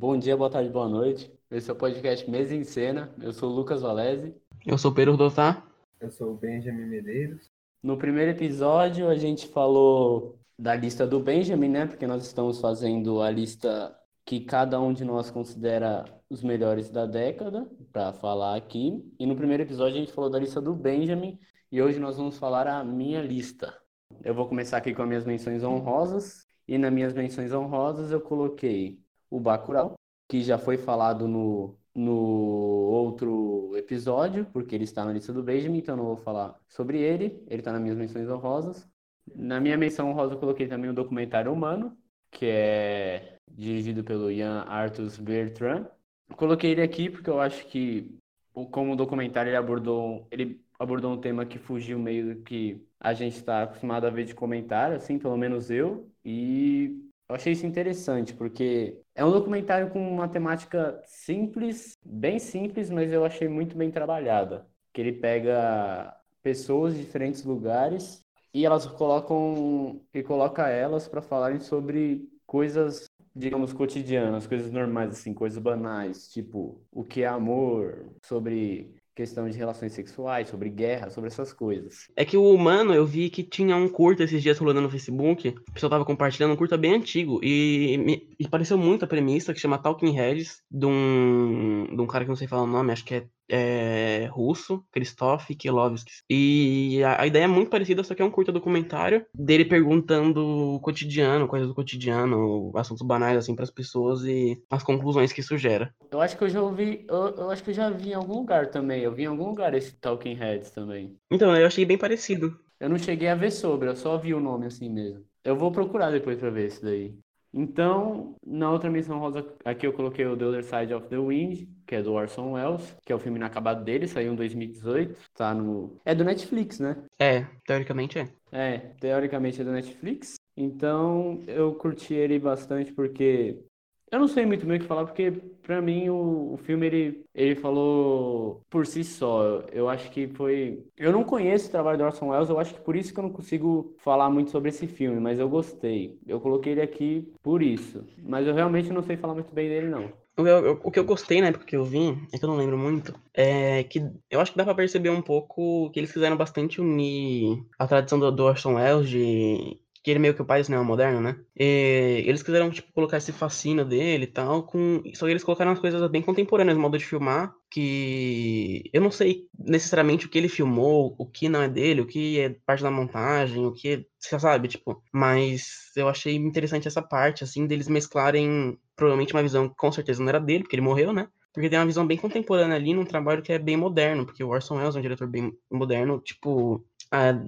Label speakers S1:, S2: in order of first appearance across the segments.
S1: Bom dia, boa tarde, boa noite. Esse é o podcast Mesa em Cena. Eu sou o Lucas Valese.
S2: Eu sou o Pedro Dotá.
S3: Eu sou o Benjamin Medeiros.
S1: No primeiro episódio, a gente falou da lista do Benjamin, né? Porque nós estamos fazendo a lista que cada um de nós considera os melhores da década, para falar aqui. E no primeiro episódio, a gente falou da lista do Benjamin. E hoje nós vamos falar a minha lista. Eu vou começar aqui com as minhas menções honrosas. E nas minhas menções honrosas eu coloquei o Bacurau, que já foi falado no, no outro episódio, porque ele está na lista do Benjamin, então não vou falar sobre ele. Ele está nas minhas menções honrosas. Na minha menção honrosa eu coloquei também o documentário Humano, que é dirigido pelo Ian Arthur Bertrand. Coloquei ele aqui porque eu acho que, como documentário, ele abordou, ele abordou um tema que fugiu meio do que a gente está acostumado a ver de comentário, assim, pelo menos eu, e eu achei isso interessante, porque é um documentário com uma temática simples, bem simples, mas eu achei muito bem trabalhada. Que ele pega pessoas de diferentes lugares e elas colocam e coloca elas para falarem sobre coisas, digamos, cotidianas, coisas normais assim, coisas banais, tipo o que é amor, sobre questão de relações sexuais, sobre guerra, sobre essas coisas.
S2: É que o humano, eu vi que tinha um curta esses dias rolando no Facebook, o pessoal tava compartilhando um curta bem antigo, e me e pareceu muito a premissa, que chama Talking Heads, de um, de um cara que não sei falar o nome, acho que é é, russo, Krzysztof Kielovski. E a, a, ideia é muito parecida, só que é um curto documentário dele perguntando o cotidiano, coisas do cotidiano, assuntos banais assim para as pessoas e as conclusões que isso gera.
S1: Eu acho que eu já ouvi, eu, eu, acho que eu já vi em algum lugar também. Eu vi em algum lugar esse Talking Heads também.
S2: Então, eu achei bem parecido.
S1: Eu não cheguei a ver sobre, eu só vi o nome assim mesmo. Eu vou procurar depois para ver esse daí. Então, na outra menção rosa, aqui eu coloquei o The Other Side of the Wind, que é do Orson Welles, que é o filme inacabado dele, saiu em 2018, tá no... É do Netflix, né?
S2: É, teoricamente é.
S1: É, teoricamente é do Netflix. Então, eu curti ele bastante porque eu não sei muito bem o que falar, porque para mim o, o, filme ele, ele falou por si só. Eu acho que foi. Eu não conheço o trabalho do Orson Welles, eu acho que por isso que eu não consigo falar muito sobre esse filme, mas eu gostei. Eu coloquei ele aqui por isso. Mas eu realmente não sei falar muito bem dele, não.
S2: O, eu, o que eu gostei na época que eu vi, é que eu não lembro muito, é que eu acho que dá pra perceber um pouco que eles quiseram bastante unir a tradição do, do Orson Welles de que ele meio que o pai do cinema moderno, né? E eles quiseram, tipo, colocar esse fascínio dele e tal, com... só que eles colocaram as coisas bem contemporâneas modo de filmar, que eu não sei necessariamente o que ele filmou, o que não é dele, o que é parte da montagem, o que, você sabe, tipo, mas eu achei interessante essa parte, assim, deles mesclarem provavelmente uma visão que com certeza não era dele, porque ele morreu, né? Porque tem uma visão bem contemporânea ali num trabalho que é bem moderno, porque o Orson Welles é um diretor bem moderno, tipo,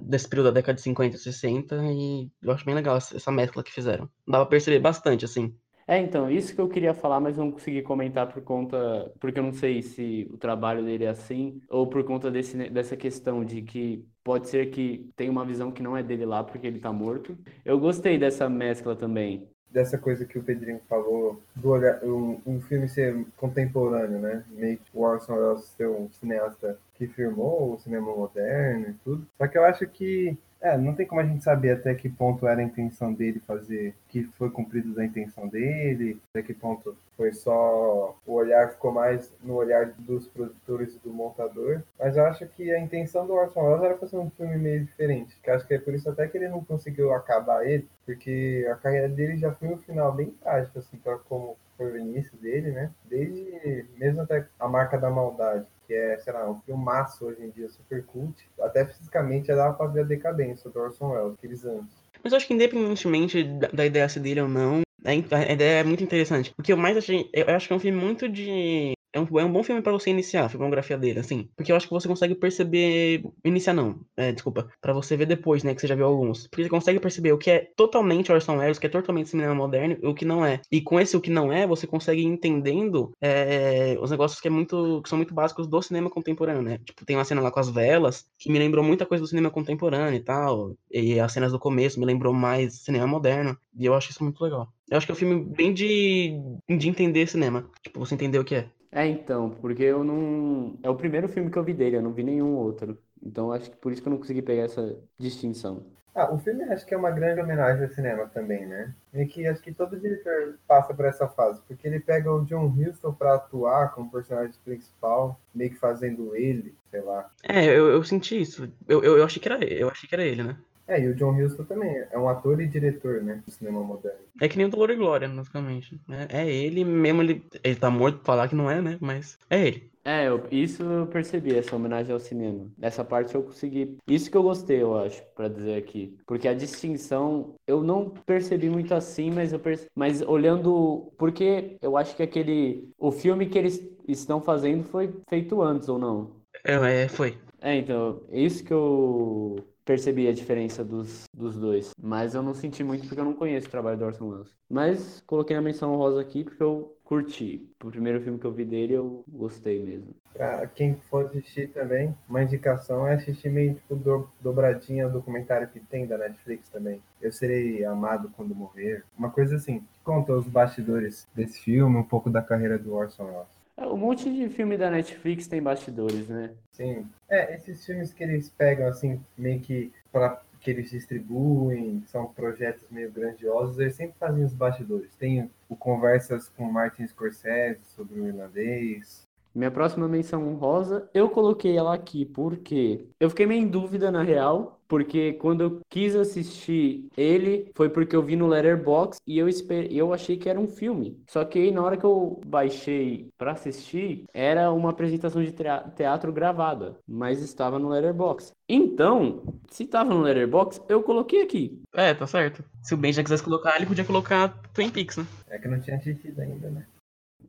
S2: desse período da década de 50, 60, e eu acho bem legal essa mescla que fizeram. Dá pra perceber bastante, assim.
S1: É, então, isso que eu queria falar, mas não consegui comentar por conta. Porque eu não sei se o trabalho dele é assim, ou por conta desse, dessa questão de que pode ser que tem uma visão que não é dele lá porque ele tá morto. Eu gostei dessa mescla também
S3: dessa coisa que o Pedrinho falou, do olhar, um, um filme ser contemporâneo, né? Meio que o Orson Welles ser um cineasta que firmou o cinema moderno e tudo. Só que eu acho que é, não tem como a gente saber até que ponto era a intenção dele fazer, que foi cumprido da intenção dele, até que ponto foi só o olhar ficou mais no olhar dos produtores e do montador. Mas eu acho que a intenção do Orson Welles era fazer um filme meio diferente, que acho que é por isso até que ele não conseguiu acabar ele, porque a carreira dele já foi um final bem trágico, assim, como foi o início dele, né? Desde mesmo até a marca da maldade que é, sei lá, um filmaço hoje em dia, super cult. Até fisicamente já dava pra ver a decadência do Orson Welles, aqueles anos.
S2: Mas eu acho que independentemente da, da ideia dele ou não, a ideia é muito interessante. O que eu mais achei. Eu acho que é um filme muito de é um, é um bom filme para você iniciar a filmografia dele, assim. Porque eu acho que você consegue perceber. Iniciar não, é, desculpa. para você ver depois, né? Que você já viu alguns. Porque você consegue perceber o que é totalmente Orson Welles, o que é totalmente cinema moderno e o que não é. E com esse o que não é, você consegue entendendo é, os negócios que, é muito, que são muito básicos do cinema contemporâneo, né? Tipo, tem uma cena lá com as velas, que me lembrou muita coisa do cinema contemporâneo e tal. E as cenas do começo me lembrou mais cinema moderno. E eu acho isso muito legal. Eu acho que é um filme bem de, de entender cinema. Tipo, você entender o que é.
S1: É, então, porque eu não. É o primeiro filme que eu vi dele, eu não vi nenhum outro. Então acho que por isso que eu não consegui pegar essa distinção.
S3: Ah, o filme acho que é uma grande homenagem ao cinema também, né? E que acho que todo diretor passa por essa fase, porque ele pega o John Huston para atuar como personagem principal, meio que fazendo ele, sei lá.
S2: É, eu, eu senti isso. Eu, eu, eu achei que era eu achei que era ele, né?
S3: É, e o John Huston também é um ator e diretor, né, do cinema moderno.
S2: É que nem o Dolor e Glória, basicamente. É, é ele mesmo, ele, ele tá morto pra falar que não é, né? Mas é ele.
S1: É, eu, isso eu percebi, essa homenagem ao cinema. Essa parte eu consegui. Isso que eu gostei, eu acho, pra dizer aqui. Porque a distinção eu não percebi muito assim, mas eu perce... mas olhando. Porque eu acho que aquele. O filme que eles estão fazendo foi feito antes, ou não?
S2: É, é foi.
S1: É, então, isso que eu percebi a diferença dos, dos dois. Mas eu não senti muito porque eu não conheço o trabalho do Orson Welles. Mas coloquei a menção rosa aqui porque eu curti. O primeiro filme que eu vi dele eu gostei mesmo.
S3: Pra quem for assistir também, uma indicação é assistir meio tipo do, dobradinha documentário que tem da Netflix também. Eu serei amado quando morrer. Uma coisa assim, conta os bastidores desse filme, um pouco da carreira do Orson Welles.
S1: É, um monte de filme da Netflix tem bastidores, né?
S3: Sim. É, esses filmes que eles pegam, assim, meio que para que eles distribuem, são projetos meio grandiosos, eles sempre fazem os bastidores. Tem o Conversas com Martin Scorsese sobre o irlandês,
S1: minha próxima menção honrosa, eu coloquei ela aqui porque eu fiquei meio em dúvida na real, porque quando eu quis assistir ele foi porque eu vi no Letterbox e eu esper... eu achei que era um filme. Só que aí, na hora que eu baixei para assistir, era uma apresentação de teatro gravada, mas estava no Letterbox. Então, se estava no Letterbox, eu coloquei aqui.
S2: É, tá certo. Se o Ben já quisesse colocar, ele podia colocar Twin Peaks, né?
S3: É que não tinha assistido ainda, né?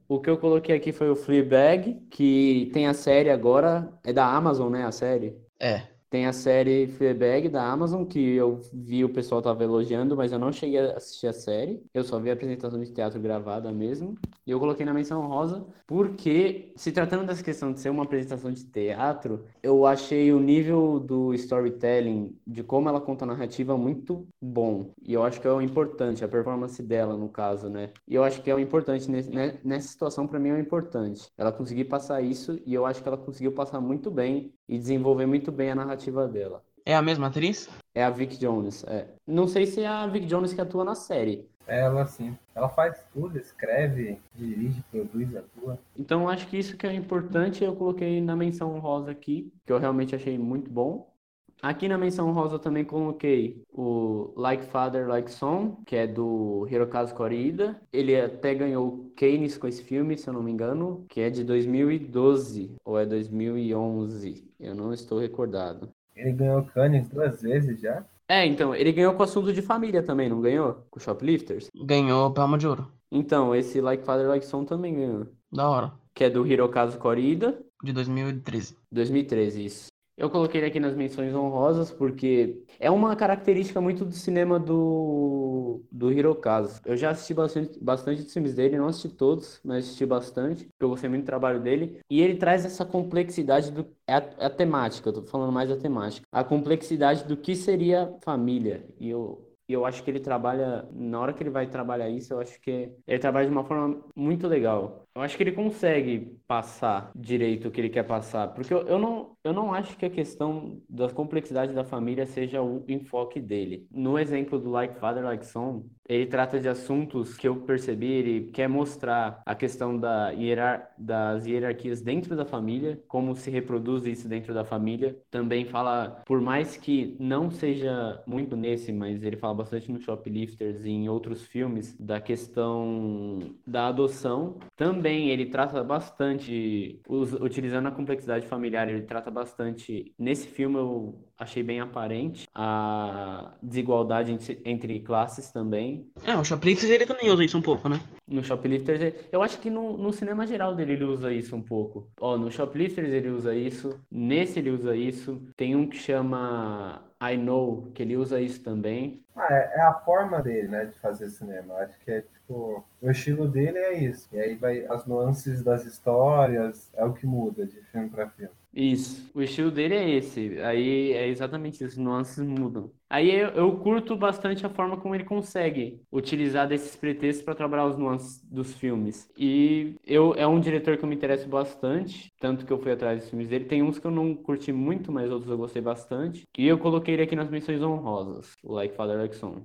S1: O que eu coloquei aqui foi o Fleabag, que tem a série agora, é da Amazon, né, a série?
S2: É.
S1: Tem a série Fleabag da Amazon, que eu vi o pessoal tava elogiando, mas eu não cheguei a assistir a série. Eu só vi a apresentação de teatro gravada mesmo. E eu coloquei na menção rosa, porque, se tratando dessa questão de ser uma apresentação de teatro, eu achei o nível do storytelling, de como ela conta a narrativa, muito bom. E eu acho que é o importante, a performance dela, no caso, né? E eu acho que é o importante, né, nessa situação, para mim, é o importante. Ela conseguir passar isso, e eu acho que ela conseguiu passar muito bem e desenvolver muito bem a narrativa dela.
S2: É a mesma atriz?
S1: É a Vic Jones, é. Não sei se é a Vic Jones que atua na série.
S3: É ela sim. Ela faz tudo, escreve, dirige, produz, atua.
S1: Então acho que isso que é importante eu coloquei na menção rosa aqui, que eu realmente achei muito bom. Aqui na menção rosa eu também coloquei o Like Father, Like Son, que é do Hirokazu Korida. Ele até ganhou Cannes com esse filme, se eu não me engano, que é de 2012 ou é 2011. Eu não estou recordado.
S3: Ele ganhou Cannes duas vezes já?
S1: É, então, ele ganhou com assunto de família também, não ganhou? Com Shoplifters?
S2: Ganhou Palma de Ouro.
S1: Então, esse Like Father, Like Son também ganhou.
S2: Da hora.
S1: Que é do Hirokazu Korida.
S2: De 2013.
S1: 2013, isso. Eu coloquei ele aqui nas menções honrosas porque é uma característica muito do cinema do, do Hirokazu. Eu já assisti bastante, bastante dos filmes dele, não assisti todos, mas assisti bastante, porque eu gostei muito do trabalho dele. E ele traz essa complexidade do. É a, é a temática, eu tô falando mais da temática. A complexidade do que seria família. E eu, e eu acho que ele trabalha, na hora que ele vai trabalhar isso, eu acho que ele trabalha de uma forma muito legal. Eu acho que ele consegue passar direito o que ele quer passar, porque eu, eu, não, eu não acho que a questão da complexidade da família seja o enfoque dele. No exemplo do Like Father, Like Son, ele trata de assuntos que eu percebi, ele quer mostrar a questão da hierar, das hierarquias dentro da família, como se reproduz isso dentro da família. Também fala, por mais que não seja muito nesse, mas ele fala bastante no Shoplifters e em outros filmes, da questão da adoção. Também ele trata bastante, utilizando a complexidade familiar, ele trata bastante. Nesse filme eu achei bem aparente a desigualdade entre, classes também.
S2: É, o Shoplifters ele também usa isso um pouco, né?
S1: No Shoplifters, eu acho que no, no cinema geral dele ele usa isso um pouco. Ó, no Shoplifters ele usa isso, nesse ele usa isso. Tem um que chama I Know, que ele usa isso também.
S3: Ah, é, é, a forma dele, né, de fazer cinema. Acho que é tipo, o estilo dele é isso. E aí vai as nuances das histórias, é o que muda de filme para filme.
S1: Isso, o estilo dele é esse. Aí é exatamente isso, nuances mudam. Aí eu, eu curto bastante a forma como ele consegue utilizar desses pretextos para trabalhar os nuances dos filmes. E eu é um diretor que eu me interesso bastante, tanto que eu fui atrás dos filmes dele. Tem uns que eu não curti muito, mas outros eu gostei bastante. E eu coloquei ele aqui nas menções honrosas, o Like Father Like Son.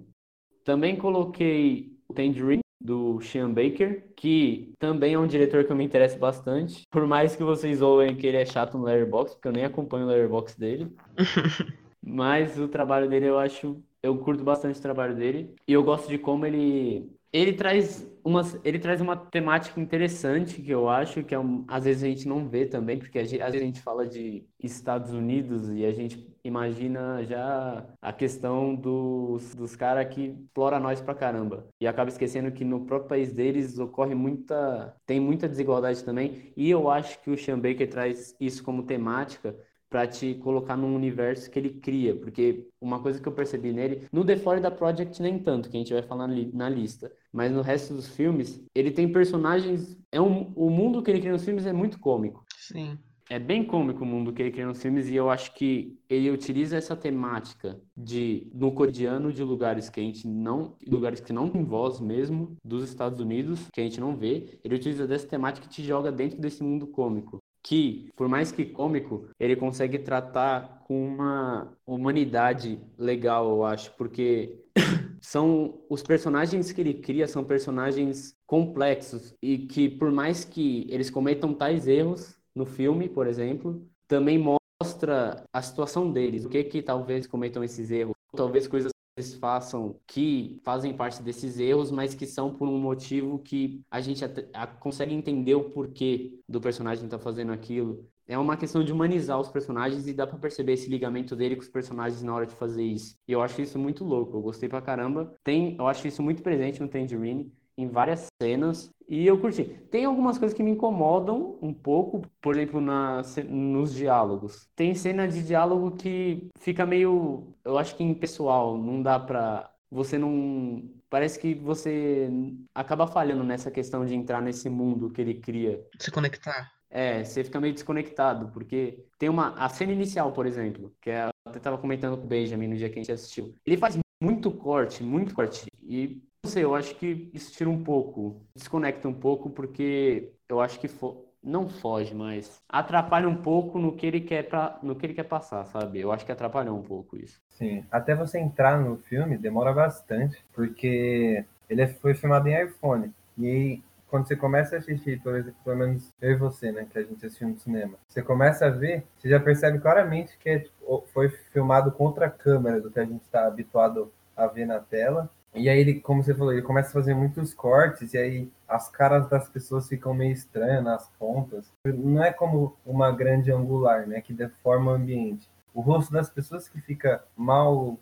S1: Também coloquei Tangerine, do Sean Baker, que também é um diretor que eu me interesso bastante. Por mais que vocês ouvem que ele é chato no Letterboxd, porque eu nem acompanho o Letterboxd dele. Mas o trabalho dele eu acho, eu curto bastante o trabalho dele e eu gosto de como ele ele traz uma, ele traz uma temática interessante que eu acho que é um, às vezes a gente não vê também, porque gente, às vezes a gente fala de Estados Unidos e a gente imagina já a questão dos, dos caras que explora nós pra caramba. E acaba esquecendo que no próprio país deles ocorre muita. tem muita desigualdade também. E eu acho que o Sean Baker traz isso como temática para te colocar num universo que ele cria, porque uma coisa que eu percebi nele, no The Florida Project nem tanto, que a gente vai falar na lista, mas no resto dos filmes, ele tem personagens, é um, o mundo que ele cria nos filmes é muito cômico.
S2: Sim.
S1: É bem cômico o mundo que ele cria nos filmes e eu acho que ele utiliza essa temática de no cotidiano de lugares que a gente não, lugares que não tem voz mesmo dos Estados Unidos, que a gente não vê, ele utiliza dessa temática e te joga dentro desse mundo cômico que, por mais que cômico, ele consegue tratar com uma humanidade legal, eu acho, porque são os personagens que ele cria são personagens complexos e que por mais que eles cometam tais erros no filme, por exemplo, também mostra a situação deles, o que que talvez cometam esses erros, talvez coisas eles façam que fazem parte desses erros, mas que são por um motivo que a gente a, consegue entender o porquê do personagem estar tá fazendo aquilo. É uma questão de humanizar os personagens e dá para perceber esse ligamento dele com os personagens na hora de fazer isso. E eu acho isso muito louco, eu gostei pra caramba. Tem, eu acho isso muito presente no Tangerine em várias cenas e eu curti. Tem algumas coisas que me incomodam um pouco, por exemplo, na, nos diálogos. Tem cena de diálogo que fica meio, eu acho que impessoal, não dá pra. Você não. Parece que você acaba falhando nessa questão de entrar nesse mundo que ele cria.
S2: Se conectar.
S1: É, você fica meio desconectado, porque tem uma. A cena inicial, por exemplo, que é, eu até tava comentando com o Benjamin no dia que a gente assistiu. Ele faz muito corte, muito corte. E não sei, eu acho que isso tira um pouco, desconecta um pouco, porque eu acho que fo não foge, mas atrapalha um pouco no que ele quer pra, no que ele quer passar, sabe? Eu acho que atrapalhou um pouco isso.
S3: Sim, até você entrar no filme demora bastante, porque ele foi filmado em iPhone. E quando você começa a assistir, por exemplo, pelo menos eu e você, né, que a gente assistiu no cinema, você começa a ver, você já percebe claramente que é, tipo, foi filmado contra a câmera do que a gente está habituado a ver na tela. E aí ele, como você falou, ele começa a fazer muitos cortes e aí as caras das pessoas ficam meio estranhas nas pontas. Não é como uma grande angular, né, que deforma o ambiente. O rosto das pessoas que fica mal,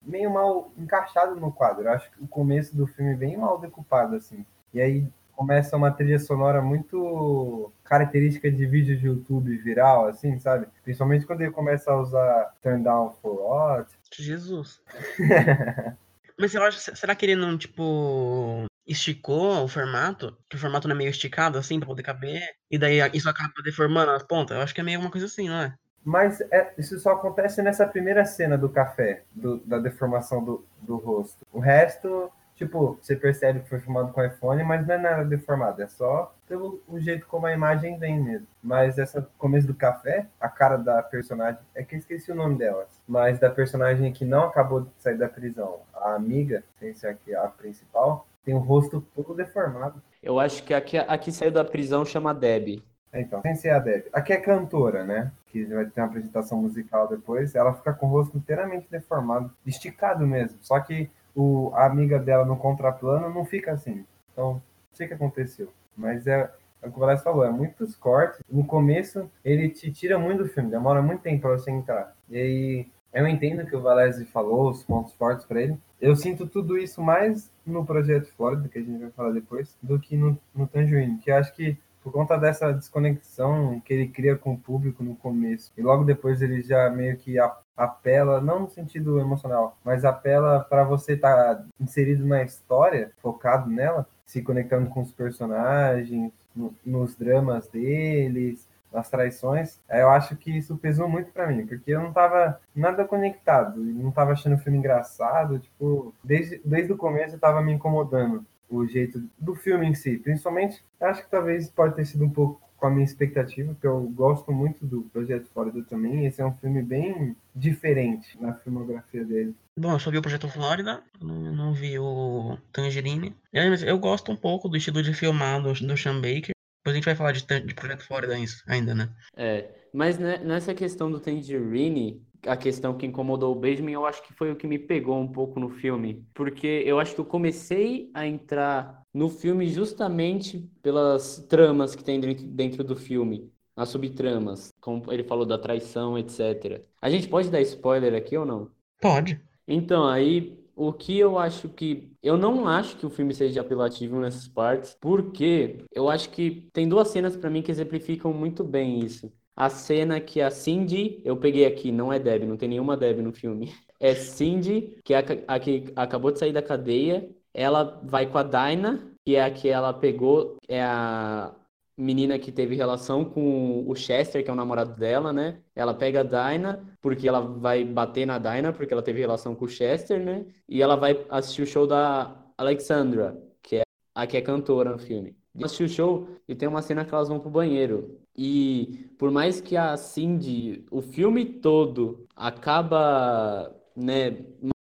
S3: meio mal encaixado no quadro. Eu acho que o começo do filme é bem mal decupado assim. E aí começa uma trilha sonora muito característica de vídeo de YouTube viral, assim, sabe? Principalmente quando ele começa a usar Turn Down for What.
S2: Jesus. Mas eu acho, será que ele não, tipo, esticou o formato? Que o formato não é meio esticado, assim, pra poder caber? E daí isso acaba deformando as pontas? Eu acho que é meio uma coisa assim, não é?
S3: Mas é, isso só acontece nessa primeira cena do café, do, da deformação do, do rosto. O resto Tipo, você percebe que foi filmado com iPhone, mas não é nada deformado, é só pelo o jeito como a imagem vem mesmo. Mas essa começo do café, a cara da personagem, é que eu esqueci o nome dela, mas da personagem que não acabou de sair da prisão, a amiga, sem ser aqui a principal, tem o rosto todo deformado.
S1: Eu acho que aqui, aqui saiu da prisão chama Deb.
S3: Então, sem ser a Deb. Aqui é cantora, né? Que vai ter uma apresentação musical depois. Ela fica com o rosto inteiramente deformado, esticado mesmo. Só que o, a amiga dela no contraplano não fica assim. Então, não sei o que aconteceu. Mas é, é o que o Valécio falou, é muitos cortes. No começo, ele te tira muito do filme, demora muito tempo para você entrar. E aí, eu entendo que o Valese falou, os pontos fortes para ele. Eu sinto tudo isso mais no Projeto Florida, que a gente vai falar depois, do que no, no Tangerine, que acho que por conta dessa desconexão que ele cria com o público no começo. E logo depois ele já meio que apela, não no sentido emocional, mas apela para você estar tá inserido na história, focado nela, se conectando com os personagens, no, nos dramas deles, nas traições, eu acho que isso pesou muito para mim, porque eu não tava nada conectado, não tava achando o filme engraçado, tipo, desde, desde o começo eu tava me incomodando o jeito do filme em si, principalmente, acho que talvez pode ter sido um pouco com a minha expectativa, porque eu gosto muito do Projeto Flórida também. Esse é um filme bem diferente na filmografia dele.
S2: Bom, eu só vi o Projeto Flórida, não, não vi o Tangerine. Eu, eu gosto um pouco do estilo de filmar do, do Sean Baker. Depois a gente vai falar de, de Projeto Flórida ainda, né?
S1: É, mas nessa questão do Tangerine, a questão que incomodou o Benjamin, eu acho que foi o que me pegou um pouco no filme. Porque eu acho que eu comecei a entrar no filme justamente pelas tramas que tem dentro do filme. As subtramas, como ele falou da traição, etc. A gente pode dar spoiler aqui ou não?
S2: Pode.
S1: Então, aí o que eu acho que. Eu não acho que o filme seja apelativo nessas partes, porque eu acho que tem duas cenas para mim que exemplificam muito bem isso. A cena que a Cindy, eu peguei aqui, não é Deb, não tem nenhuma Deb no filme. É Cindy, que é a, a que acabou de sair da cadeia. Ela vai com a Dinah, que é a que ela pegou, é a menina que teve relação com o Chester, que é o namorado dela, né? Ela pega a Dinah, porque ela vai bater na Dinah, porque ela teve relação com o Chester, né? E ela vai assistir o show da Alexandra, que é a que é cantora no filme. Assistir o show e tem uma cena que elas vão pro banheiro. E por mais que a Cindy, o filme todo, acaba, né,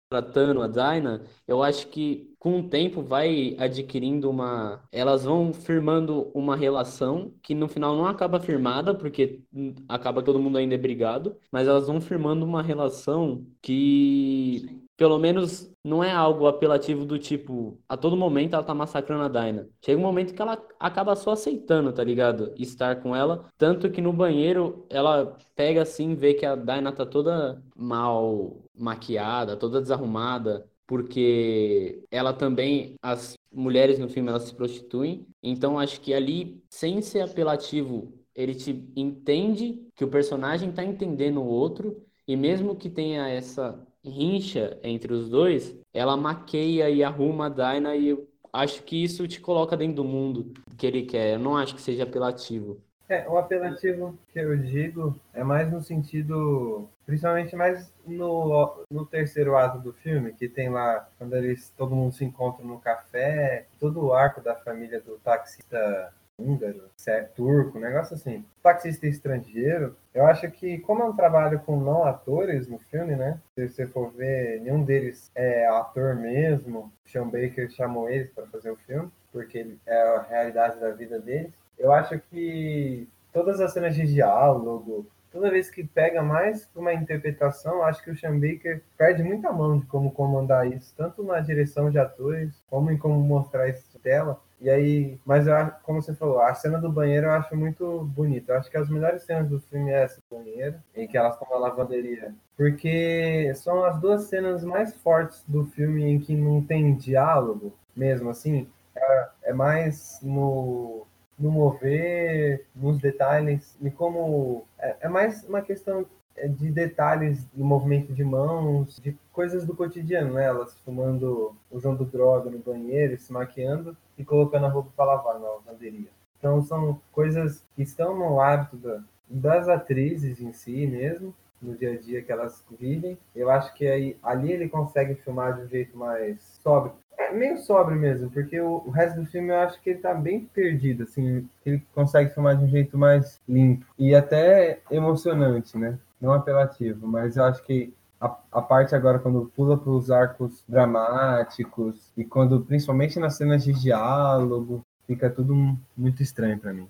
S1: tratando a Dinah, eu acho que com o tempo vai adquirindo uma. Elas vão firmando uma relação que no final não acaba firmada, porque acaba todo mundo ainda brigado, mas elas vão firmando uma relação que pelo menos não é algo apelativo do tipo, a todo momento ela tá massacrando a Dinah. Chega um momento que ela acaba só aceitando, tá ligado? Estar com ela. Tanto que no banheiro ela pega assim, vê que a Dinah tá toda mal maquiada, toda desarrumada, porque ela também, as mulheres no filme, elas se prostituem. Então acho que ali, sem ser apelativo, ele te entende que o personagem tá entendendo o outro, e mesmo que tenha essa rincha entre os dois, ela maqueia e arruma a Dinah e eu acho que isso te coloca dentro do mundo que ele quer. Eu não acho que seja apelativo.
S3: É, o apelativo que eu digo é mais no sentido, principalmente mais no, no terceiro ato do filme, que tem lá, quando eles, todo mundo se encontra no café, todo o arco da família do taxista húngaro, turco, um negócio assim. Taxista estrangeiro, eu acho que, como é um trabalho com não atores no filme, né? Se você for ver, nenhum deles é ator mesmo. Sean Baker chamou eles para fazer o filme, porque é a realidade da vida deles. Eu acho que todas as cenas de diálogo, toda vez que pega mais uma interpretação, acho que o Sean Baker perde muita mão de como comandar isso, tanto na direção de atores, como em como mostrar isso tela. E aí, mas eu, como você falou, a cena do banheiro eu acho muito bonita. Eu acho que as melhores cenas do filme é essa do banheiro, em que elas estão na lavanderia. Porque são as duas cenas mais fortes do filme em que não tem diálogo, mesmo assim. É, é mais no no mover, nos detalhes, e como é, é mais uma questão é, de detalhes do movimento de mãos, de coisas do cotidiano, né? Elas fumando, usando droga no banheiro, se maquiando e colocando a roupa para lavar na lavanderia. Então são coisas que estão no hábito da, das atrizes em si mesmo, no dia a dia que elas vivem. Eu acho que aí, ali ele consegue filmar de um jeito mais sóbrio meio sobre mesmo, porque o, o, resto do filme eu acho que ele tá bem perdido, assim, ele consegue filmar de um jeito mais limpo e até emocionante, né? Não apelativo, mas eu acho que a, a parte agora quando pula para os arcos dramáticos e quando, principalmente nas cenas de diálogo, fica tudo muito estranho para mim.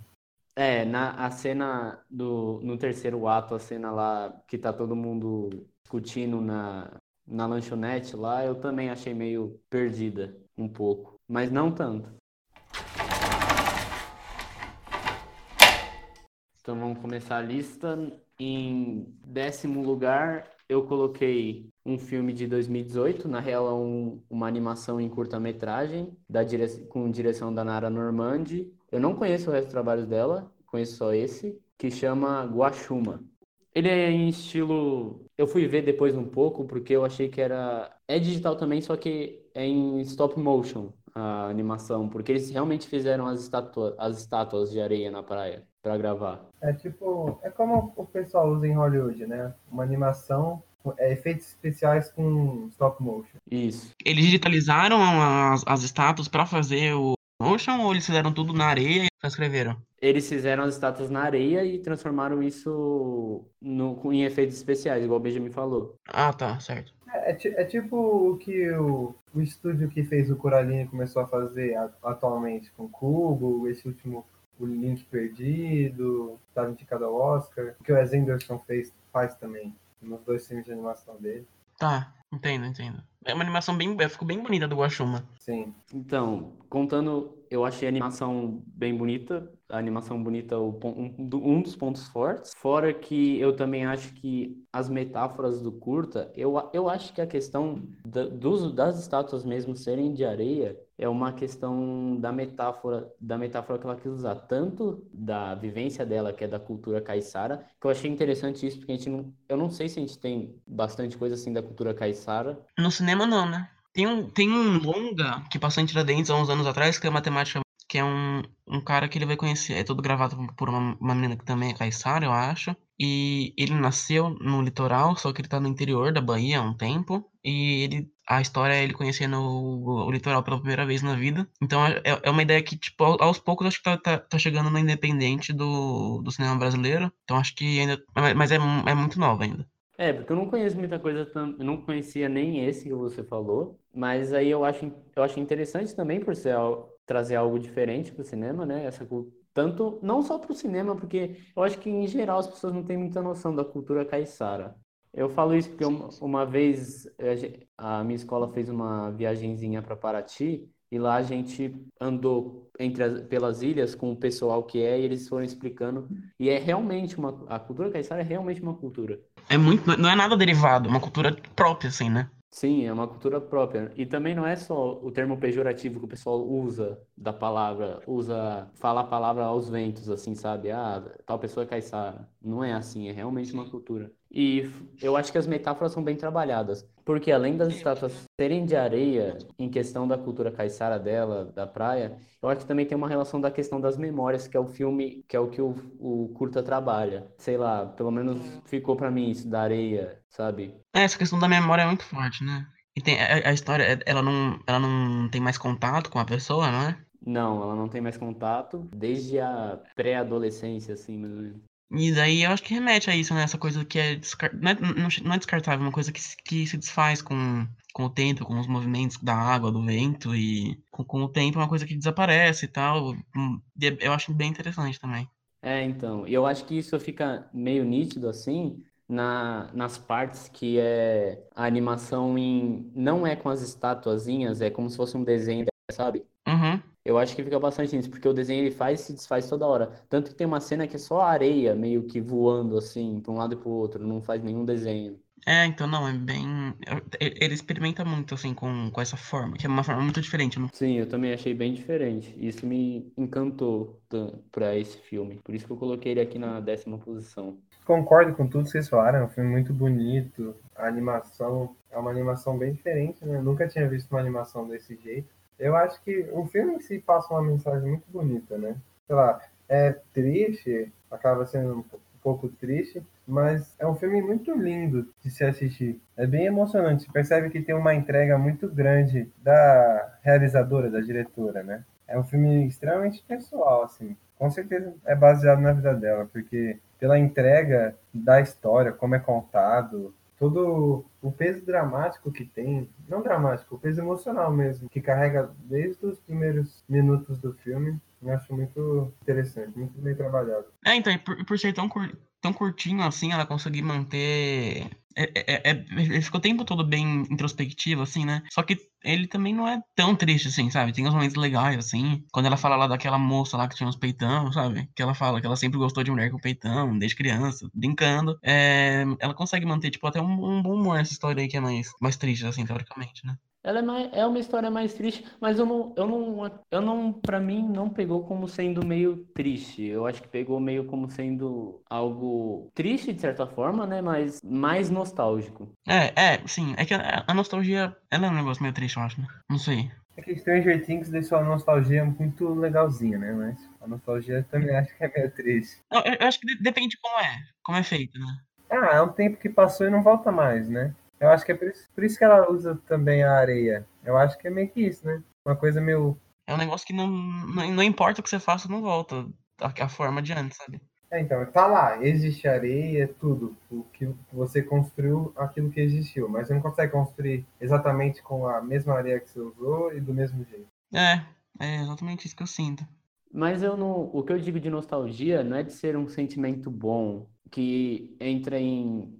S1: É, na a cena do no terceiro ato, a cena lá que tá todo mundo discutindo na, na lanchonete lá, eu também achei meio perdida um pouco, mas não tanto. Então vamos começar a lista. Em décimo lugar, eu coloquei um filme de 2018, na real é um, uma animação em curta-metragem, dire... com direção da Nara Normandi. Eu não conheço o resto dos trabalhos dela, conheço só esse, que chama Guaxuma. Ele é em estilo. Eu fui ver depois um pouco, porque eu achei que era. É digital também, só que é em stop motion a animação, porque eles realmente fizeram as estátuas, as estátuas de areia na praia para gravar.
S3: É tipo. É como o pessoal usa em Hollywood, né? Uma animação. É, efeitos especiais com stop motion.
S1: Isso.
S2: Eles digitalizaram as, as estátuas para fazer o motion ou eles fizeram tudo na areia e só escreveram?
S1: Eles fizeram as estátuas na areia e transformaram isso no, em efeitos especiais, igual o Benjamin falou.
S2: Ah, tá, certo.
S3: É, é, é tipo o que o, o estúdio que fez o Coraline começou a fazer atualmente com o Cubo, esse último, o Link Perdido, estava indicado ao Oscar, o que o Wes Anderson fez, faz também, nos dois filmes de animação dele.
S2: Tá, entendo, entendo. É uma animação bem, ficou bem bonita do Guaxuma.
S3: Sim.
S1: Então, contando, eu achei a animação bem bonita, a animação bonita um, um dos pontos fortes. Fora que eu também acho que as metáforas do curta, eu, eu acho que a questão da, dos, das estátuas mesmo serem de areia é uma questão da metáfora, da metáfora que ela quis usar, tanto da vivência dela, que é da cultura caiçara, que eu achei interessante isso, porque a gente não, eu não sei se a gente tem bastante coisa assim da cultura caiçara.
S2: No cinema não, né? Tem um, tem um longa que passou em Tiradentes há uns anos atrás, que é matemática que é um, um cara que ele vai conhecer. É todo gravado por uma, uma menina que também é caiçara, eu acho. E ele nasceu no litoral, só que ele tá no interior da Bahia há um tempo. E ele, a história é ele conhecendo o, o litoral pela primeira vez na vida. Então é, é uma ideia que, tipo, aos poucos acho que tá, tá, tá, chegando no independente do, do cinema brasileiro. Então acho que ainda. Mas é, é muito nova ainda.
S1: É, porque eu não conheço muita coisa, eu não conhecia nem esse que você falou, mas aí eu acho, eu acho interessante também por ser trazer algo diferente para o cinema, né? Essa tanto não só para o cinema, porque eu acho que em geral as pessoas não têm muita noção da cultura caiçara. Eu falo isso porque uma, uma vez a minha escola fez uma viagenzinha para Paraty e lá a gente andou entre as, pelas ilhas com o pessoal que é e eles foram explicando e é realmente uma a cultura caiçara é realmente uma cultura.
S2: É muito, não é nada derivado, é uma cultura própria assim, né?
S1: Sim, é uma cultura própria. E também não é só o termo pejorativo que o pessoal usa da palavra, usa, fala a palavra aos ventos, assim, sabe? Ah, tal pessoa é caiçara. Não é assim, é realmente uma cultura. E eu acho que as metáforas são bem trabalhadas, porque além das estátuas serem de areia, em questão da cultura caiçara dela, da praia, eu acho que também tem uma relação da questão das memórias, que é o filme, que é o que o, o curta trabalha. Sei lá, pelo menos ficou para mim isso da areia, sabe?
S2: É, essa questão da memória é muito forte, né? E tem a, a história, ela não, ela não tem mais contato com a pessoa, não é?
S1: Não, ela não tem mais contato desde a pré-adolescência, assim, mais ou menos.
S2: E daí eu acho que remete a isso, né? Essa coisa que é, não, é não é descartável, é uma coisa que, que se desfaz com, com o tempo, com os movimentos da água, do vento, e com, com o tempo é uma coisa que desaparece e tal. Hum, eu acho bem interessante também.
S1: É, então, e eu acho que isso fica meio nítido assim, na, nas partes que é a animação em. Não é com as estatuazinhas, é como se fosse um desenho, sabe?
S2: Uhum.
S1: Eu acho que fica bastante nisso, porque o desenho ele faz e se desfaz toda hora. Tanto que tem uma cena que é só areia meio que voando assim, para um lado e para o outro, não faz nenhum desenho.
S2: É, então não, é bem. Ele experimenta muito, assim, com, com essa forma, que é uma forma muito diferente. Não?
S1: Sim, eu também achei bem diferente. Isso me encantou para esse filme. Por isso que eu coloquei ele aqui na décima posição.
S3: Concordo com tudo que vocês falaram, é um filme muito bonito. A animação é uma animação bem diferente, né? Eu nunca tinha visto uma animação desse jeito. Eu acho que o filme em si passa uma mensagem muito bonita, né? Sei lá, é triste, acaba sendo um pouco triste, mas é um filme muito lindo de se assistir. É bem emocionante. Você percebe que tem uma entrega muito grande da realizadora, da diretora, né? É um filme extremamente pessoal, assim. Com certeza é baseado na vida dela, porque pela entrega da história, como é contado, todo o peso dramático que tem, não dramático, o peso emocional mesmo, que carrega desde os primeiros minutos do filme, eu acho muito interessante, muito bem trabalhado.
S2: É, então, por, por ser tão, cur, tão curtinho assim, ela conseguir manter é, é, é, ele ficou o tempo todo bem introspectivo, assim, né? Só que ele também não é tão triste, assim, sabe? Tem uns momentos legais, assim. Quando ela fala lá daquela moça lá que tinha uns peitão, sabe? Que ela fala que ela sempre gostou de mulher com peitão, desde criança, brincando. É, ela consegue manter, tipo, até um, um, bom humor nessa história aí que é mais, mais triste, assim, teoricamente, né?
S1: Ela é, mais, é uma história mais triste, mas eu não, eu não, eu não, para mim, não pegou como sendo meio triste. Eu acho que pegou meio como sendo algo triste de certa forma, né? Mas mais nostálgico.
S2: É, é, sim. É que a, a nostalgia, ela é um negócio meio triste, eu acho, né? Não sei.
S3: É que Stranger Things deixou a nostalgia muito legalzinha, né? Mas a nostalgia também acho que é meio triste.
S2: Eu, eu acho que depende de como é, como é feito, né?
S3: Ah, é um tempo que passou e não volta mais, né? Eu acho que é por isso, por isso que ela usa também a areia. Eu acho que é meio que isso, né? Uma coisa meio.
S2: É um negócio que não, não, não importa o que você faça, não volta a, a forma de antes, sabe?
S3: É, então, tá lá, existe areia, tudo. O que você construiu, aquilo que existiu. Mas você não consegue construir exatamente com a mesma areia que você usou e do mesmo jeito.
S2: É, é exatamente isso que eu sinto.
S1: Mas eu não, o que eu digo de nostalgia não é de ser um sentimento bom que entra em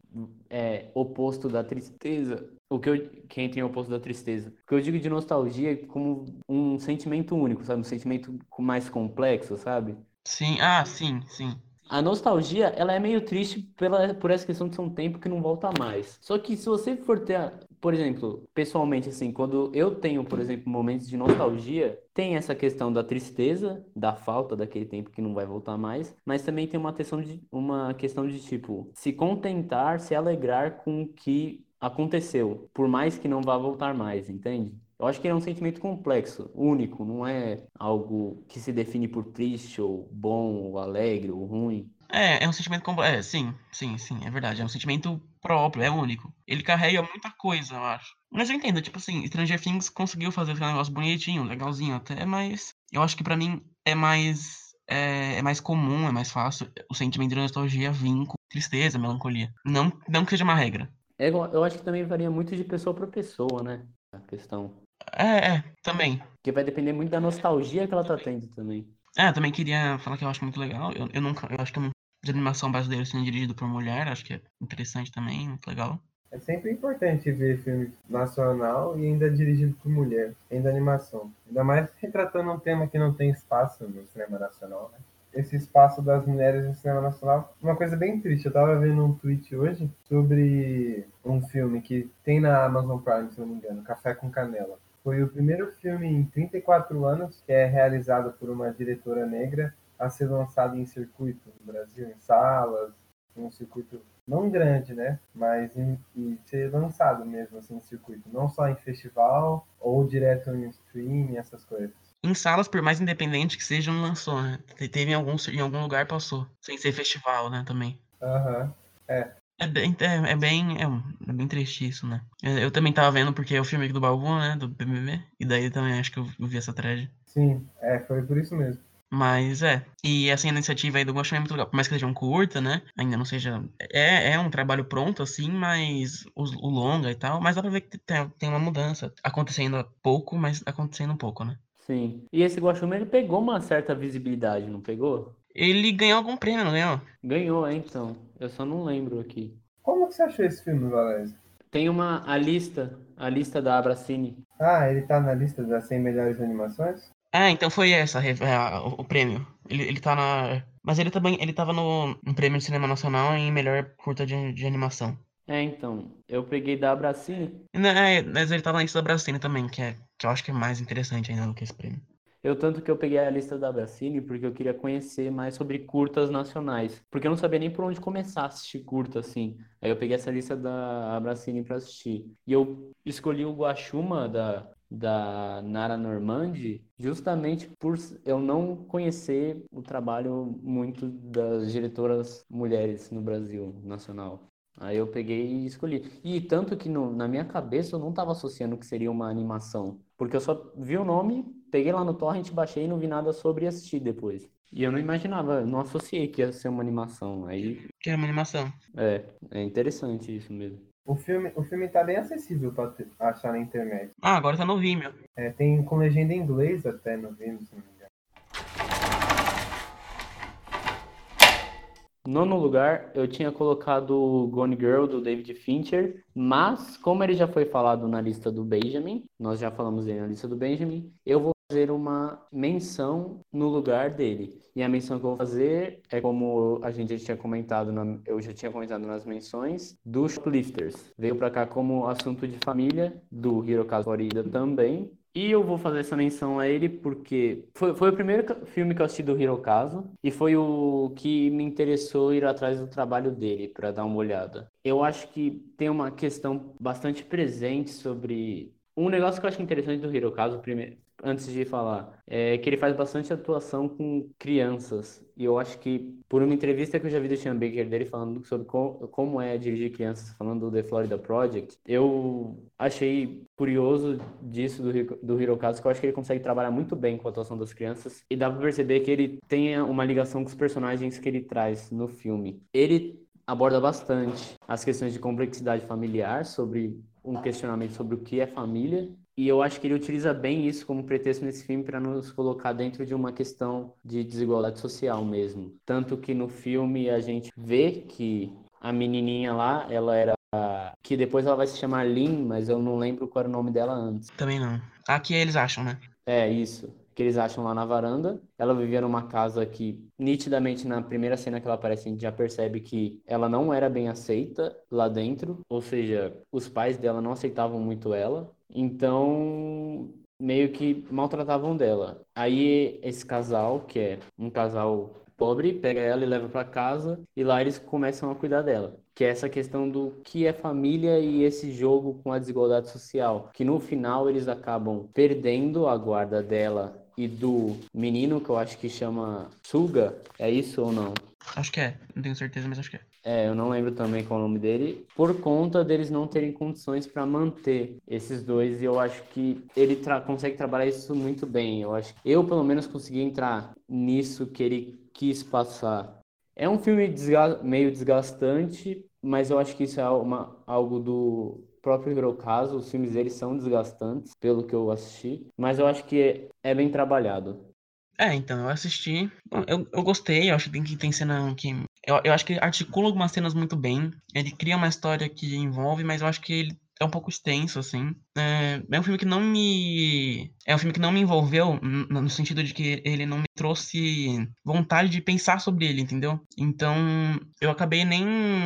S1: é, oposto da tristeza. O que, eu, que entra em oposto da tristeza. O que eu digo de nostalgia é como um sentimento único, sabe? Um sentimento mais complexo, sabe?
S2: Sim, ah, sim, sim.
S1: A nostalgia, ela é meio triste pela, por essa questão de ser um tempo que não volta mais. Só que se você for ter, por exemplo, pessoalmente, assim, quando eu tenho, por exemplo, momentos de nostalgia, tem essa questão da tristeza, da falta daquele tempo que não vai voltar mais, mas também tem uma questão de, uma questão de tipo, se contentar, se alegrar com o que aconteceu, por mais que não vá voltar mais, entende? Eu acho que ele é um sentimento complexo, único, não é algo que se define por triste ou bom, ou alegre, ou ruim.
S2: É, é um sentimento. É, sim, sim, sim, é verdade. É um sentimento próprio, é único. Ele carrega muita coisa, eu acho. Mas eu entendo, tipo assim, Stranger Things conseguiu fazer aquele negócio bonitinho, legalzinho até, mas eu acho que para mim é mais. É, é, mais comum, é mais fácil o sentimento de nostalgia vir com tristeza, melancolia. Não, não que seja uma regra.
S1: É, eu acho que também varia muito de pessoa para pessoa, né? A questão.
S2: É, é, também.
S1: Porque vai depender muito da nostalgia que ela tá tendo também.
S2: É, também queria falar que eu acho muito legal. Eu, eu nunca, eu acho que um de animação brasileiro sendo dirigido por mulher, acho que é interessante também, muito legal.
S3: É sempre importante ver filme nacional e ainda dirigido por mulher, ainda animação. Ainda mais retratando um tema que não tem espaço no cinema nacional, né? Esse espaço das mulheres no cinema nacional. Uma coisa bem triste, eu tava vendo um tweet hoje sobre um filme que tem na Amazon Prime, se não me engano, Café com Canela. Foi o primeiro filme em 34 anos que é realizado por uma diretora negra a ser lançado em circuito no Brasil, em salas, em um circuito não grande, né? Mas em, e ser lançado mesmo assim em circuito, não só em festival ou direto em streaming, essas coisas.
S2: Em salas, por mais independente que seja, não lançou, né? Teve em algum, em algum lugar passou, sem ser festival, né, também.
S3: Aham, uhum. é.
S2: É bem, é, é bem, é, é, bem triste isso, né? Eu, eu, também tava vendo porque é o filme aqui do Baú, né? Do BBB. E daí também acho que eu, vi essa thread.
S3: Sim, é, foi por isso mesmo.
S2: Mas é. E essa iniciativa aí do Gosto é muito legal. Por mais que seja um curta, né? Ainda não seja. É, é um trabalho pronto, assim, mas o, o longa e tal. Mas dá pra ver que tem, tem uma mudança. Acontecendo pouco, mas acontecendo um pouco, né?
S1: Sim. E esse Guaxume, ele pegou uma certa visibilidade, não pegou?
S2: Ele ganhou algum prêmio, não ganhou?
S1: Ganhou, é, então. Eu só não lembro aqui.
S3: Como que você achou esse filme, Valézio?
S1: Tem uma a lista, a lista da Abracine.
S3: Ah, ele tá na lista das 100 melhores animações?
S2: Ah, então foi essa a, o, o, prêmio. Ele, ele tá na. Mas ele também ele tava no, no prêmio de cinema nacional em melhor curta de, de animação.
S1: É, então. Eu peguei da Abracine.
S2: É, mas ele tava na lista da Abracine também, que, é, que eu acho que é mais interessante ainda do que esse prêmio.
S1: Eu tanto que eu peguei a lista da Abracine porque eu queria conhecer mais sobre curtas nacionais. Porque eu não sabia nem por onde começar a assistir curta, assim. Aí eu peguei essa lista da Abracine para assistir. E eu escolhi o Guaxuma da, da Nara Normandi justamente por eu não conhecer o trabalho muito das diretoras mulheres no Brasil nacional. Aí eu peguei e escolhi. E tanto que no, na minha cabeça eu não estava associando que seria uma animação. Porque eu só vi o nome, peguei lá no torrent, baixei e não vi nada sobre e assisti depois. E eu não imaginava, não associei que ia ser uma animação. Aí.
S2: Que é uma animação.
S1: É, é interessante isso mesmo.
S3: O filme, o filme tá bem acessível pra achar na internet.
S2: Ah, agora tá no Vimeo.
S3: É, tem com legenda em inglês até no Vimeo, se não me engano.
S1: Nono lugar, eu tinha colocado Gone Girl do David Fincher, mas como ele já foi falado na lista do Benjamin, nós já falamos dele na lista do Benjamin, eu vou fazer uma menção no lugar dele. E a menção que eu vou fazer é como a gente já tinha comentado, na, eu já tinha comentado nas menções, do Shoplifters. Veio para cá como assunto de família, do Hirokazu Horida também. E eu vou fazer essa menção a ele porque foi, foi o primeiro filme que eu assisti do Hirokazu e foi o que me interessou ir atrás do trabalho dele para dar uma olhada. Eu acho que tem uma questão bastante presente sobre um negócio que eu acho interessante do Hirokazu, antes de falar, é que ele faz bastante atuação com crianças. E eu acho que, por uma entrevista que eu já vi do Sean Baker dele falando sobre co como é dirigir crianças, falando do The Florida Project, eu achei curioso disso do, do Hirokazu, que eu acho que ele consegue trabalhar muito bem com a atuação das crianças. E dá pra perceber que ele tem uma ligação com os personagens que ele traz no filme. Ele aborda bastante as questões de complexidade familiar, sobre um questionamento sobre o que é família e eu acho que ele utiliza bem isso como pretexto nesse filme para nos colocar dentro de uma questão de desigualdade social mesmo. Tanto que no filme a gente vê que a menininha lá, ela era que depois ela vai se chamar Lin, mas eu não lembro qual era o nome dela antes.
S2: Também não. Aqui eles acham, né?
S1: É, isso. Que eles acham lá na varanda. Ela vivia numa casa que, nitidamente, na primeira cena que ela aparece, a gente já percebe que ela não era bem aceita lá dentro. Ou seja, os pais dela não aceitavam muito ela. Então, meio que maltratavam dela. Aí esse casal, que é um casal pobre, pega ela e leva para casa e lá eles começam a cuidar dela. Que é essa questão do que é família e esse jogo com a desigualdade social. Que no final eles acabam perdendo a guarda dela e do menino, que eu acho que chama Suga. É isso ou não?
S2: Acho que é, não tenho certeza, mas acho que é.
S1: É, eu não lembro também qual é o nome dele, por conta deles não terem condições para manter esses dois, e eu acho que ele tra consegue trabalhar isso muito bem. Eu acho eu pelo menos consegui entrar nisso que ele quis passar. É um filme desga meio desgastante, mas eu acho que isso é uma, algo do próprio Hirokazu. Os filmes dele são desgastantes, pelo que eu assisti, mas eu acho que é, é bem trabalhado.
S2: É, então, eu assisti. Eu, eu gostei, eu acho que tem, que tem cena que. Eu, eu acho que articula algumas cenas muito bem. Ele cria uma história que envolve, mas eu acho que ele é um pouco extenso, assim. É, é, um filme que não me. É um filme que não me envolveu, no sentido de que ele não me trouxe vontade de pensar sobre ele, entendeu? Então, eu acabei nem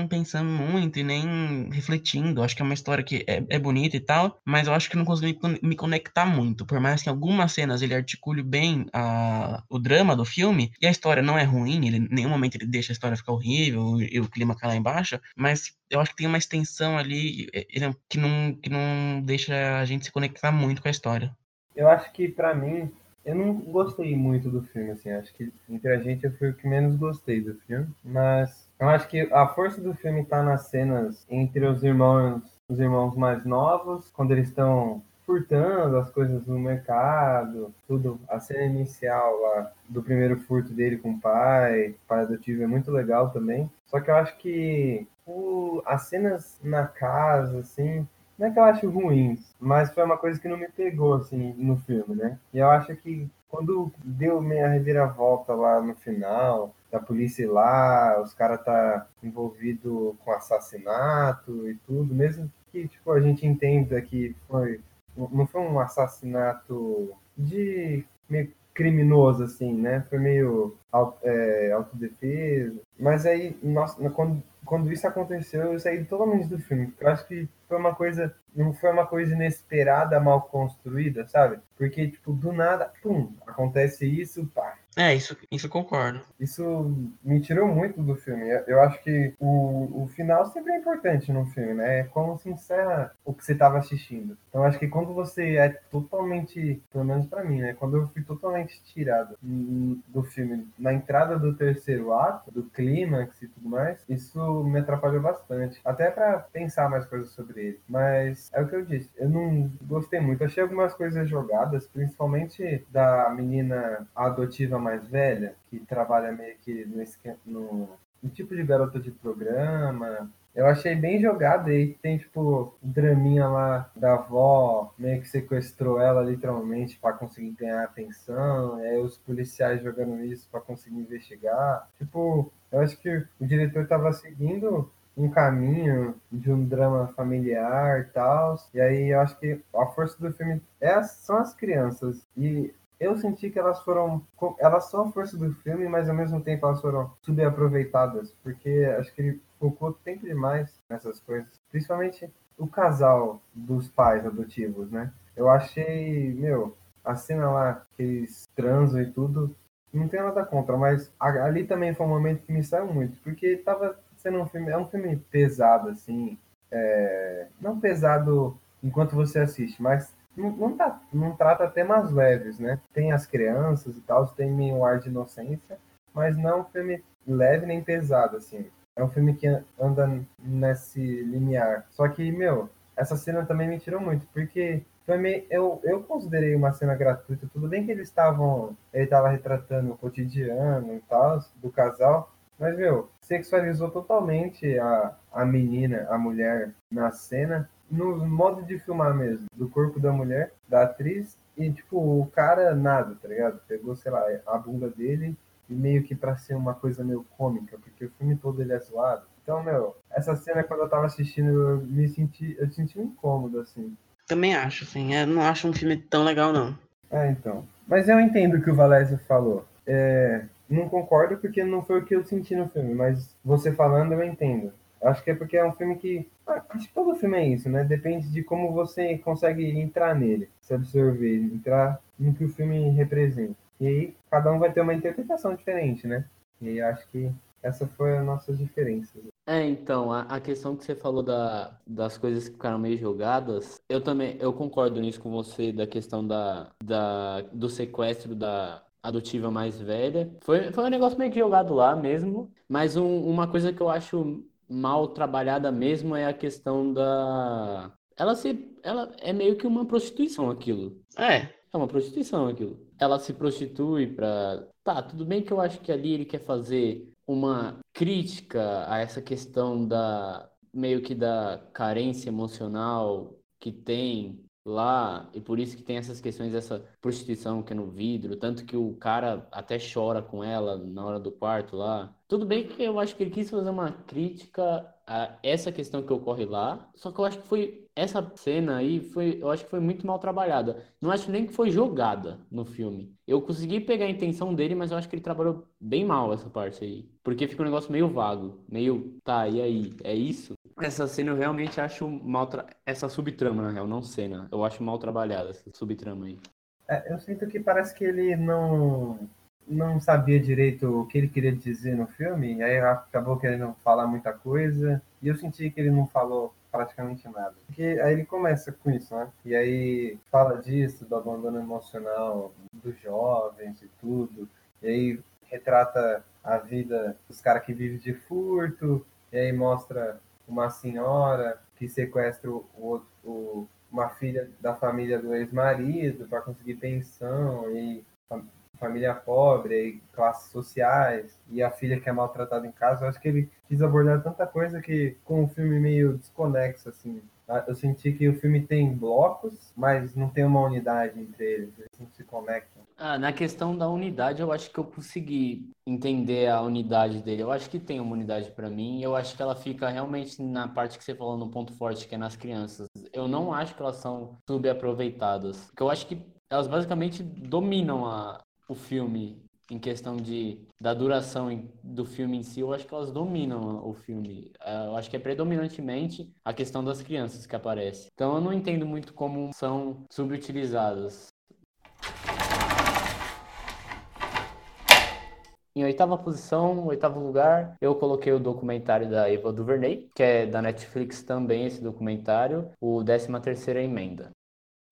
S2: pensando muito e nem refletindo. Acho que é uma história que é, é bonita e tal, mas eu acho que não consegui me conectar muito. Por mais que algumas cenas ele articule bem a, o drama do filme, e a história não é ruim, ele, em nenhum momento ele deixa a história ficar horrível e o clima cair lá embaixo, mas eu acho que tem uma extensão ali ele, que, não, que não deixa a gente se conectar muito com a história.
S3: Eu acho que, para mim, eu não gostei muito do filme, assim. Acho que entre a gente eu fui o que menos gostei do filme. Mas eu acho que a força do filme tá nas cenas entre os irmãos, os irmãos mais novos, quando eles estão furtando as coisas no mercado, tudo. A cena inicial lá do primeiro furto dele com o pai, pai adotivo, é muito legal também. Só que eu acho que o, as cenas na casa, assim, não é que eu acho ruins, mas foi uma coisa que não me pegou, assim, no filme, né? E eu acho que quando deu meia reviravolta lá no final, da polícia ir lá, os caras tá envolvido com assassinato e tudo, mesmo que, tipo, a gente entenda que foi, não foi um assassinato de meio criminoso, assim, né? Foi meio é, autodefesa. Mas aí, nossa, quando, quando isso aconteceu, eu saí totalmente do filme. Eu acho que foi uma coisa, não foi uma coisa inesperada, mal construída, sabe? Porque, tipo, do nada, pum, acontece isso, pá,
S2: é, isso, isso concordo.
S3: Isso me tirou muito do filme. Eu acho que o, o final sempre é importante no filme, né? É como se encerra o que você estava assistindo. Então acho que quando você é totalmente, pelo menos para mim, né? Quando eu fui totalmente tirado do filme na entrada do terceiro ato, do clímax e tudo mais, isso me atrapalhou bastante. Até para pensar mais coisas sobre ele. Mas é o que eu disse. Eu não gostei muito. Achei algumas coisas jogadas, principalmente da menina adotiva mais velha, que trabalha meio que no, no, no tipo de garota de programa. Eu achei bem jogado aí. Tem, tipo, um draminha lá da avó, meio que sequestrou ela literalmente para conseguir ganhar atenção. E aí os policiais jogando isso para conseguir investigar. Tipo, eu acho que o diretor tava seguindo um caminho de um drama familiar e tal. E aí eu acho que a força do filme é, são as crianças. E eu senti que elas foram. Elas são a força do filme, mas ao mesmo tempo elas foram subaproveitadas, porque acho que ele focou tempo demais nessas coisas. Principalmente o casal dos pais adotivos, né? Eu achei, meu, a cena lá que eles transam e tudo, não tem nada contra, mas ali também foi um momento que me saiu muito, porque tava sendo um filme, é um filme pesado, assim, é, não pesado enquanto você assiste, mas não, tá, não trata temas leves, né? Tem as crianças e tal, tem meio ar de inocência, mas não é um filme leve nem pesado, assim. É um filme que anda nesse limiar. Só que, meu, essa cena também me tirou muito, porque meio, eu, eu considerei uma cena gratuita. Tudo bem que eles estavam. Ele estava retratando o cotidiano e tal, do casal, mas, meu, sexualizou totalmente a, a menina, a mulher na cena, no modo de filmar mesmo, do corpo da mulher, da atriz, e, tipo, o cara nada, tá ligado? Pegou, sei lá, a bunda dele e meio que pra ser uma coisa meio cômica, porque o filme todo ele é zoado. Então, meu, essa cena quando eu tava assistindo, eu me senti, eu senti um incômodo, assim.
S2: Também acho, assim, eu não acho um filme tão legal, não.
S3: É, então. Mas eu entendo o que o Valésio falou. É, não concordo porque não foi o que eu senti no filme, mas você falando eu entendo. Acho que é porque é um filme que. Ah, acho que todo filme é isso, né? Depende de como você consegue entrar nele, se absorver, entrar no que o filme representa. E aí cada um vai ter uma interpretação diferente, né? E acho que essa foi as nossas diferenças.
S1: É, então, a, a questão que você falou da, das coisas que ficaram meio jogadas, eu também, eu concordo nisso com você, da questão da, da, do sequestro da adotiva mais velha. Foi, foi um negócio meio que jogado lá mesmo, mas um, uma coisa que eu acho mal trabalhada mesmo é a questão da... Ela se, ela é meio que uma prostituição aquilo.
S2: É.
S1: É uma prostituição aquilo. Ela se prostitui pra. Tá, tudo bem que eu acho que ali ele quer fazer uma crítica a essa questão da. meio que da carência emocional que tem lá, e por isso que tem essas questões dessa prostituição que é no vidro, tanto que o cara até chora com ela na hora do quarto lá. Tudo bem que eu acho que ele quis fazer uma crítica a essa questão que ocorre lá, só que eu acho que foi essa cena aí foi, eu acho que foi muito mal trabalhada. Não acho nem que foi jogada no filme. Eu consegui pegar a intenção dele, mas eu acho que ele trabalhou bem mal essa parte aí, porque fica um negócio meio vago, meio, tá, e aí, é isso? Essa cena eu realmente acho mal tra... essa subtrama, na real, não cena. Eu acho mal trabalhada essa subtrama aí.
S3: É, eu sinto que parece que ele não não sabia direito o que ele queria dizer no filme, aí acabou querendo falar muita coisa, e eu senti que ele não falou praticamente nada. Porque aí ele começa com isso, né? E aí fala disso, do abandono emocional dos jovens e tudo, e aí retrata a vida dos caras que vivem de furto, e aí mostra uma senhora que sequestra o, o, uma filha da família do ex-marido para conseguir pensão e família pobre e classes sociais e a filha que é maltratada em casa. Eu acho que ele quis abordar tanta coisa que com um filme meio desconexo assim. Eu senti que o filme tem blocos, mas não tem uma unidade entre eles, eles não se conectam.
S1: Ah, na questão da unidade, eu acho que eu consegui entender a unidade dele. Eu acho que tem uma unidade para mim. Eu acho que ela fica realmente na parte que você falou no ponto forte, que é nas crianças. Eu não acho que elas são subaproveitadas. Porque eu acho que elas basicamente dominam a, o filme em questão de da duração do filme em si, eu acho que elas dominam o filme. É, eu acho que é predominantemente a questão das crianças que aparece. Então eu não entendo muito como são subutilizadas. Em oitava posição, oitavo lugar, eu coloquei o documentário da Eva DuVernay, que é da Netflix também esse documentário, o 13 terceira emenda.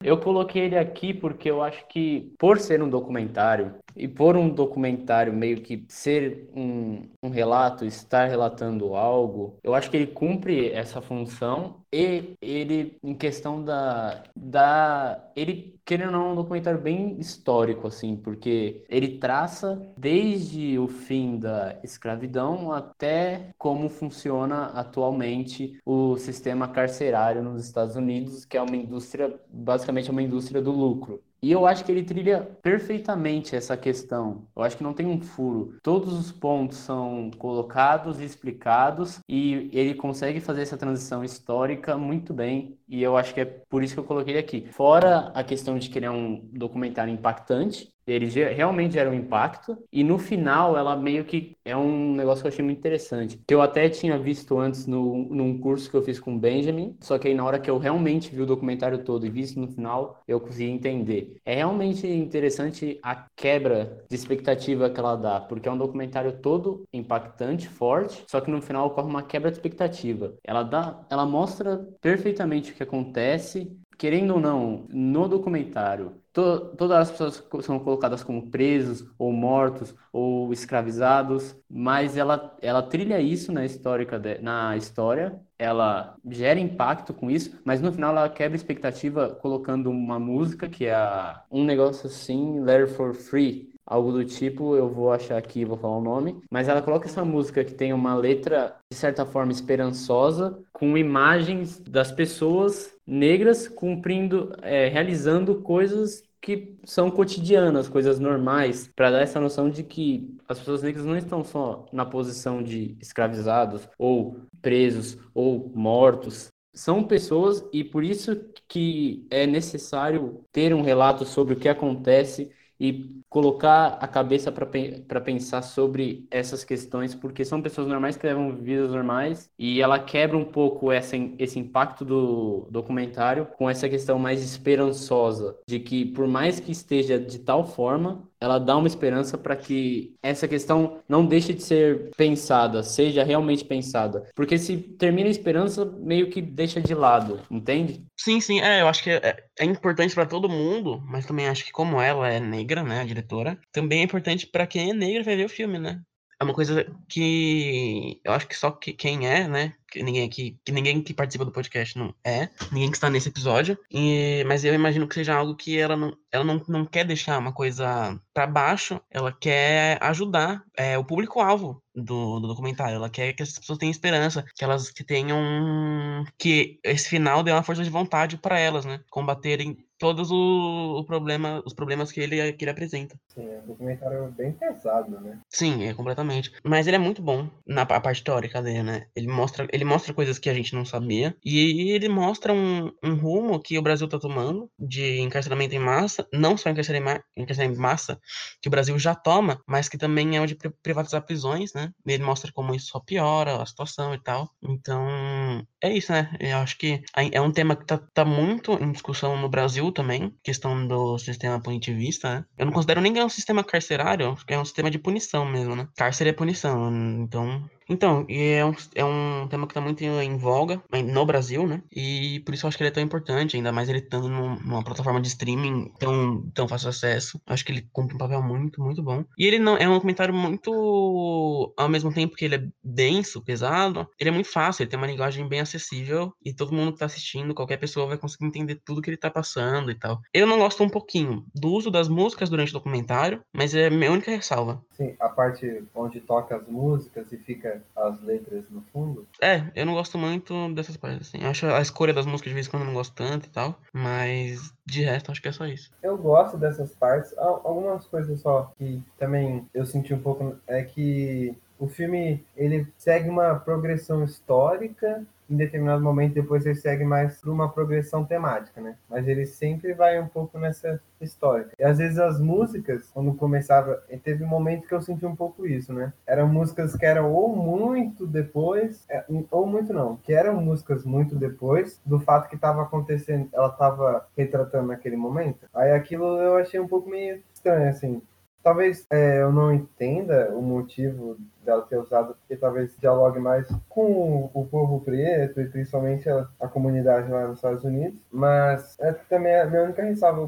S1: Eu coloquei ele aqui porque eu acho que, por ser um documentário, e por um documentário meio que ser um, um relato, estar relatando algo, eu acho que ele cumpre essa função e ele, em questão da. da ele, querendo ou não, é um documentário bem histórico, assim, porque ele traça desde o fim da escravidão até como funciona atualmente o sistema carcerário nos Estados Unidos, que é uma indústria, basicamente, é uma indústria do lucro. E eu acho que ele trilha perfeitamente essa questão. Eu acho que não tem um furo. Todos os pontos são colocados e explicados e ele consegue fazer essa transição histórica muito bem. E eu acho que é por isso que eu coloquei aqui. Fora a questão de ele é um documentário impactante, ele realmente gera um impacto. E no final, ela meio que é um negócio que eu achei muito interessante. Que eu até tinha visto antes no, num curso que eu fiz com o Benjamin. Só que aí, na hora que eu realmente vi o documentário todo e vi isso no final, eu consegui entender. É realmente interessante a quebra de expectativa que ela dá. Porque é um documentário todo impactante, forte. Só que no final ocorre uma quebra de expectativa. Ela dá, ela mostra perfeitamente que acontece querendo ou não, no documentário, to todas as pessoas são colocadas como presos, ou mortos, ou escravizados, mas ela, ela trilha isso na, histórica de, na história, ela gera impacto com isso, mas no final ela quebra expectativa colocando uma música que é um negócio assim, Letter for Free, algo do tipo, eu vou achar aqui, vou falar o nome, mas ela coloca essa música que tem uma letra de certa forma esperançosa, com imagens das pessoas negras cumprindo, é, realizando coisas que são cotidianas, coisas normais, para dar essa noção de que as pessoas negras não estão só na posição de escravizados ou presos ou mortos, são pessoas e por isso que é necessário ter um relato sobre o que acontece e colocar a cabeça para pensar sobre essas questões, porque são pessoas normais que levam vidas normais e ela quebra um pouco essa, esse impacto do documentário com essa questão mais esperançosa, de que por mais que esteja de tal forma, ela dá uma esperança para que essa questão não deixe de ser pensada, seja realmente pensada. Porque se termina a esperança, meio que deixa de lado, entende?
S2: Sim, sim, é, eu acho que é, é importante para todo mundo, mas também acho que como ela é negra, né, a diretora, também é importante para quem é negro ver o filme, né? É uma coisa que eu acho que só que quem é, né, que ninguém aqui, que ninguém que participa do podcast não é, ninguém que está nesse episódio, e, mas eu imagino que seja algo que ela não, ela não, não quer deixar uma coisa para baixo, ela quer ajudar é, o público-alvo do, do, documentário, ela quer que as pessoas tenham esperança, que elas que tenham, que esse final dê uma força de vontade para elas, né, combaterem todos o, o, problema, os problemas que ele, que ele apresenta.
S3: Sim, é um documentário bem pesado, né?
S2: Sim, é completamente. Mas ele é muito bom na parte teórica dele, né? Ele mostra ele mostra coisas que a gente não sabia e ele mostra um, um rumo que o Brasil está tomando de encarceramento em massa, não só encarceramento em massa, que o Brasil já toma, mas que também é o de privatizar prisões, né? Ele mostra como isso só piora a situação e tal. Então, é isso, né? Eu acho que é um tema que tá, tá muito em discussão no Brasil também, questão do sistema punitivista, né? Eu não considero nem que é um sistema carcerário, é um sistema de punição mesmo, né? Cárcere é punição, então então, é um, é um tema que está muito em voga no Brasil, né? E por isso eu acho que ele é tão importante, ainda mais ele estando numa plataforma de streaming tão, tão fácil acesso. Acho que ele cumpre um papel muito, muito bom. E ele não é um comentário muito. Ao mesmo tempo que ele é denso, pesado, ele é muito fácil, ele tem uma linguagem bem acessível e todo mundo que tá assistindo, qualquer pessoa vai conseguir entender tudo que ele tá passando e tal. Eu não gosto um pouquinho do uso das músicas durante o documentário, mas é a minha única ressalva.
S3: Sim, a parte onde toca as músicas e fica as letras no fundo.
S2: É, eu não gosto muito dessas partes, assim. acho a escolha das músicas de vez em quando eu não gosto tanto e tal, mas de resto acho que é só isso.
S3: Eu gosto dessas partes. Algumas coisas só que também eu senti um pouco é que o filme ele segue uma progressão histórica em determinado momento depois ele segue mais para uma progressão temática, né? Mas ele sempre vai um pouco nessa histórica. E às vezes as músicas, quando começava, teve um momento que eu senti um pouco isso, né? Eram músicas que eram ou muito depois, é, ou muito não, que eram músicas muito depois do fato que estava acontecendo, ela estava retratando naquele momento. Aí aquilo eu achei um pouco meio estranho, assim. Talvez é, eu não entenda o motivo dela ter usado, porque talvez dialogue mais com o povo preto e principalmente a, a comunidade lá nos Estados Unidos. Mas é também a minha única ressalva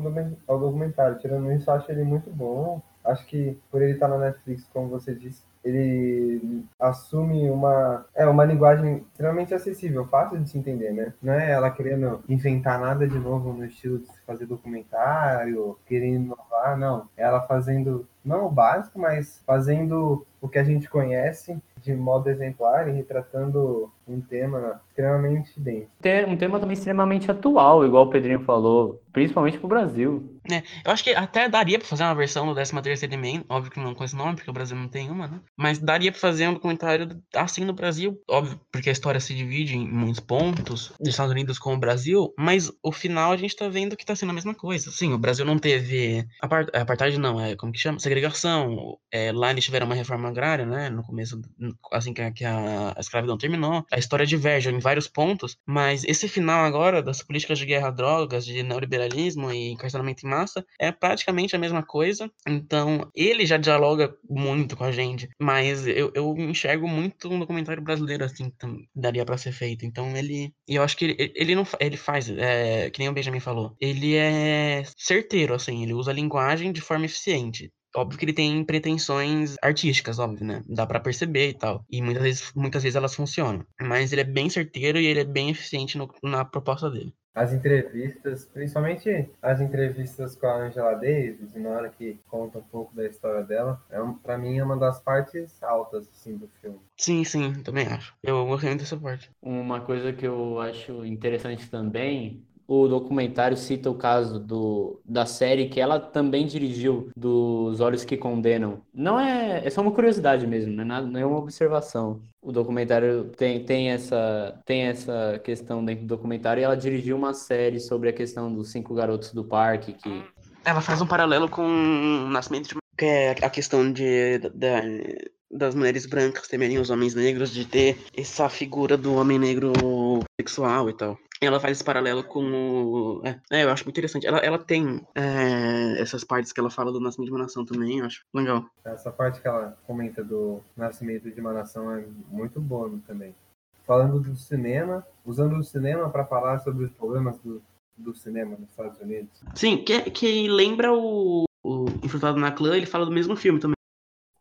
S3: ao documentário. Tirando isso, eu acho ele muito bom. Acho que por ele estar na Netflix, como você disse, ele assume uma é uma linguagem extremamente acessível, fácil de se entender, né? Não é ela querendo inventar nada de novo no estilo de fazer documentário, querendo inovar, não. É ela fazendo não o básico, mas fazendo o que a gente conhece de modo exemplar e retratando um tema extremamente denso.
S1: Um tema também extremamente atual, igual o Pedrinho falou, principalmente para o Brasil.
S2: É, eu acho que até daria pra fazer uma versão do 13 terceira Emenda, óbvio que não com esse nome, porque o Brasil não tem uma, né? Mas daria pra fazer um documentário assim no Brasil, óbvio, porque a história se divide em muitos pontos, dos Estados Unidos com o Brasil, mas o final a gente tá vendo que tá sendo a mesma coisa. Sim, o Brasil não teve apart... apartheid não, é como que chama? Segregação. É, lá eles tiveram uma reforma agrária, né? No começo, assim que a, que a escravidão terminou. A história diverge em vários pontos, mas esse final agora das políticas de guerra a drogas, de neoliberalismo e encarceramento em massa é praticamente a mesma coisa. Então, ele já dialoga muito com a gente, mas eu, eu enxergo muito um documentário brasileiro assim que daria para ser feito. Então, ele. E eu acho que ele, ele não ele faz, é, que nem o Benjamin falou, ele é certeiro, assim, ele usa a linguagem de forma eficiente. Óbvio que ele tem pretensões artísticas, óbvio, né? Dá para perceber e tal. E muitas vezes, muitas vezes elas funcionam. Mas ele é bem certeiro e ele é bem eficiente no, na proposta dele
S3: as entrevistas, principalmente as entrevistas com a Angela Davis, na hora que conta um pouco da história dela, é um, para mim é uma das partes altas assim do filme.
S2: Sim, sim, também acho. Eu gostei muito dessa parte.
S1: Uma coisa que eu acho interessante também o documentário cita o caso do, da série que ela também dirigiu, dos Olhos que Condenam. Não é. É só uma curiosidade mesmo, não é, nada, é uma observação. O documentário tem, tem, essa, tem essa questão dentro do documentário e ela dirigiu uma série sobre a questão dos cinco garotos do parque que.
S2: Ela faz um paralelo com o Nascimento de. Que é a questão de das mulheres brancas temerem os homens negros, de ter essa figura do homem negro sexual e tal ela faz esse paralelo com o. É, é, eu acho muito interessante. Ela, ela tem é, essas partes que ela fala do nascimento de uma nação também, eu acho legal.
S3: Essa parte que ela comenta do nascimento de uma nação é muito boa também. Falando do cinema, usando o cinema para falar sobre os problemas do, do cinema nos Estados Unidos.
S2: Sim, que, que lembra o, o Infiltrado na Clã, ele fala do mesmo filme também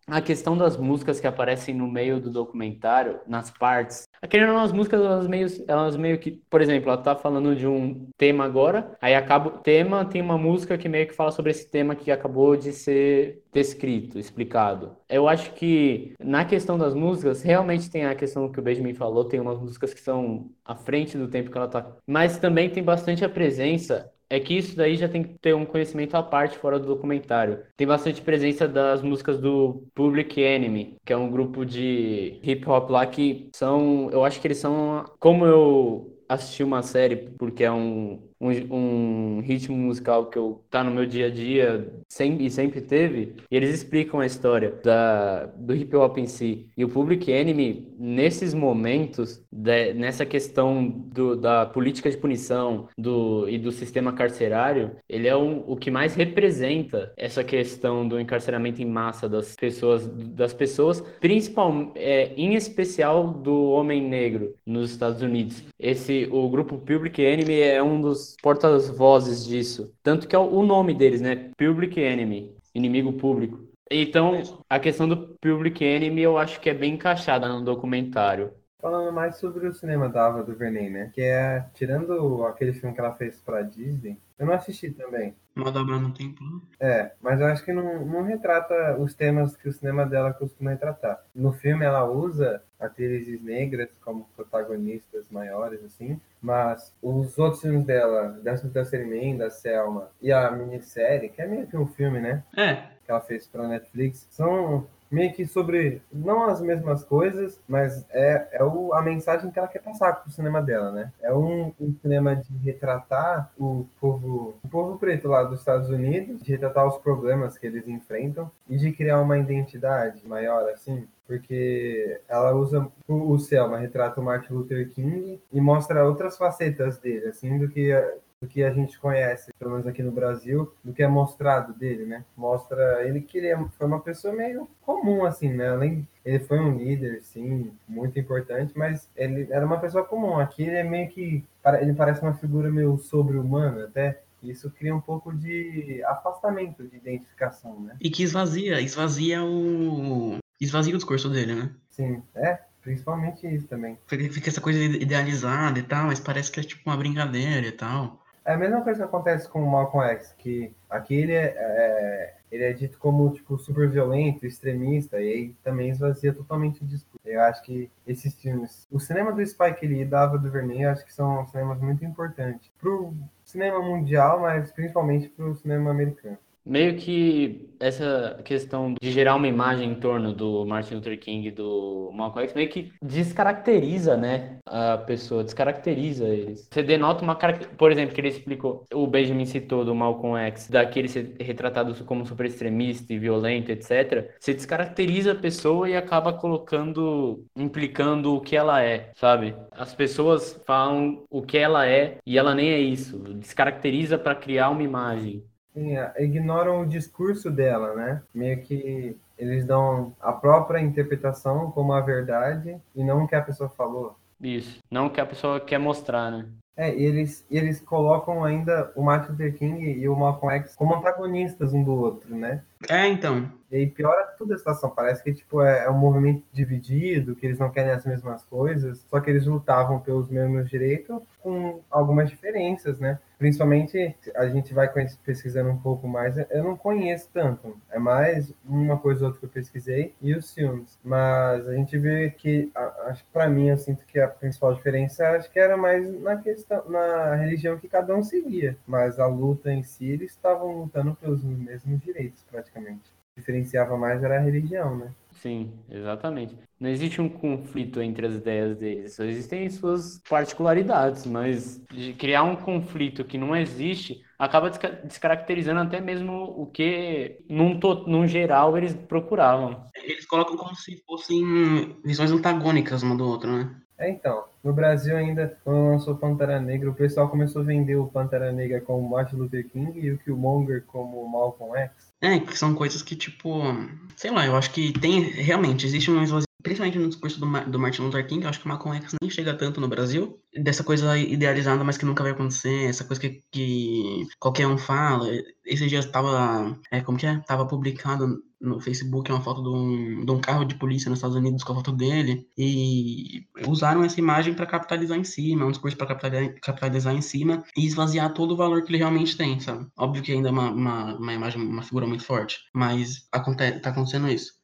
S1: a questão das músicas que aparecem no meio do documentário, nas partes. Aquele não, as músicas, elas meio, elas meio que, por exemplo, ela tá falando de um tema agora, aí acaba o tema, tem uma música que meio que fala sobre esse tema que acabou de ser descrito, explicado. Eu acho que na questão das músicas, realmente tem a questão que o Benjamin falou, tem umas músicas que são à frente do tempo que ela tá, mas também tem bastante a presença é que isso daí já tem que ter um conhecimento à parte fora do documentário. Tem bastante presença das músicas do Public Enemy, que é um grupo de hip hop lá que são, eu acho que eles são, como eu assisti uma série porque é um um, um, ritmo musical que eu tá no meu dia a dia sempre, e sempre teve, e eles explicam a história da, do hip hop em si. E o Public Enemy, nesses momentos, de, nessa questão do, da política de punição do, e do sistema carcerário, ele é um, o que mais representa essa questão do encarceramento em massa das pessoas, das pessoas, principalmente, é, em especial do homem negro nos Estados Unidos. Esse, o grupo Public Enemy é um dos porta-vozes disso. Tanto que é o nome deles, né? Public Enemy, inimigo público. Então, a questão do Public Enemy eu acho que é bem encaixada no documentário.
S3: Falando mais sobre o cinema da Ava DuVernay, né? Que é, tirando aquele filme que ela fez pra Disney, eu não assisti também.
S2: Madame no Tempo.
S3: É, mas eu acho que não, não retrata os temas que o cinema dela costuma retratar. No filme ela usa atrizes negras como protagonistas maiores, assim, mas os outros filmes dela, 13 terceira emenda, Selma e a minissérie, que é meio que um filme, né?
S2: É.
S3: Que ela fez pra Netflix, são meio que sobre não as mesmas coisas, mas é, é o, a mensagem que ela quer passar com o cinema dela, né? É um, um, cinema de retratar o povo, o povo preto lá dos Estados Unidos, de retratar os problemas que eles enfrentam e de criar uma identidade maior, assim, porque ela usa o Selma retrata o Martin Luther King e mostra outras facetas dele, assim, do que do que a gente conhece, pelo menos aqui no Brasil, do que é mostrado dele, né? Mostra ele que ele é, foi uma pessoa meio comum, assim, né? Além, ele foi um líder, sim, muito importante, mas ele era uma pessoa comum. Aqui ele é meio que, ele parece uma figura meio sobre-humana, até. Isso cria um pouco de afastamento de identificação, né?
S2: E que esvazia, esvazia o esvazia o discurso dele, né?
S3: Sim, é, principalmente isso também.
S2: Fica essa coisa idealizada e tal, mas parece que é tipo uma brincadeira e tal.
S3: É a mesma coisa que acontece com o Malcolm X, que aqui ele é, é ele é dito como tipo super violento, extremista, e aí também esvazia totalmente o discurso. Eu acho que esses filmes, o cinema do Spike Lee e da Ava DuVernay, eu acho que são cinemas muito importantes pro cinema mundial, mas principalmente pro cinema americano.
S1: Meio que essa questão de gerar uma imagem em torno do Martin Luther King e do Malcolm X meio que descaracteriza, né, a pessoa, descaracteriza eles. Você denota uma por exemplo, que ele explicou, o Benjamin citou do Malcolm X, daquele ser retratado como super extremista e violento, etc. Você descaracteriza a pessoa e acaba colocando, implicando o que ela é, sabe? As pessoas falam o que ela é e ela nem é isso. Descaracteriza para criar uma imagem.
S3: Sim, é, ignoram o discurso dela, né? Meio que eles dão a própria interpretação como a verdade e não o que a pessoa falou.
S1: Isso, não o que a pessoa quer mostrar, né?
S3: É, e eles, eles colocam ainda o Martin Luther King e o Malcolm X como antagonistas um do outro, né?
S2: É, então.
S3: E aí piora toda a situação. Parece que tipo, é, é, um movimento dividido, que eles não querem as mesmas coisas, só que eles lutavam pelos mesmos direitos com algumas diferenças, né? Principalmente, a gente vai pesquisando um pouco mais, eu não conheço tanto. É mais uma coisa ou outra que eu pesquisei e os filmes. Mas a gente vê que, acho que pra mim, eu sinto que a principal diferença, acho que era mais na questão, na religião que cada um seguia. Mas a luta em si, eles estavam lutando pelos mesmos direitos, praticamente diferenciava mais era a religião, né?
S1: Sim, exatamente. Não existe um conflito entre as ideias deles, só existem suas particularidades, mas de criar um conflito que não existe acaba descaracterizando até mesmo o que, num, to, num geral, eles procuravam.
S2: Eles colocam como se fossem visões antagônicas uma do outro, né?
S3: É, então, no Brasil ainda, quando lançou Pantera Negra, o pessoal começou a vender o Pantera Negra como Martin Luther King e o Killmonger como Malcolm X.
S2: É, que são coisas que, tipo, sei lá, eu acho que tem, realmente, existe um principalmente no discurso do, do Martin Luther King, eu acho que o X nem chega tanto no Brasil, dessa coisa idealizada, mas que nunca vai acontecer, essa coisa que, que qualquer um fala. Esses dias tava, é, como que é? Tava publicado no Facebook uma foto de um, de um carro de polícia nos Estados Unidos com a foto dele e usaram essa imagem para capitalizar em cima, um discurso para capitalizar, capitalizar em cima e esvaziar todo o valor que ele realmente tem, sabe? Óbvio que ainda é uma, uma, uma imagem, uma figura muito forte, mas acontece, tá acontecendo isso.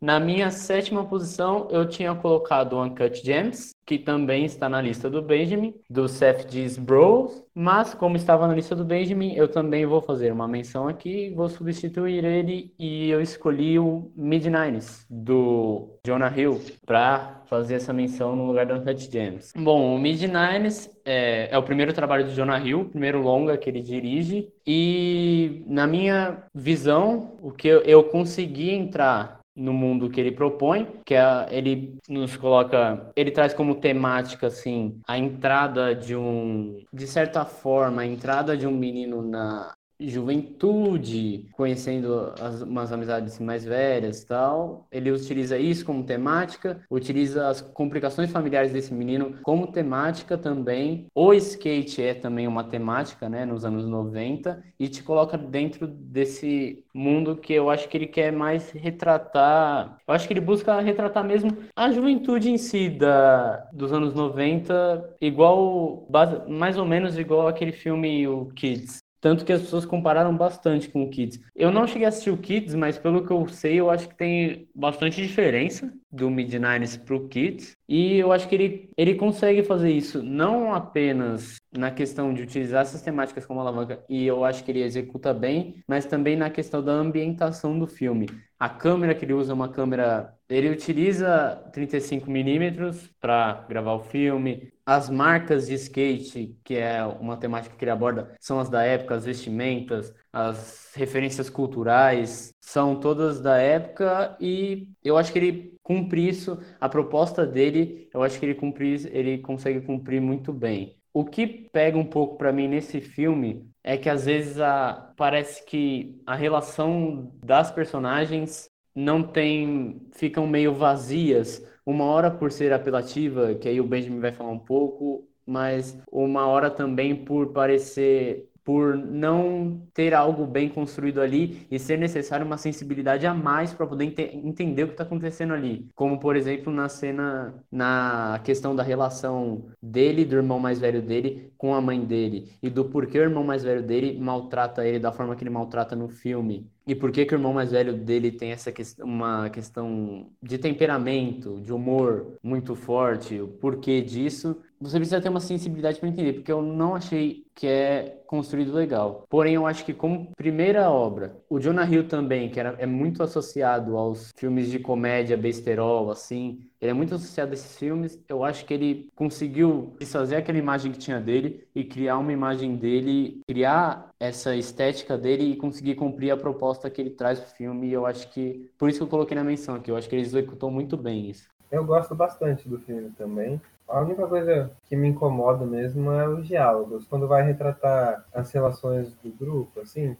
S1: Na minha sétima posição, eu tinha colocado o Uncut Gems, que também está na lista do Benjamin, do Seth Bros. Mas, como estava na lista do Benjamin, eu também vou fazer uma menção aqui, vou substituir ele e eu escolhi o Midnights, do Jonah Hill, para fazer essa menção no lugar do Uncut Gems. Bom, o Midnights é, é o primeiro trabalho do Jonah Hill, o primeiro longa que ele dirige, e na minha visão, o que eu, eu consegui entrar no mundo que ele propõe, que é, ele nos coloca, ele traz como temática assim a entrada de um, de certa forma, a entrada de um menino na juventude, conhecendo as, umas amizades mais velhas tal. Ele utiliza isso como temática, utiliza as complicações familiares desse menino como temática também. O skate é também uma temática, né, nos anos 90, e te coloca dentro desse mundo que eu acho que ele quer mais retratar. Eu acho que ele busca retratar mesmo a juventude em si da, dos anos 90, igual, mais ou menos igual aquele filme O Kids, tanto que as pessoas compararam bastante com o Kids. Eu não cheguei a assistir o Kids, mas pelo que eu sei, eu acho que tem bastante diferença do Midnights pro Kids. E eu acho que ele, ele consegue fazer isso não apenas na questão de utilizar essas temáticas como alavanca, e eu acho que ele executa bem, mas também na questão da ambientação do filme. A câmera que ele usa é uma câmera. Ele utiliza 35mm para gravar o filme. As marcas de skate, que é uma temática que ele aborda, são as da época, as vestimentas, as referências culturais, são todas da época e eu acho que ele cumpre isso, a proposta dele, eu acho que ele cumpre, ele consegue cumprir muito bem. O que pega um pouco para mim nesse filme é que às vezes a, parece que a relação das personagens não tem, ficam meio vazias. Uma hora por ser apelativa, que aí o Benjamin vai falar um pouco, mas uma hora também por parecer por não ter algo bem construído ali e ser necessário uma sensibilidade a mais para poder ente entender o que está acontecendo ali. Como, por exemplo, na cena, na questão da relação dele, do irmão mais velho dele, com a mãe dele, e do porquê o irmão mais velho dele maltrata ele da forma que ele maltrata no filme e por que, que o irmão mais velho dele tem essa uma questão de temperamento, de humor muito forte, o porquê disso, você precisa ter uma sensibilidade para entender, porque eu não achei que é construído legal. Porém, eu acho que como primeira obra, o Jonah Hill também, que era, é muito associado aos filmes de comédia, besterol, assim, ele é muito associado a esses filmes. Eu acho que ele conseguiu desfazer aquela imagem que tinha dele e criar uma imagem dele, criar essa estética dele e conseguir cumprir a proposta que ele traz pro filme. E eu acho que, por isso que eu coloquei na menção aqui, eu acho que ele executou muito bem isso.
S3: Eu gosto bastante do filme também. A única coisa que me incomoda mesmo é os diálogos. Quando vai retratar as relações do grupo, assim,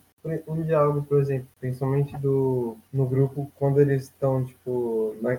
S3: um diálogo, por exemplo, principalmente do no grupo, quando eles estão, tipo, na,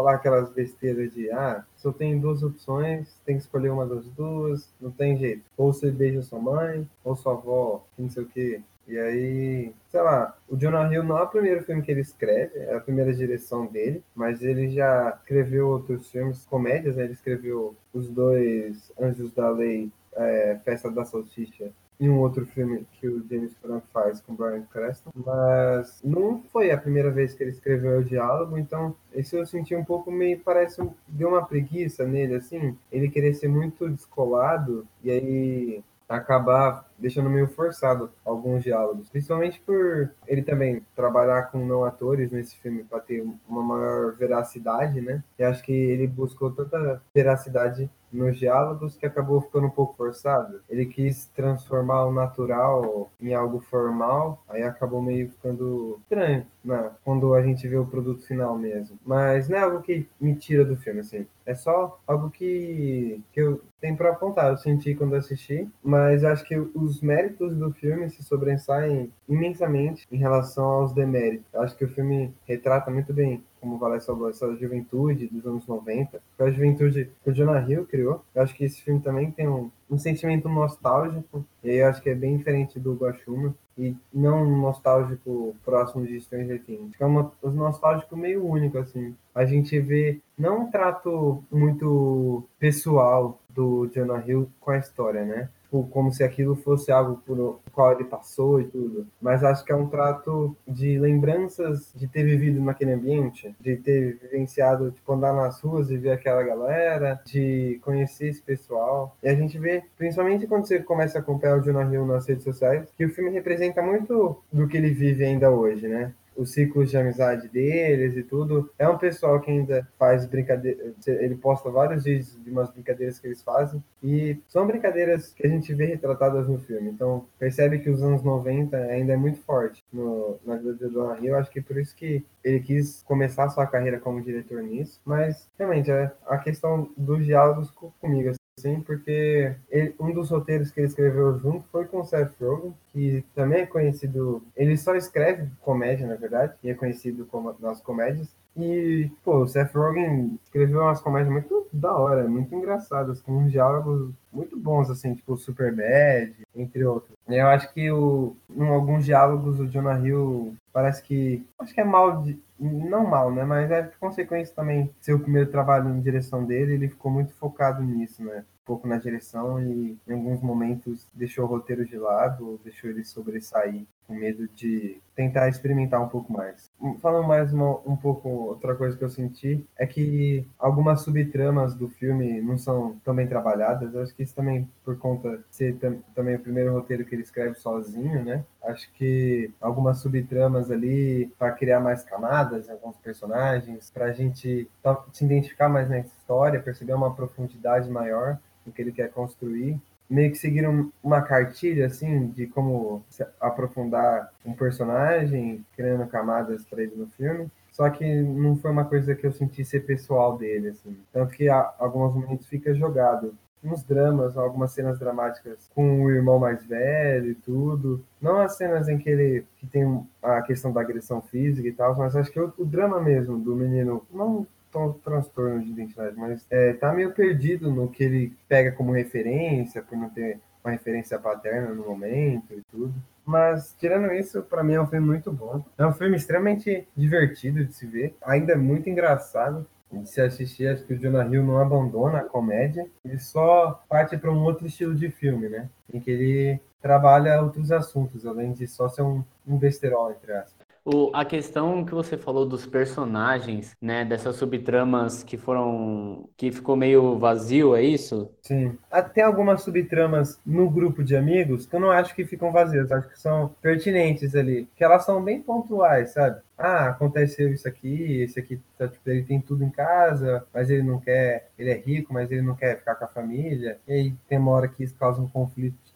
S3: falar aquelas besteiras de ah, só tem duas opções, tem que escolher uma das duas, não tem jeito. Ou você beija sua mãe, ou sua avó, não sei o quê. E aí, sei lá, o Jonah Hill não é o primeiro filme que ele escreve, é a primeira direção dele, mas ele já escreveu outros filmes, comédias, né? Ele escreveu os dois Anjos da Lei, é, Festa da Salsicha e um outro filme que o James Franco faz com Brian Creston, mas não foi a primeira vez que ele escreveu o diálogo, então isso eu senti um pouco meio, parece, deu uma preguiça nele, assim, ele querer ser muito descolado, e aí acabar deixando meio forçado alguns diálogos, principalmente por ele também trabalhar com não atores nesse filme para ter uma maior veracidade, né? E acho que ele buscou tanta veracidade nos diálogos que acabou ficando um pouco forçado. Ele quis transformar o natural em algo formal, aí acabou meio ficando estranho, né? Quando a gente vê o produto final mesmo. Mas não é algo que me tira do filme, assim. É só algo que, que eu tenho para apontar. Eu senti quando assisti, mas acho que os méritos do filme se sobressaem imensamente em relação aos deméritos. Acho que o filme retrata muito bem como o Valécio falou, essa juventude dos anos 90, foi a juventude que o Jonah Hill criou. Eu acho que esse filme também tem um, um sentimento nostálgico, e eu acho que é bem diferente do Guaxuma, e não um nostálgico próximo de Stranger Things. É um nostálgico meio único, assim. A gente vê não um trato muito pessoal do Jonah Hill com a história, né? Tipo, como se aquilo fosse algo por qual ele passou e tudo. Mas acho que é um trato de lembranças de ter vivido naquele ambiente, de ter vivenciado, tipo, andar nas ruas e ver aquela galera, de conhecer esse pessoal. E a gente vê, principalmente quando você começa a acompanhar o Jonah Hill nas redes sociais, que o filme representa muito do que ele vive ainda hoje, né? Os ciclos de amizade deles e tudo. É um pessoal que ainda faz brincadeira. Ele posta vários vídeos de umas brincadeiras que eles fazem. E são brincadeiras que a gente vê retratadas no filme. Então, percebe que os anos 90 ainda é muito forte no, na vida do Dona Hill. Acho que por isso que ele quis começar sua carreira como diretor nisso. Mas, realmente, é a questão dos diálogos comigo sim, porque ele, um dos roteiros que ele escreveu junto foi com o Seth Rogen, que também é conhecido. Ele só escreve comédia, na verdade, e é conhecido como, nas comédias. E, pô, o Seth Rogen escreveu umas comédias muito da hora, muito engraçadas, com uns diálogos muito bons, assim, tipo Super Bad, entre outros. Eu acho que o, em alguns diálogos o Jonah Hill parece que. Acho que é mal. Não mal, né? Mas é consequência também ser o primeiro trabalho em direção dele, ele ficou muito focado nisso, né? pouco na direção e em alguns momentos deixou o roteiro de lado, deixou ele sobressair com medo de tentar experimentar um pouco mais. Falando mais uma, um pouco, outra coisa que eu senti é que algumas subtramas do filme não são tão bem trabalhadas. Eu acho que isso também por conta de ser também o primeiro roteiro que ele escreve sozinho, né? Acho que algumas subtramas ali para criar mais camadas em alguns personagens, para a gente se identificar mais na história, perceber uma profundidade maior o que ele quer construir. Meio que seguiram uma cartilha, assim, de como aprofundar um personagem, criando camadas para ele no filme. Só que não foi uma coisa que eu senti ser pessoal dele, assim. Tanto que há, alguns momentos fica jogado uns dramas, algumas cenas dramáticas com o irmão mais velho e tudo. Não as cenas em que ele que tem a questão da agressão física e tal, mas acho que o, o drama mesmo do menino não transtorno de identidade, mas é, tá meio perdido no que ele pega como referência, por não ter uma referência paterna no momento e tudo. Mas, tirando isso, para mim é um filme muito bom. É um filme extremamente divertido de se ver, ainda é muito engraçado de se assistir. Acho que o Jonah Hill não abandona a comédia, ele só parte para um outro estilo de filme, né? Em que ele trabalha outros assuntos, além de só ser um, um besterol, entre aspas.
S1: O, a questão que você falou dos personagens, né, dessas subtramas que foram, que ficou meio vazio, é isso?
S3: Sim. Tem algumas subtramas no grupo de amigos que eu não acho que ficam vazias, acho que são pertinentes ali, que elas são bem pontuais, sabe? ah, aconteceu isso aqui, esse aqui tá, tipo, ele tem tudo em casa, mas ele não quer, ele é rico, mas ele não quer ficar com a família. E aí tem uma hora que isso causa um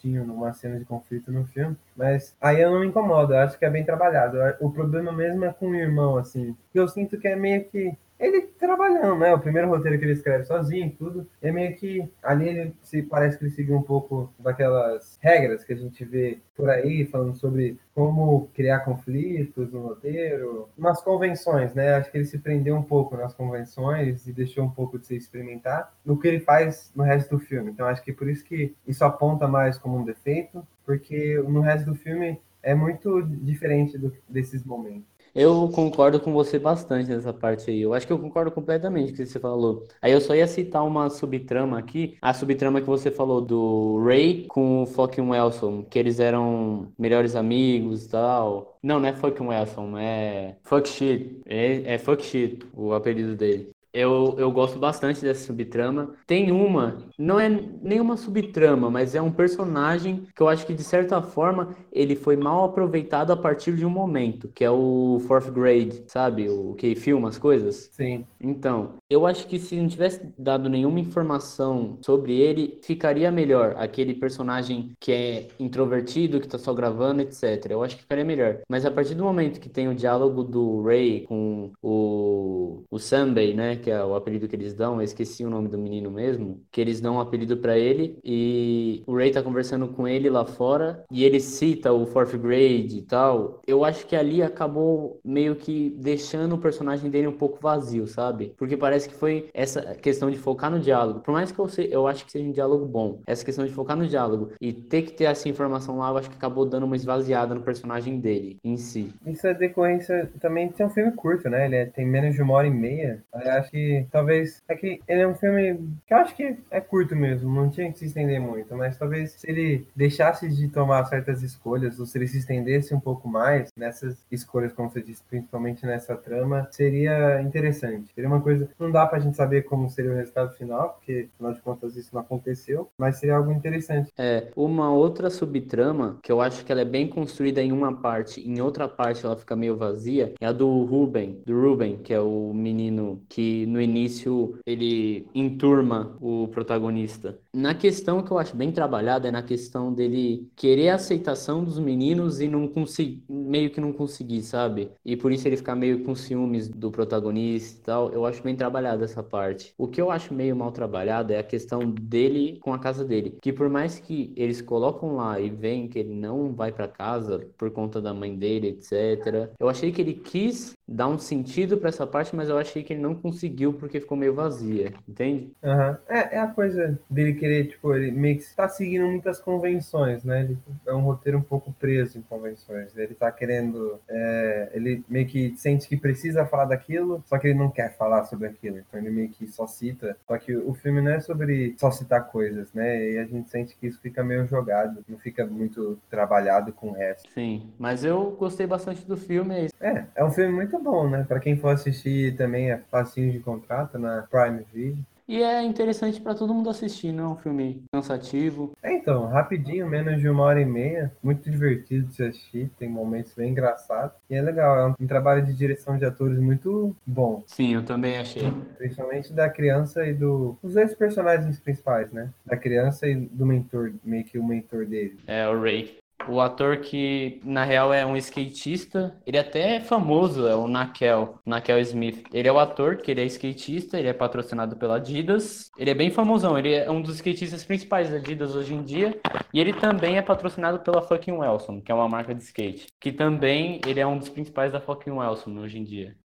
S3: numa cena de conflito no filme. Mas aí eu não me incomodo, eu acho que é bem trabalhado. O problema mesmo é com o irmão, assim. Que eu sinto que é meio que ele trabalhando, né? O primeiro roteiro que ele escreve sozinho, tudo, é meio que ali ele se parece que ele seguiu um pouco daquelas regras que a gente vê por aí, falando sobre como criar conflitos no roteiro, umas convenções, né? Acho que ele se prendeu um pouco nas convenções e deixou um pouco de se experimentar no que ele faz no resto do filme. Então acho que por isso que isso aponta mais como um defeito, porque no resto do filme é muito diferente do, desses momentos.
S1: Eu concordo com você bastante nessa parte aí. Eu acho que eu concordo completamente com o que você falou. Aí eu só ia citar uma subtrama aqui, a subtrama que você falou do Ray com o Fucking Wilson, que eles eram melhores amigos e tal. Não, não é Fucking Wilson, é Fuck Shit. É, é Fuck Shit o apelido dele. Eu, eu gosto bastante dessa subtrama. Tem uma, não é nenhuma subtrama, mas é um personagem que eu acho que de certa forma ele foi mal aproveitado a partir de um momento, que é o Fourth Grade, sabe? O que filma as coisas.
S3: Sim.
S1: Então, eu acho que se não tivesse dado nenhuma informação sobre ele, ficaria melhor. Aquele personagem que é introvertido, que tá só gravando, etc. Eu acho que ficaria melhor. Mas a partir do momento que tem o diálogo do Ray com o, o Sunday, né? Que é o apelido que eles dão, eu esqueci o nome do menino mesmo, que eles dão um apelido para ele e o Ray tá conversando com ele lá fora e ele cita o fourth grade e tal. Eu acho que ali acabou meio que deixando o personagem dele um pouco vazio, sabe? Porque parece que foi essa questão de focar no diálogo. Por mais que eu, sei, eu acho que seja um diálogo bom, essa questão de focar no diálogo e ter que ter essa informação lá, eu acho que acabou dando uma esvaziada no personagem dele em si.
S3: Isso é decorrência também de ser um filme curto, né? Ele é, tem menos de uma hora e meia. Eu acho que talvez. É que ele é um filme que eu acho que é curto mesmo, não tinha que se estender muito, mas talvez se ele deixasse de tomar certas escolhas, ou se ele se estendesse um pouco mais nessas escolhas, como você disse, principalmente nessa trama, seria interessante. Seria uma coisa. Não dá pra gente saber como seria o resultado final, porque afinal de contas isso não aconteceu, mas seria algo interessante.
S1: É, uma outra subtrama que eu acho que ela é bem construída em uma parte, em outra parte ela fica meio vazia, é a do Ruben, do Ruben, que é o menino que no início ele enturma o protagonista. Na questão que eu acho bem trabalhada é na questão dele querer a aceitação dos meninos e não conseguir, meio que não conseguir, sabe? E por isso ele ficar meio com ciúmes do protagonista e tal. Eu acho bem trabalhada essa parte. O que eu acho meio mal trabalhado é a questão dele com a casa dele. Que por mais que eles colocam lá e veem que ele não vai para casa por conta da mãe dele, etc. Eu achei que ele quis dar um sentido para essa parte, mas eu achei que ele não conseguiu porque ficou meio vazia, entende?
S3: Uhum. É, é a coisa dele querer, tipo, ele meio que está seguindo muitas convenções, né? Ele é um roteiro um pouco preso em convenções. Ele tá querendo. É, ele meio que sente que precisa falar daquilo, só que ele não quer falar sobre aquilo. Então ele meio que só cita. Só que o filme não é sobre só citar coisas, né? E a gente sente que isso fica meio jogado, não fica muito trabalhado com o resto.
S1: Sim, mas eu gostei bastante do filme.
S3: É, é um filme muito muito bom, né? Para quem for assistir também é facinho de contrato na Prime Video.
S1: E é interessante para todo mundo assistir, não é um filme cansativo.
S3: É, então, rapidinho, menos de uma hora e meia. Muito divertido de se assistir, tem momentos bem engraçados. E é legal, é um, trabalho de direção de atores muito bom.
S1: Sim, eu também achei.
S3: Principalmente da criança e do. Os dois personagens principais, né? Da criança e do mentor, meio que o mentor dele.
S1: É, o Ray. O ator que, na real, é um skatista, ele até é famoso, é o Nakel, Nakel Smith. Ele é o ator, que ele é skatista, ele é patrocinado pela Adidas. Ele é bem famosão, ele é um dos skatistas principais da Adidas hoje em dia. E ele também é patrocinado pela Fucking Wilson, que é uma marca de skate. Que também ele é um dos principais da Fucking Wilson hoje em dia.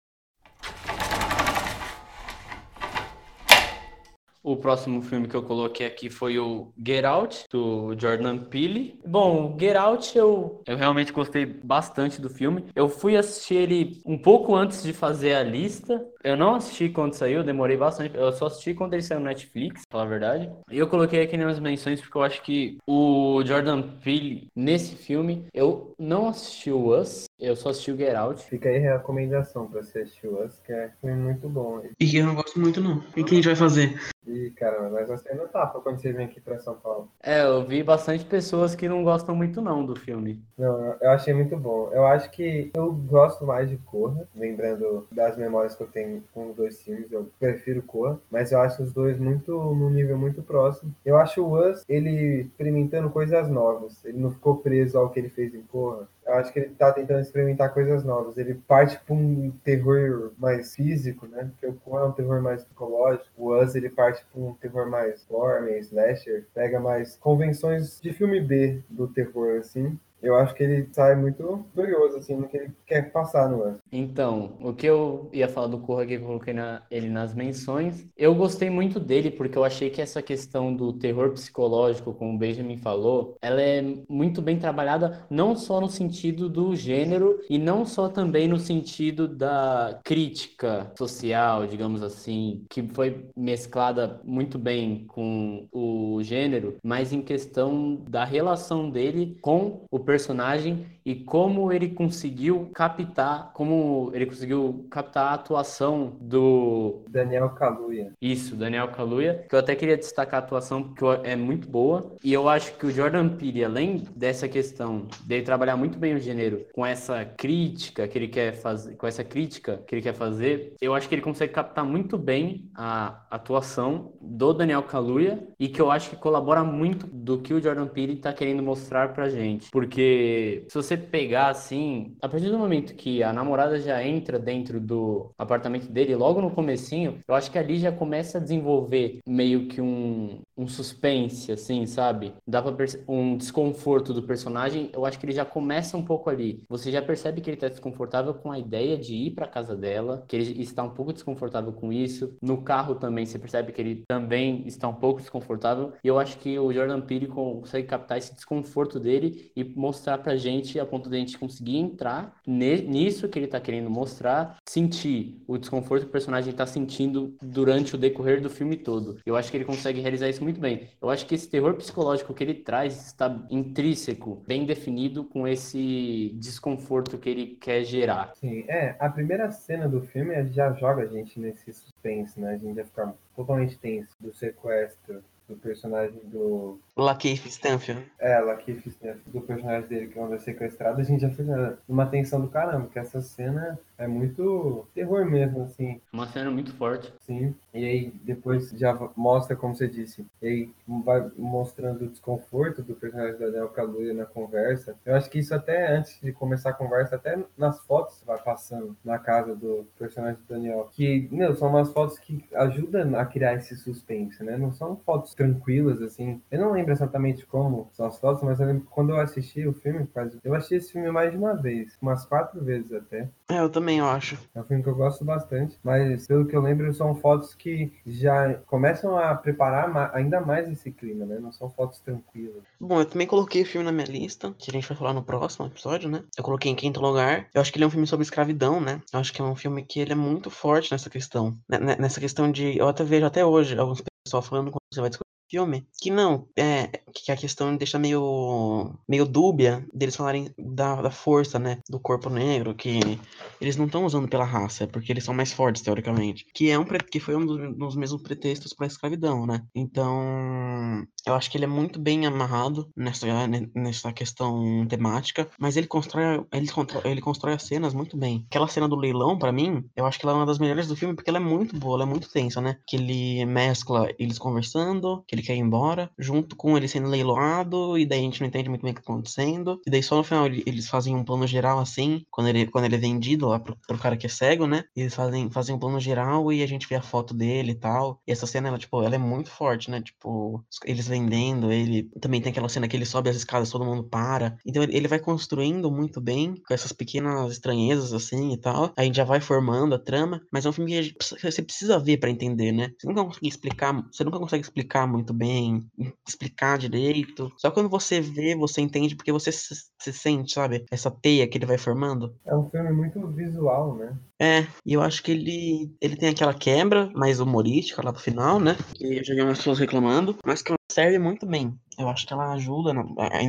S1: O próximo filme que eu coloquei aqui foi o Get Out, do Jordan Peele. Bom, Get Out eu, eu realmente gostei bastante do filme. Eu fui assistir ele um pouco antes de fazer a lista. Eu não assisti quando saiu, demorei bastante. Eu só assisti quando ele saiu no Netflix, pra falar a verdade. E eu coloquei aqui nas menções porque eu acho que o Jordan Peele, nesse filme, eu não assisti o Us, eu só assisti o Get Out.
S3: Fica aí a recomendação pra você assistir o Us, que é um filme muito bom.
S2: E que eu não gosto muito, não. E o que a gente vai fazer?
S3: E, caramba, mas você não tapa quando você vem aqui pra São Paulo.
S1: É, eu vi bastante pessoas que não gostam muito não do filme.
S3: Não, eu achei muito bom. Eu acho que eu gosto mais de Corra, lembrando das memórias que eu tenho com os dois filmes, eu prefiro Corra, mas eu acho os dois muito num nível muito próximo. Eu acho o Us, ele experimentando coisas novas. Ele não ficou preso ao que ele fez em Corra. Eu acho que ele tá tentando experimentar coisas novas. Ele parte para um terror mais físico, né? Porque o Corra é um terror mais psicológico. O Us, ele parte para um terror mais gore, meio slasher. Pega mais convenções de filme B do terror, assim eu acho que ele sai muito curioso, assim, no que ele quer passar no ano.
S1: Então, o que eu ia falar do Corra que eu coloquei na, ele nas menções, eu gostei muito dele porque eu achei que essa questão do terror psicológico, como o Benjamin falou, ela é muito bem trabalhada, não só no sentido do gênero e não só também no sentido da crítica social, digamos assim, que foi mesclada muito bem com o gênero, mas em questão da relação dele com o personagem e como ele conseguiu captar, como ele conseguiu captar a atuação do
S3: Daniel Kaluuya.
S1: Isso, Daniel Kaluuya, que eu até queria destacar a atuação porque é muito boa e eu acho que o Jordan Peele, além dessa questão dele trabalhar muito bem o gênero com essa crítica que ele quer fazer, com essa crítica que ele quer fazer, eu acho que ele consegue captar muito bem a atuação do Daniel Kaluuya e que eu acho que colabora muito do que o Jordan Peele está querendo mostrar pra gente, porque porque se você pegar assim, a partir do momento que a namorada já entra dentro do apartamento dele, logo no comecinho, eu acho que ali já começa a desenvolver meio que um, um suspense, assim, sabe? Dá pra um desconforto do personagem, eu acho que ele já começa um pouco ali. Você já percebe que ele tá desconfortável com a ideia de ir pra casa dela, que ele está um pouco desconfortável com isso. No carro também, você percebe que ele também está um pouco desconfortável. E eu acho que o Jordan Peele consegue captar esse desconforto dele e mostrar pra gente a ponto de a gente conseguir entrar nisso que ele tá querendo mostrar, sentir o desconforto que o personagem tá sentindo durante o decorrer do filme todo. Eu acho que ele consegue realizar isso muito bem. Eu acho que esse terror psicológico que ele traz está intrínseco, bem definido com esse desconforto que ele quer gerar.
S3: Sim, é, a primeira cena do filme já joga a gente nesse suspense, né? A gente já fica totalmente tenso do sequestro do personagem do.
S2: Lakeith Stanfield.
S3: É, Lakeith Stanfield, do personagem dele que é sequestrado, a gente já fica numa tensão do caramba, porque essa cena é muito terror mesmo, assim.
S1: Uma cena muito forte.
S3: Sim. E aí depois já mostra, como você disse, e aí vai mostrando o desconforto do personagem da Daniel Kaluuya na conversa. Eu acho que isso até antes de começar a conversa, até nas fotos vai passando na casa do personagem do Daniel. Que, meu, são umas fotos que ajudam a criar esse suspense, né? Não são fotos tranquilas, assim. Eu não lembro exatamente como são as fotos, mas eu lembro que quando eu assisti o filme, eu assisti esse filme mais de uma vez, umas quatro vezes até.
S2: É, eu também, eu acho.
S3: É um filme que eu gosto bastante, mas pelo que eu lembro, são fotos que já começam a preparar ainda mais esse clima, né? Não são fotos tranquilas.
S2: Bom, eu também coloquei o filme na minha lista, que a gente vai falar no próximo episódio, né? Eu coloquei em quinto lugar. Eu acho que ele é um filme sobre escravidão, né? Eu acho que é um filme que ele é muito forte nessa questão. Né, nessa questão de. Eu até vejo até hoje alguns pessoal falando quando você vai discutir filme que não, é que a questão deixa meio meio dúbia deles falarem da, da força, né, do corpo negro, que eles não estão usando pela raça, é porque eles são mais fortes teoricamente, que é um que foi um dos, dos mesmos pretextos para escravidão, né? Então, eu acho que ele é muito bem amarrado nessa nessa questão temática, mas ele constrói ele constrói, ele constrói as cenas muito bem. Aquela cena do leilão para mim, eu acho que ela é uma das melhores do filme porque ela é muito boa, ela é muito tensa, né? Que ele mescla eles conversando, que ele quer ir embora, junto com ele sendo leiloado, e daí a gente não entende muito bem o que tá acontecendo. E daí só no final ele, eles fazem um plano geral assim, quando ele, quando ele é vendido lá pro, pro cara que é cego, né? Eles fazem, fazem um plano geral e a gente vê a foto dele e tal. E essa cena, ela, tipo, ela é muito forte, né? Tipo, eles vendendo, ele. Também tem aquela cena que ele sobe as escadas, todo mundo para. Então ele, ele vai construindo muito bem, com essas pequenas estranhezas, assim e tal. A gente já vai formando a trama, mas é um filme que você precisa ver para entender, né? Você nunca consegue explicar, você nunca consegue explicar muito bem, explicar direito. Só quando você vê, você entende porque você se, se sente, sabe? Essa teia que ele vai formando.
S3: É um filme muito visual, né?
S2: É, e eu acho que ele, ele tem aquela quebra mais humorística lá pro final, né? Que eu já vi umas pessoas reclamando, mas que serve muito bem. Eu acho que ela ajuda, na,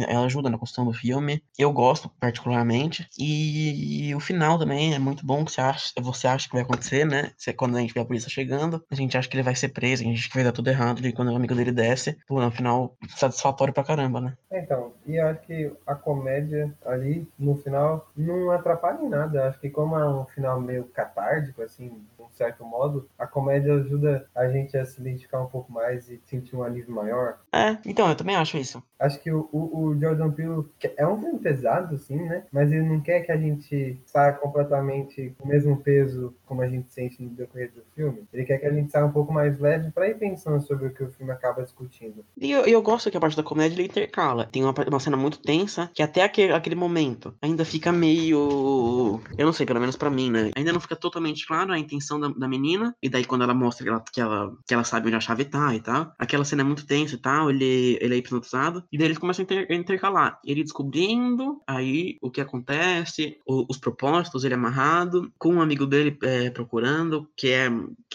S2: ela ajuda na construção do filme. Eu gosto particularmente. E, o final também é muito bom. Que você acha, você acha que vai acontecer, né? Você, quando a gente vê a polícia chegando, a gente acha que ele vai ser preso, a gente acha que vai dar tudo errado. E quando o amigo dele desce, pô, no final, satisfatório pra caramba, né?
S3: Então, e eu acho que a comédia ali, no final, não atrapalha em nada. Eu acho que como é um final meio catártico, assim, de um certo modo, a comédia ajuda a gente a se identificar um pouco mais e sentir um alívio maior.
S2: É, então, eu também acho isso.
S3: Acho que o, o, o Jordan Peele é um filme pesado, sim, né? Mas ele não quer que a gente saia completamente com o mesmo peso como a gente sente no decorrer do filme. Ele quer que a gente saia um pouco mais leve para ir pensando sobre o que o filme acaba discutindo.
S2: E eu, eu gosto que a parte da comédia ele intercala. Tem uma, uma cena muito tensa que até aquele, aquele momento ainda fica meio. Eu não sei, pelo menos para mim, né? Ainda não fica totalmente claro a intenção da, da menina. E daí quando ela mostra que ela, que ela, que ela sabe onde a chave tá e tal, aquela cena é muito tensa e tal. Ele, ele hipnotizado. E daí eles começam a, inter, intercalar. Ele descobrindo aí o que acontece, o, os propósitos, ele amarrado, com um amigo dele é, procurando, que é.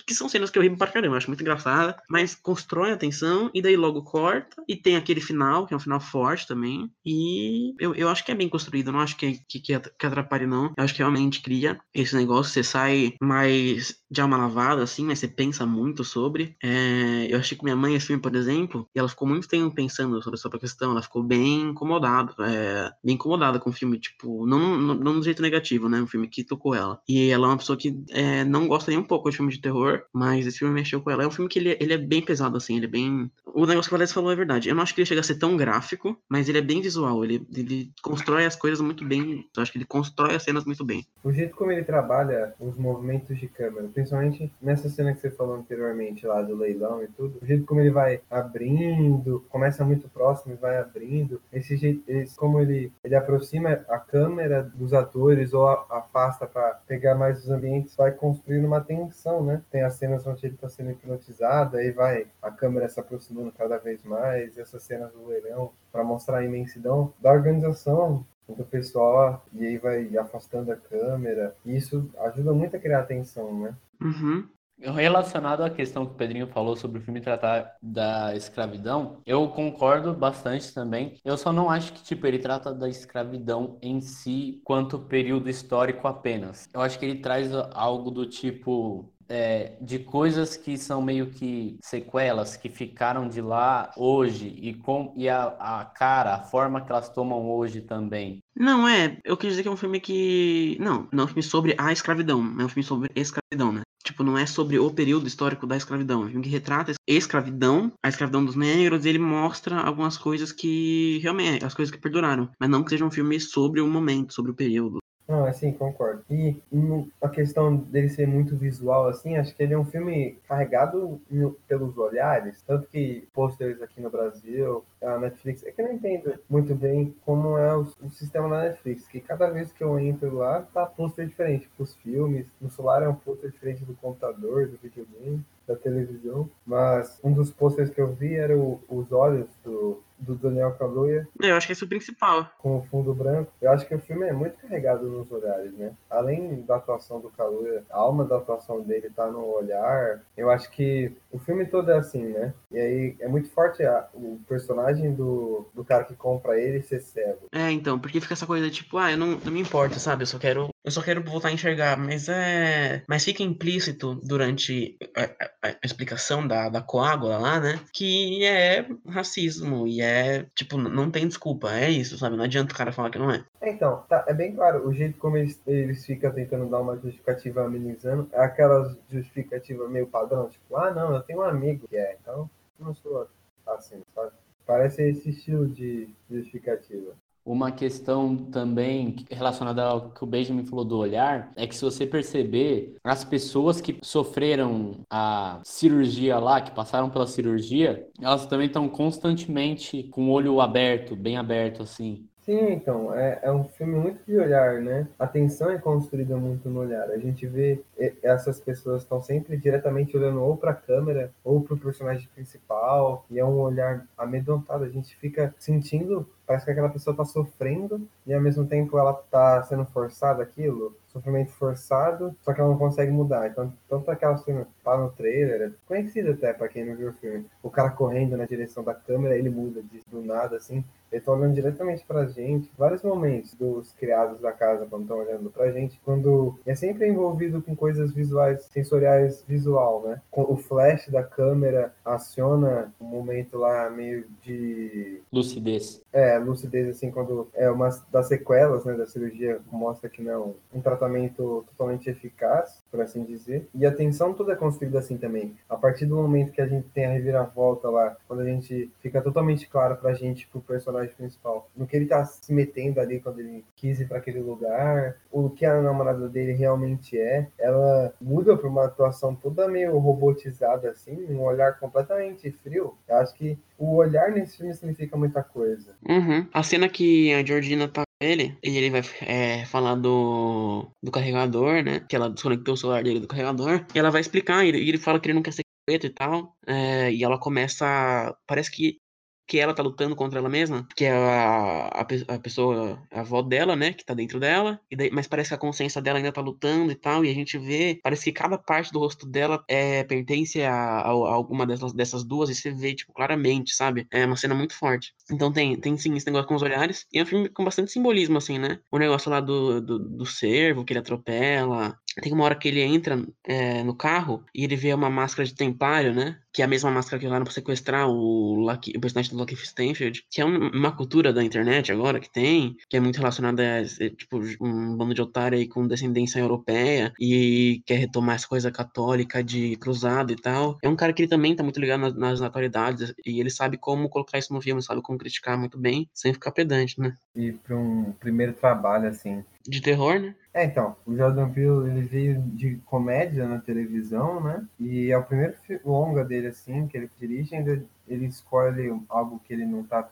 S2: Que são cenas que eu ri pra caramba, eu acho muito engraçada, mas constrói a tensão e daí logo corta. E tem aquele final, que é um final forte também. E eu, eu acho que é bem construído, não acho que, que, que atrapalhe, não. Eu acho que realmente cria esse negócio, você sai mais de alma lavada, assim, mas você pensa muito sobre. É, eu achei que minha mãe, esse filme, por exemplo, e ela ficou muito tempo pensando sobre essa questão, ela ficou bem incomodada, é, bem incomodada com o filme, tipo, não, não, não do jeito negativo, né? Um filme que tocou ela. E ela é uma pessoa que é, não gosta nem um pouco de filme de terror, mas esse filme mexeu com ela. É um filme que ele, ele é bem pesado, assim, ele é bem. O negócio que o Alex falou é verdade. Eu não acho que ele chega a ser tão gráfico, mas ele é bem visual, ele, ele constrói as coisas muito bem. Eu acho que ele constrói as cenas muito bem.
S3: O jeito como ele trabalha os movimentos de câmera, principalmente nessa cena que você falou anteriormente lá do leilão e tudo, o jeito como ele vai abrindo, começa muito próximo e vai abrindo, esse jeito, esse, como ele, ele aproxima a câmera dos atores ou a, afasta para pegar mais os ambientes, vai construindo uma tensão, né? Tem as cenas onde ele está sendo hipnotizado, aí vai a câmera se aproximando cada vez mais, essas cenas do leilão para mostrar a imensidão da organização do pessoal e aí vai afastando a câmera. E isso ajuda muito a criar atenção, né?
S2: Uhum.
S1: Relacionado à questão que o Pedrinho falou sobre o filme tratar da escravidão, eu concordo bastante também. Eu só não acho que tipo ele trata da escravidão em si quanto período histórico apenas. Eu acho que ele traz algo do tipo é, de coisas que são meio que sequelas que ficaram de lá hoje e com e a, a cara, a forma que elas tomam hoje também.
S2: Não, é, eu quis dizer que é um filme que. Não, não é um filme sobre a escravidão, é um filme sobre escravidão, né? Tipo, não é sobre o período histórico da escravidão. É um filme que retrata a escravidão, a escravidão dos negros, e ele mostra algumas coisas que realmente, as coisas que perduraram. Mas não que seja um filme sobre o momento, sobre o período.
S3: Não, assim, concordo. E a questão dele ser muito visual, assim, acho que ele é um filme carregado pelos olhares, tanto que posters aqui no Brasil, a Netflix, é que eu não entendo muito bem como é o, o sistema da Netflix, que cada vez que eu entro lá, tá pôster diferente os filmes, no celular é um pôster diferente do computador, do videogame, da televisão, mas um dos posters que eu vi era o, os olhos do do Daniel Kaluuya.
S2: Eu acho que esse é o principal.
S3: Com o fundo branco. Eu acho que o filme é muito carregado nos olhares, né? Além da atuação do Kaluuya, a alma da atuação dele tá no olhar. Eu acho que o filme todo é assim, né? E aí é muito forte a, o personagem do, do cara que compra ele ser cego.
S2: É, então, porque fica essa coisa tipo, ah, eu não, não me importa, sabe? Eu só quero eu só quero voltar a enxergar, mas é. Mas fica implícito durante a, a, a, explicação da, da coágula lá, né? Que é racismo e é. Tipo, não tem desculpa, é isso, sabe? Não adianta o cara falar que não é.
S3: Então, tá, é bem claro, o jeito como eles, eles ficam tentando dar uma justificativa amenizando é aquela justificativa meio padrão, tipo, ah, não, eu tenho um amigo que é, então não sou assim, sabe? Parece esse estilo de justificativa.
S1: Uma questão também relacionada ao que o Benjamin falou do olhar é que se você perceber, as pessoas que sofreram a cirurgia lá, que passaram pela cirurgia, elas também estão constantemente com o olho aberto, bem aberto assim.
S3: Sim, então, é, é um filme muito de olhar, né? A tensão é construída muito no olhar. A gente vê essas pessoas estão sempre diretamente olhando ou para a câmera ou para o personagem principal, e é um olhar amedrontado. A gente fica sentindo, parece que aquela pessoa está sofrendo e ao mesmo tempo ela está sendo forçada aquilo sofrimento forçado, só que ela não consegue mudar. Então, tanto aquela cena lá no trailer, é conhecida até para quem não viu o filme, o cara correndo na direção da câmera, ele muda de, do nada, assim, ele tá olhando diretamente pra gente. Vários momentos dos criados da casa, quando estão olhando pra gente, quando é sempre envolvido com coisas visuais, sensoriais visual, né? O flash da câmera aciona um momento lá meio de.
S1: Lucidez.
S3: É, lucidez, assim, quando é uma das sequelas, né, da cirurgia, mostra que não é um tratamento totalmente eficaz, por assim dizer. E a tensão toda é construída assim também. A partir do momento que a gente tem a reviravolta lá, quando a gente fica totalmente claro pra gente, pro personagem principal, no que ele tá se metendo ali quando ele quis ir para aquele lugar, o que a namorada dele realmente é, ela muda pra uma atuação toda meio robotizada assim, um olhar completamente frio. Eu acho que o olhar nesse filme significa muita coisa.
S2: Uhum. A cena que a Georgina tá ele, e ele vai é, falar do, do carregador, né? Que ela desconectou o celular dele do carregador. E ela vai explicar, e ele, ele fala que ele não quer ser e tal. É, e ela começa. Parece que que ela tá lutando contra ela mesma, que é a, a, a, pessoa, a avó dela, né, que tá dentro dela, e daí, mas parece que a consciência dela ainda tá lutando e tal, e a gente vê, parece que cada parte do rosto dela é, pertence a, a, a alguma dessas, dessas duas, e você vê, tipo, claramente, sabe? É uma cena muito forte. Então tem, tem sim esse negócio com os olhares, e é um filme com bastante simbolismo, assim, né? O negócio lá do, do, do cervo, que ele atropela, tem uma hora que ele entra é, no carro e ele vê uma máscara de templário, né? Que é a mesma máscara que usaram pra sequestrar o, Lucky, o personagem do Lucky Stanfield, que é uma cultura da internet agora que tem, que é muito relacionada a, é, tipo, um bando de otário aí com descendência europeia e quer retomar essa coisa católica de cruzado e tal. É um cara que ele também tá muito ligado nas, nas atualidades e ele sabe como colocar isso no filme, sabe como criticar muito bem, sem ficar pedante, né?
S3: E para um primeiro trabalho, assim,
S2: de terror, né?
S3: É, então, o Jordan Peele, ele veio de comédia na televisão, né? E é o primeiro longa dele, assim, que ele dirige, ainda ele escolhe algo que ele não tá,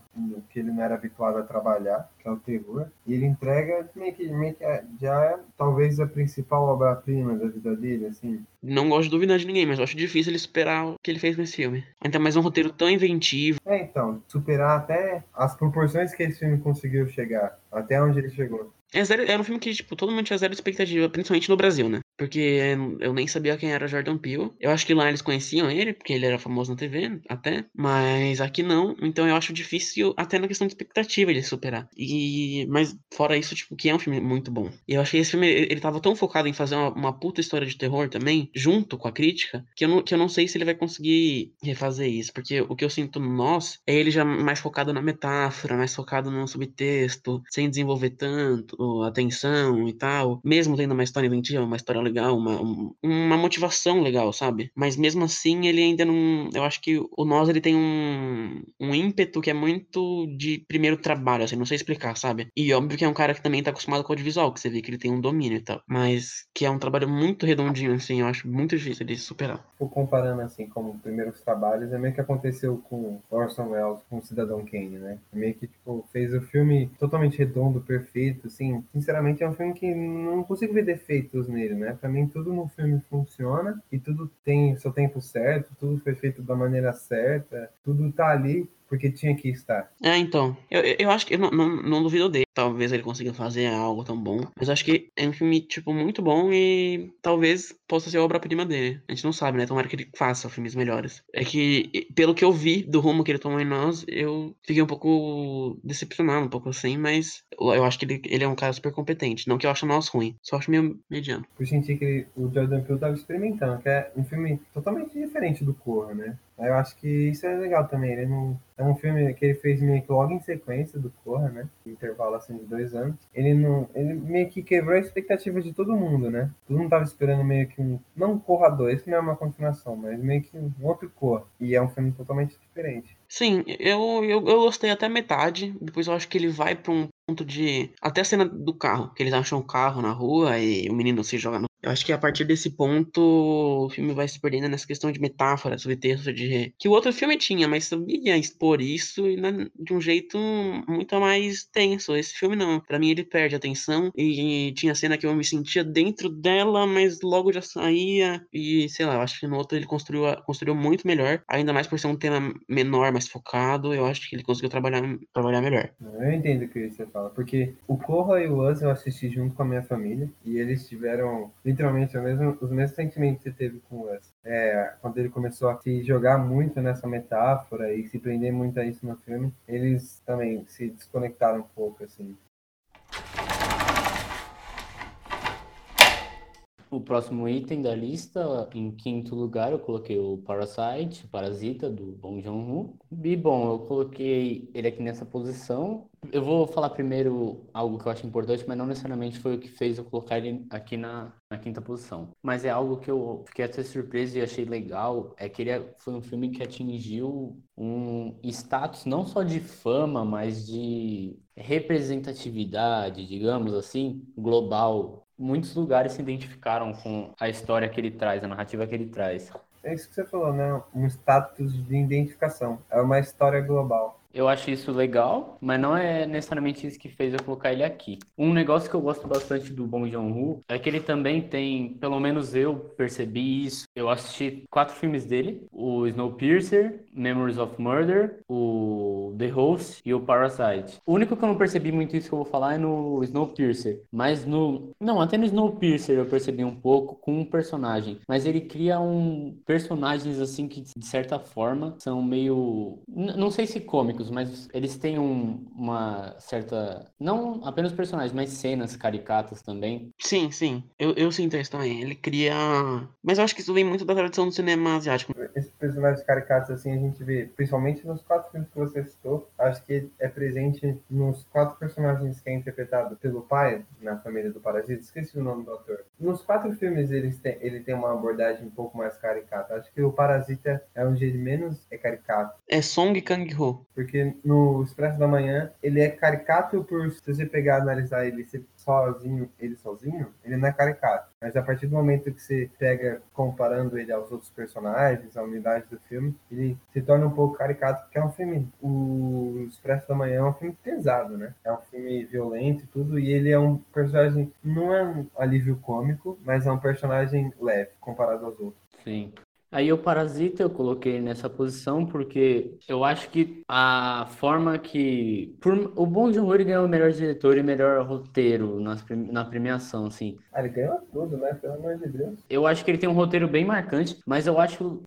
S3: que ele não era habituado a trabalhar, que é o terror, e ele entrega meio que, meio que é, já é talvez a principal obra-prima da vida dele, assim.
S2: Não gosto de duvidar de ninguém, mas eu acho difícil ele superar o que ele fez nesse filme. Ainda mais um roteiro tão inventivo.
S3: É, então, superar até as proporções que esse filme conseguiu chegar, até onde ele chegou.
S2: É zero, era um filme que, tipo, todo mundo tinha zero expectativa, principalmente no Brasil, né? Porque eu nem sabia quem era Jordan Peele. Eu acho que lá eles conheciam ele, porque ele era famoso na TV, até. Mas aqui não. Então eu acho difícil, até na questão de expectativa, ele superar. E... Mas fora isso, tipo, que é um filme muito bom. E eu achei esse filme, ele tava tão focado em fazer uma, uma puta história de terror também, junto com a crítica, que eu, não, que eu não sei se ele vai conseguir refazer isso. Porque o que eu sinto no Nós é ele já mais focado na metáfora, mais focado no subtexto, sem desenvolver tanto atenção e tal, mesmo tendo uma história inventiva, uma história legal, uma, uma motivação legal, sabe? Mas mesmo assim, ele ainda não. Eu acho que o Nós ele tem um, um ímpeto que é muito de primeiro trabalho, assim, não sei explicar, sabe? E óbvio que é um cara que também tá acostumado com o audiovisual, que você vê que ele tem um domínio e tal. Mas que é um trabalho muito redondinho, assim, eu acho muito difícil de superar.
S3: Comparando, assim, como primeiros trabalhos, é meio que aconteceu com Orson Welles, com Cidadão Kane, né? É meio que, tipo, fez o filme totalmente redondo, perfeito, assim, sinceramente, é um filme que não consigo ver defeitos nele, né? Pra mim, tudo no filme funciona e tudo tem seu tempo certo, tudo foi feito da maneira certa, tudo tá ali porque tinha que estar.
S2: É, então. Eu, eu acho que eu não, não, não duvido dele. Talvez ele consiga fazer algo tão bom. Mas acho que é um filme, tipo, muito bom e talvez possa ser a obra-prima dele. A gente não sabe, né? Tomara que ele faça filmes melhores. É que, pelo que eu vi do rumo que ele tomou em nós, eu fiquei um pouco decepcionado, um pouco assim, mas eu acho que ele, ele é um cara super competente. Não que eu ache nós ruim, só acho meio mediano.
S3: Eu senti que o Jordan Peele tava experimentando, que é um filme totalmente diferente do Corra, né? Eu acho que isso é legal também. Ele não é um filme que ele fez meio que logo em sequência do Corra, né? Intervalo assim de dois anos. Ele não, ele meio que quebrou a expectativa de todo mundo, né? Todo mundo tava esperando meio que um, não Corra 2, que não é uma continuação, mas meio que um outro Corra. E é um filme totalmente diferente.
S2: Sim, eu, eu, eu gostei até metade. Depois eu acho que ele vai pra um ponto de. Até a cena do carro, que eles acham o carro na rua e o menino se joga no. Eu acho que a partir desse ponto o filme vai se perdendo nessa questão de metáfora, subtexto, de. Que o outro filme tinha, mas sabia expor isso de um jeito muito mais tenso. Esse filme não. Pra mim ele perde a atenção e tinha cena que eu me sentia dentro dela, mas logo já saía. E sei lá, eu acho que no outro ele construiu, construiu muito melhor, ainda mais por ser um tema menor, mais focado. Eu acho que ele conseguiu trabalhar, trabalhar melhor.
S3: Eu entendo o que você fala, porque o Corra e o Us eu assisti junto com a minha família e eles tiveram literalmente mesmo, os mesmos sentimentos que você teve com o Us. É, quando ele começou a se jogar muito nessa metáfora e se prender muito a isso no filme, eles também se desconectaram um pouco, assim.
S1: O próximo item da lista, em quinto lugar, eu coloquei o Parasite, Parasita, do Bong Joon-ho. E, bom, eu coloquei ele aqui nessa posição. Eu vou falar primeiro algo que eu acho importante, mas não necessariamente foi o que fez eu colocar ele aqui na, na quinta posição. Mas é algo que eu fiquei até surpreso e achei legal, é que ele é, foi um filme que atingiu um status não só de fama, mas de representatividade, digamos assim, global muitos lugares se identificaram com a história que ele traz, a narrativa que ele traz.
S3: É isso que você falou, né? Um status de identificação. É uma história global.
S1: Eu acho isso legal, mas não é necessariamente isso que fez eu colocar ele aqui. Um negócio que eu gosto bastante do Bong Joon-ho é que ele também tem, pelo menos eu percebi isso. Eu assisti quatro filmes dele: o Snowpiercer, Memories of Murder, o The Host e o Parasite. O único que eu não percebi muito isso que eu vou falar é no Snowpiercer, mas no não, até no Snowpiercer eu percebi um pouco com um personagem, mas ele cria um personagens assim que de certa forma são meio não sei se cômicos mas eles têm um, uma certa. Não apenas personagens, mas cenas caricatas também.
S2: Sim, sim. Eu, eu sinto isso também. Ele cria. Mas eu acho que isso vem muito da tradição do cinema asiático.
S3: Esses personagens caricatos, assim, a gente vê, principalmente nos quatro filmes que você citou, acho que é presente nos quatro personagens que é interpretado pelo pai na família do Parasita. Esqueci o nome do ator. Nos quatro filmes eles têm, ele tem uma abordagem um pouco mais caricata. Acho que o Parasita é onde ele menos é caricato.
S2: É Song Kang-ho.
S3: Porque porque no Expresso da Manhã ele é caricato por se você pegar analisar ele sozinho, ele sozinho, ele não é caricato. Mas a partir do momento que você pega comparando ele aos outros personagens, a unidade do filme, ele se torna um pouco caricato, porque é um filme. O Expresso da Manhã é um filme pesado, né? É um filme violento e tudo, e ele é um personagem, não é um alívio cômico, mas é um personagem leve comparado aos outros.
S1: Sim. Aí o Parasita eu coloquei nessa posição porque eu acho que a forma que... Por... O Bong Joon-ho ganhou o melhor diretor e melhor roteiro nas, na premiação, assim.
S3: Ah, ele ganhou tudo, né? Pelo amor de Deus.
S1: Eu acho que ele tem um roteiro bem marcante, mas eu acho,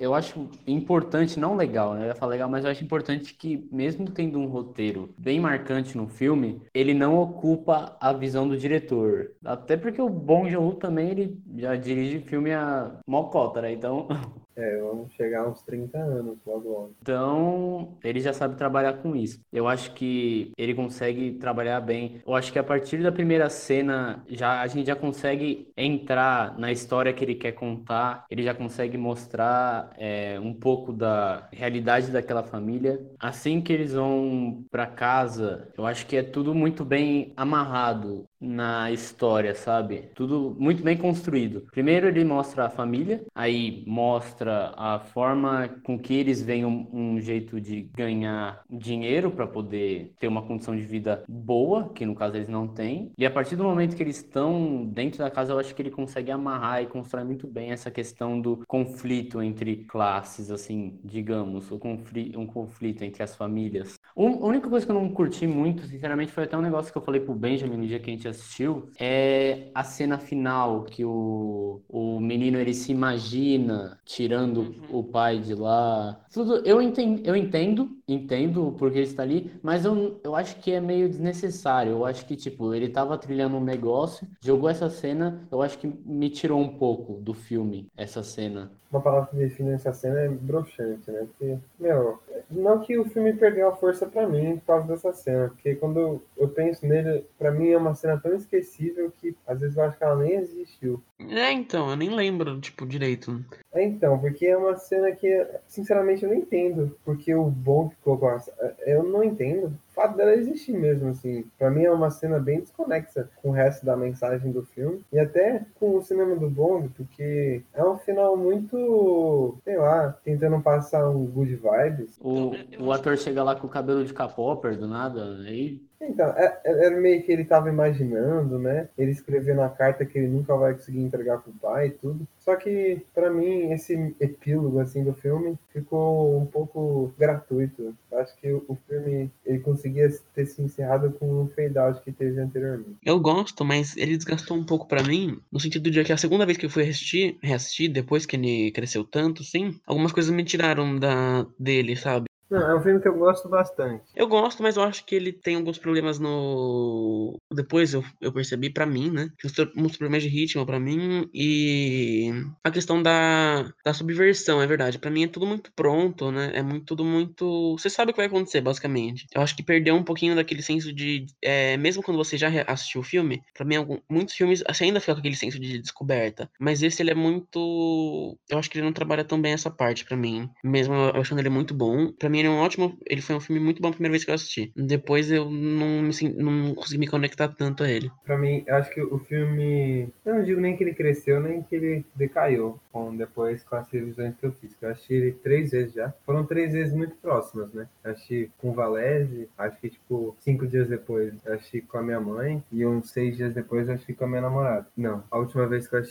S1: eu acho importante, não legal, né? Eu ia falar legal, mas eu acho importante que mesmo tendo um roteiro bem marcante no filme, ele não ocupa a visão do diretor. Até porque o Bong Joon-ho também, ele já dirige filme a mocota, né? Então então.
S3: É, vamos chegar a uns 30 anos logo logo.
S1: Então, ele já sabe trabalhar com isso. Eu acho que ele consegue trabalhar bem. Eu acho que a partir da primeira cena, já a gente já consegue entrar na história que ele quer contar. Ele já consegue mostrar é, um pouco da realidade daquela família. Assim que eles vão para casa, eu acho que é tudo muito bem amarrado na história, sabe? Tudo muito bem construído. Primeiro ele mostra a família, aí mostra a forma com que eles veem um, um jeito de ganhar dinheiro para poder ter uma condição de vida boa, que no caso eles não têm. E a partir do momento que eles estão dentro da casa, eu acho que ele consegue amarrar e constrói muito bem essa questão do conflito entre classes, assim, digamos, o um conflito entre as famílias. A única coisa que eu não curti muito, sinceramente, foi até um negócio que eu falei pro Benjamin no dia que a gente assistiu, é a cena final, que o, o menino ele se imagina tirando uhum. o pai de lá. Tudo, eu entendo, eu entendo, entendo porque ele está ali, mas eu, eu acho que é meio desnecessário. Eu acho que, tipo, ele tava trilhando um negócio, jogou essa cena, eu acho que me tirou um pouco do filme, essa cena
S3: uma palavra que define essa cena é broxante, né? Porque, meu, não que o filme perdeu a força para mim por causa dessa cena, porque quando eu penso nele, para mim é uma cena tão esquecível que às vezes eu acho que ela nem existiu.
S2: É, então, eu nem lembro, tipo, direito.
S3: É, então, porque é uma cena que, sinceramente, eu não entendo. Porque o bom que colocou. Eu não entendo. O fato dela existir mesmo, assim. Pra mim é uma cena bem desconexa com o resto da mensagem do filme. E até com o cinema do Bond, porque é um final muito. sei lá, tentando passar um good vibes.
S1: O, o ator chega lá com o cabelo de capopper do nada, aí
S3: então, é, é, era meio que ele estava imaginando, né? Ele escrevendo a carta que ele nunca vai conseguir entregar pro pai e tudo. Só que, para mim, esse epílogo, assim, do filme ficou um pouco gratuito. Acho que o filme, ele conseguia ter se encerrado com um fade-out que teve anteriormente.
S2: Eu gosto, mas ele desgastou um pouco para mim, no sentido de que a segunda vez que eu fui assistir, reassistir, depois que ele cresceu tanto, sim, algumas coisas me tiraram da dele, sabe?
S3: Não, é um filme que eu gosto bastante.
S2: Eu gosto, mas eu acho que ele tem alguns problemas no. Depois eu, eu percebi para mim, né? Uns problemas de ritmo para mim e a questão da, da subversão, é verdade. para mim é tudo muito pronto, né? É muito, tudo muito. Você sabe o que vai acontecer, basicamente. Eu acho que perdeu um pouquinho daquele senso de. É, mesmo quando você já assistiu o filme, para mim, algum, muitos filmes você ainda fica com aquele senso de descoberta. Mas esse ele é muito. Eu acho que ele não trabalha tão bem essa parte para mim. Mesmo eu achando ele muito bom. para mim ele é um ótimo. Ele foi um filme muito bom a primeira vez que eu assisti. Depois eu não, me, não consegui me conectar tanto a ele.
S3: Pra mim, acho que o filme. Eu não digo nem que ele cresceu, nem que ele decaiu com, depois com as revisões que eu fiz. Eu assisti ele três vezes já. Foram três vezes muito próximas, né? Eu assisti com Valese, acho que tipo, cinco dias depois eu assisti com a minha mãe. E uns seis dias depois eu assisti com a minha namorada. Não, a última vez que eu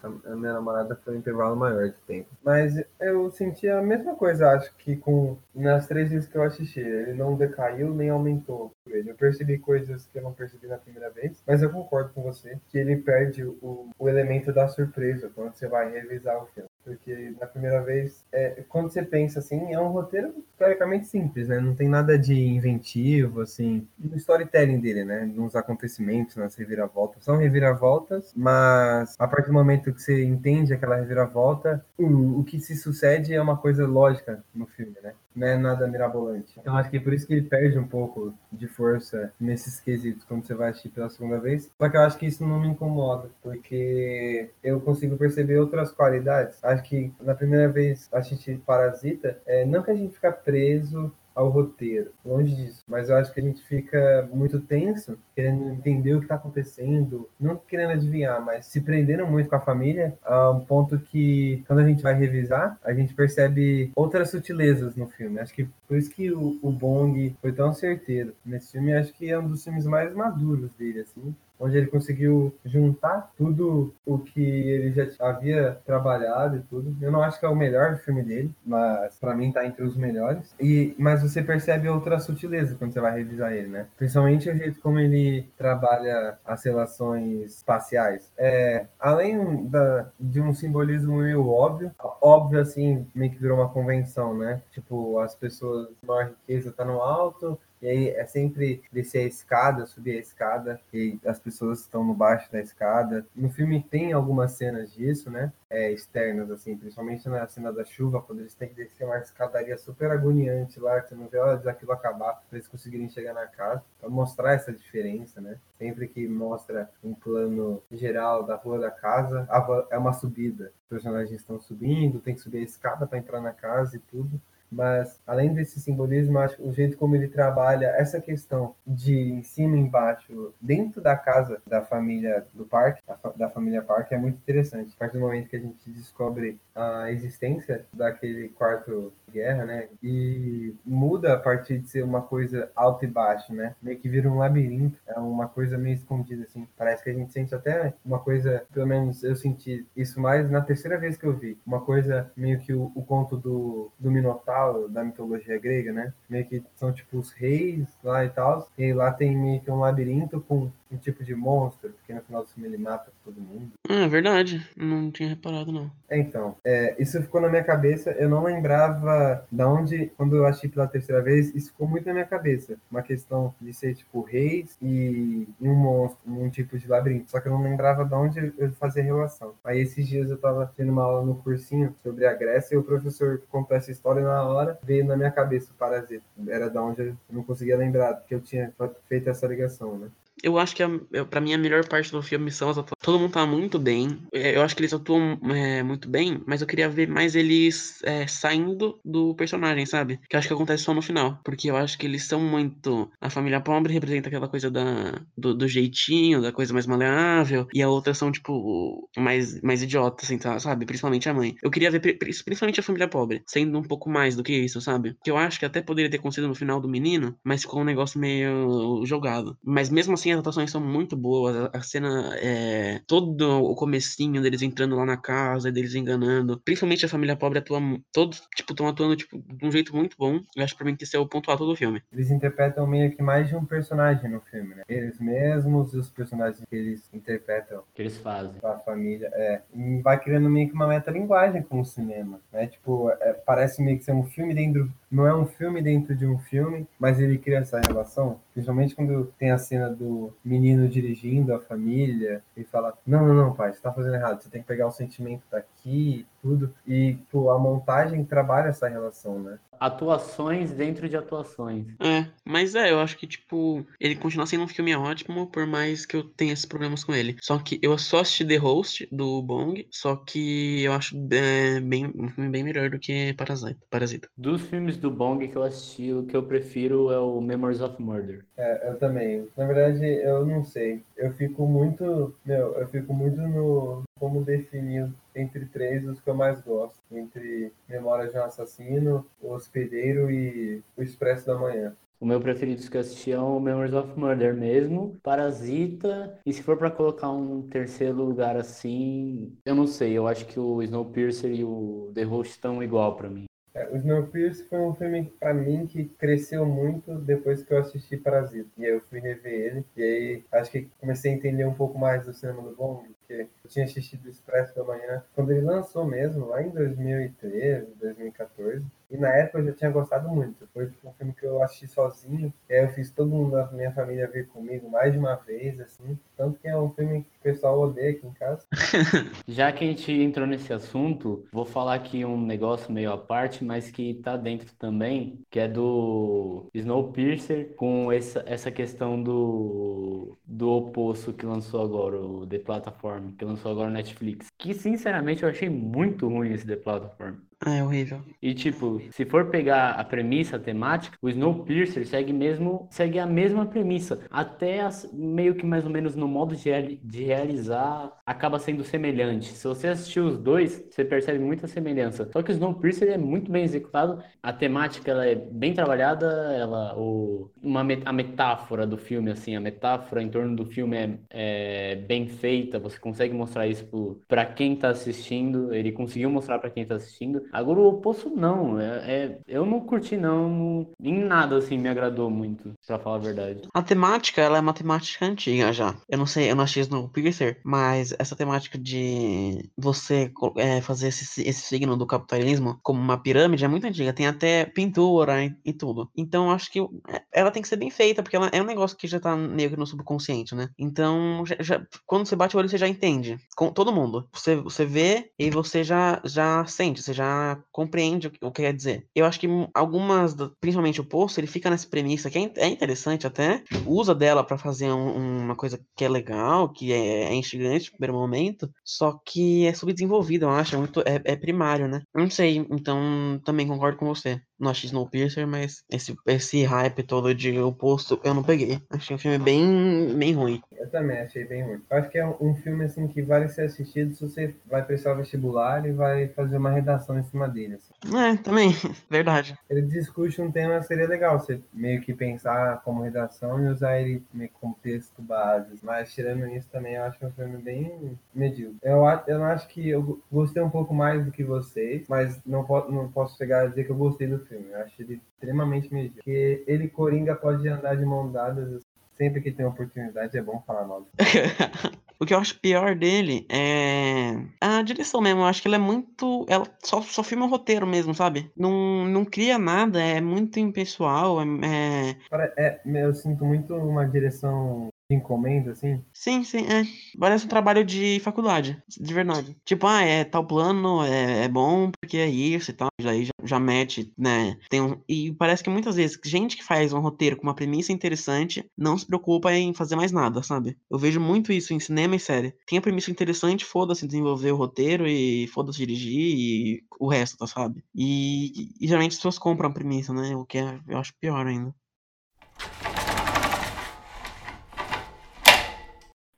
S3: com a minha namorada foi um intervalo maior de tempo. Mas eu senti a mesma coisa, acho que com nas três vezes que eu assisti. Ele não decaiu nem aumentou. Eu percebi coisas que eu não percebi na primeira vez, mas eu concordo com você que ele perde o, o elemento da surpresa quando você vai revisar o filme. Porque na primeira vez, é, quando você pensa assim, é um roteiro teoricamente simples, né? Não tem nada de inventivo, assim, no storytelling dele, né? Nos acontecimentos, nas reviravoltas. São reviravoltas, mas a partir do momento que você entende aquela reviravolta, o, o que se sucede é uma coisa lógica no filme, né? Não é nada mirabolante. Então acho que é por isso que ele perde um pouco de força nesses quesitos quando você vai assistir pela segunda vez. Só que eu acho que isso não me incomoda, porque eu consigo perceber outras qualidades acho que na primeira vez assistir Parasita, é, não que a gente fica preso ao roteiro, longe disso. Mas eu acho que a gente fica muito tenso, querendo entender o que está acontecendo, não querendo adivinhar, mas se prendendo muito com a família, a um ponto que, quando a gente vai revisar, a gente percebe outras sutilezas no filme. Acho que por isso que o, o Bong foi tão certeiro nesse filme. Acho que é um dos filmes mais maduros dele, assim onde ele conseguiu juntar tudo o que ele já havia trabalhado e tudo. Eu não acho que é o melhor filme dele, mas para mim tá entre os melhores. E mas você percebe outra sutileza quando você vai revisar ele, né? Principalmente o jeito como ele trabalha as relações espaciais. É, além da, de um simbolismo meio óbvio, óbvio assim, meio que virou uma convenção, né? Tipo, as pessoas de maior riqueza tá no alto, e aí é sempre descer a escada, subir a escada, e as pessoas estão no baixo da escada. No filme tem algumas cenas disso, né? É, externas, assim, principalmente na cena da chuva, quando eles têm que descer uma escadaria super agoniante lá, que você não vê a hora daquilo acabar, para eles conseguirem chegar na casa, para mostrar essa diferença, né? Sempre que mostra um plano geral da rua da casa, é uma subida. Os personagens estão subindo, tem que subir a escada para entrar na casa e tudo. Mas, além desse simbolismo, acho que o jeito como ele trabalha essa questão de em cima e embaixo, dentro da casa da família do parque, da família Parque, é muito interessante. A partir do momento que a gente descobre a existência daquele quarto guerra, né? E muda a partir de ser uma coisa alta e baixa, né? Meio que vira um labirinto, é uma coisa meio escondida, assim. Parece que a gente sente até uma coisa, pelo menos eu senti isso mais na terceira vez que eu vi. Uma coisa meio que o, o conto do, do Minotauro, da mitologia grega, né? Meio que são tipo os reis lá e tal. E lá tem meio que um labirinto com um tipo de monstro, porque no final do filme ele mata todo mundo.
S2: Ah, é verdade. Não tinha reparado, não.
S3: É, então, é, isso ficou na minha cabeça. Eu não lembrava da onde, quando eu achei pela terceira vez, isso ficou muito na minha cabeça. Uma questão de ser, tipo, reis e, um monstro, um tipo de labirinto. Só que eu não lembrava de onde eu fazia relação. Aí esses dias eu tava tendo uma aula no cursinho sobre a Grécia e o professor contou essa história e na hora veio na minha cabeça o parasita. Era da onde eu não conseguia lembrar, porque eu tinha feito essa ligação, né?
S2: Eu acho que a, pra mim a melhor parte do filme são as atuações. Todo mundo tá muito bem. É, eu acho que eles atuam é, muito bem, mas eu queria ver mais eles é, saindo do personagem, sabe? Que eu acho que acontece só no final. Porque eu acho que eles são muito. A família pobre representa aquela coisa da, do, do jeitinho, da coisa mais maleável. E a outra são, tipo, mais, mais idiotas, assim, tá, sabe? Principalmente a mãe. Eu queria ver principalmente a família pobre, sendo um pouco mais do que isso, sabe? Que eu acho que até poderia ter acontecido no final do menino, mas ficou um negócio meio jogado. Mas mesmo assim, as atuações são muito boas. A, a cena é. Todo o comecinho deles entrando lá na casa, deles enganando. Principalmente a família pobre atua. Todos, tipo, estão atuando tipo, de um jeito muito bom. Eu acho pra mim que esse é o ponto alto do filme.
S3: Eles interpretam meio que mais de um personagem no filme, né? Eles mesmos e os personagens que eles interpretam.
S1: Que eles fazem.
S3: A família, é. E vai criando meio que uma metalinguagem com o cinema, né? Tipo, é, parece meio que ser um filme dentro. Não é um filme dentro de um filme, mas ele cria essa relação. Principalmente quando tem a cena do menino dirigindo a família e fala: Não, não, não, pai, você tá fazendo errado, você tem que pegar o sentimento daqui, tudo. E pô, a montagem trabalha essa relação, né?
S1: Atuações dentro de atuações.
S2: É, mas é, eu acho que, tipo, ele continua sendo um filme ótimo, por mais que eu tenha esses problemas com ele. Só que eu só assisti The Host, do Bong, só que eu acho é, bem, um filme bem melhor do que Parasita. Parasita.
S1: Dos filmes do Bong que eu assisti, o que eu prefiro é o Memories of Murder.
S3: É, eu também. Na verdade, eu não sei. Eu fico muito. Meu, eu fico muito no. Como definir entre três os que eu mais gosto. Entre Memórias de um Assassino, O Hospedeiro e O Expresso da Manhã.
S1: O meu preferido que eu assisti é o Memories of Murder mesmo, Parasita, e se for para colocar um terceiro lugar assim, eu não sei, eu acho que o Snowpiercer e o The Host estão igual para mim.
S3: É, o Snowpiercer foi um filme para mim que cresceu muito depois que eu assisti Parasita. E aí eu fui rever ele e aí acho que comecei a entender um pouco mais do cinema do Bong, porque eu tinha assistido Expresso da Manhã quando ele lançou mesmo, lá em 2013, 2014. E na época eu já tinha gostado muito. Foi tipo, um filme que eu assisti sozinho. Eu fiz todo mundo da minha família ver comigo mais de uma vez, assim. Tanto que é um filme que o pessoal odeia aqui em casa.
S1: Já que a gente entrou nesse assunto, vou falar aqui um negócio meio à parte, mas que tá dentro também, que é do Snowpiercer, com essa, essa questão do, do oposto que lançou agora, o The Platform, que lançou agora no Netflix. Que sinceramente eu achei muito ruim esse The Platform.
S2: Ah, é horrível.
S1: E tipo, se for pegar a premissa, a temática, o Snowpiercer segue mesmo, segue a mesma premissa, até as, meio que mais ou menos no modo de, de realizar acaba sendo semelhante. Se você assistir os dois, você percebe muita semelhança. Só que o Snowpiercer é muito bem executado, a temática ela é bem trabalhada, ela o uma a metáfora do filme assim, a metáfora em torno do filme é, é bem feita, você consegue mostrar isso para quem tá assistindo, ele conseguiu mostrar para quem tá assistindo. Agora o oposto não, é, é, eu não curti não, em nada assim me agradou muito, pra falar a verdade.
S2: A temática, ela é uma temática antiga já. Eu não sei, eu não achei Snowpiercer, mas essa temática de você é, fazer esse, esse signo do capitalismo como uma pirâmide é muito antiga, tem até pintura e, e tudo. Então acho que é, ela tem que ser bem feita, porque ela é um negócio que já tá meio que no subconsciente, né? Então, já, já, quando você bate o olho, você já entende. Com todo mundo. Você, você vê e você já, já sente, você já compreende o que, quer dizer. Eu acho que algumas, principalmente o posto, ele fica nessa premissa que é, é interessante até, usa dela para fazer um, uma coisa que é legal, que é, é instigante no primeiro momento, só que é subdesenvolvido, eu acho, é, muito, é, é primário, né? Não sei, então também concordo com você. Não achei Snowpiercer, mas esse, esse hype todo de oposto eu não peguei. Achei um filme bem, bem ruim.
S3: Eu também achei bem ruim. Eu acho que é um, filme assim que vale ser assistido se você vai prestar o vestibular e vai fazer uma redação em cima dele. Assim.
S2: É, também, verdade.
S3: Ele discute um tema seria legal, você meio que pensar como redação e usar ele meio como texto base. Mas tirando isso também, eu acho um filme bem medíocre. Eu, eu acho que eu gostei um pouco mais do que vocês, mas não, po não posso chegar a dizer que eu gostei do filme. Eu acho ele extremamente medíocre. Porque ele, Coringa, pode andar de mão dadas sempre que tem oportunidade, é bom falar mal.
S2: o que eu acho pior dele é a direção mesmo. Eu acho que ela é muito. Ela só, só filma o roteiro mesmo, sabe? Não, não cria nada, é muito impessoal. É...
S3: é, eu sinto muito uma direção encomenda, assim?
S2: Sim, sim, é. Parece um trabalho de faculdade, de verdade. Tipo, ah, é tal plano, é, é bom porque é isso e tal. Aí já, já mete, né? Tem um... E parece que muitas vezes, gente que faz um roteiro com uma premissa interessante não se preocupa em fazer mais nada, sabe? Eu vejo muito isso em cinema e série. Tem a premissa interessante, foda-se desenvolver o roteiro e foda-se dirigir e o resto, tá, sabe? E, e geralmente as pessoas compram a premissa, né? O que é, eu acho pior ainda.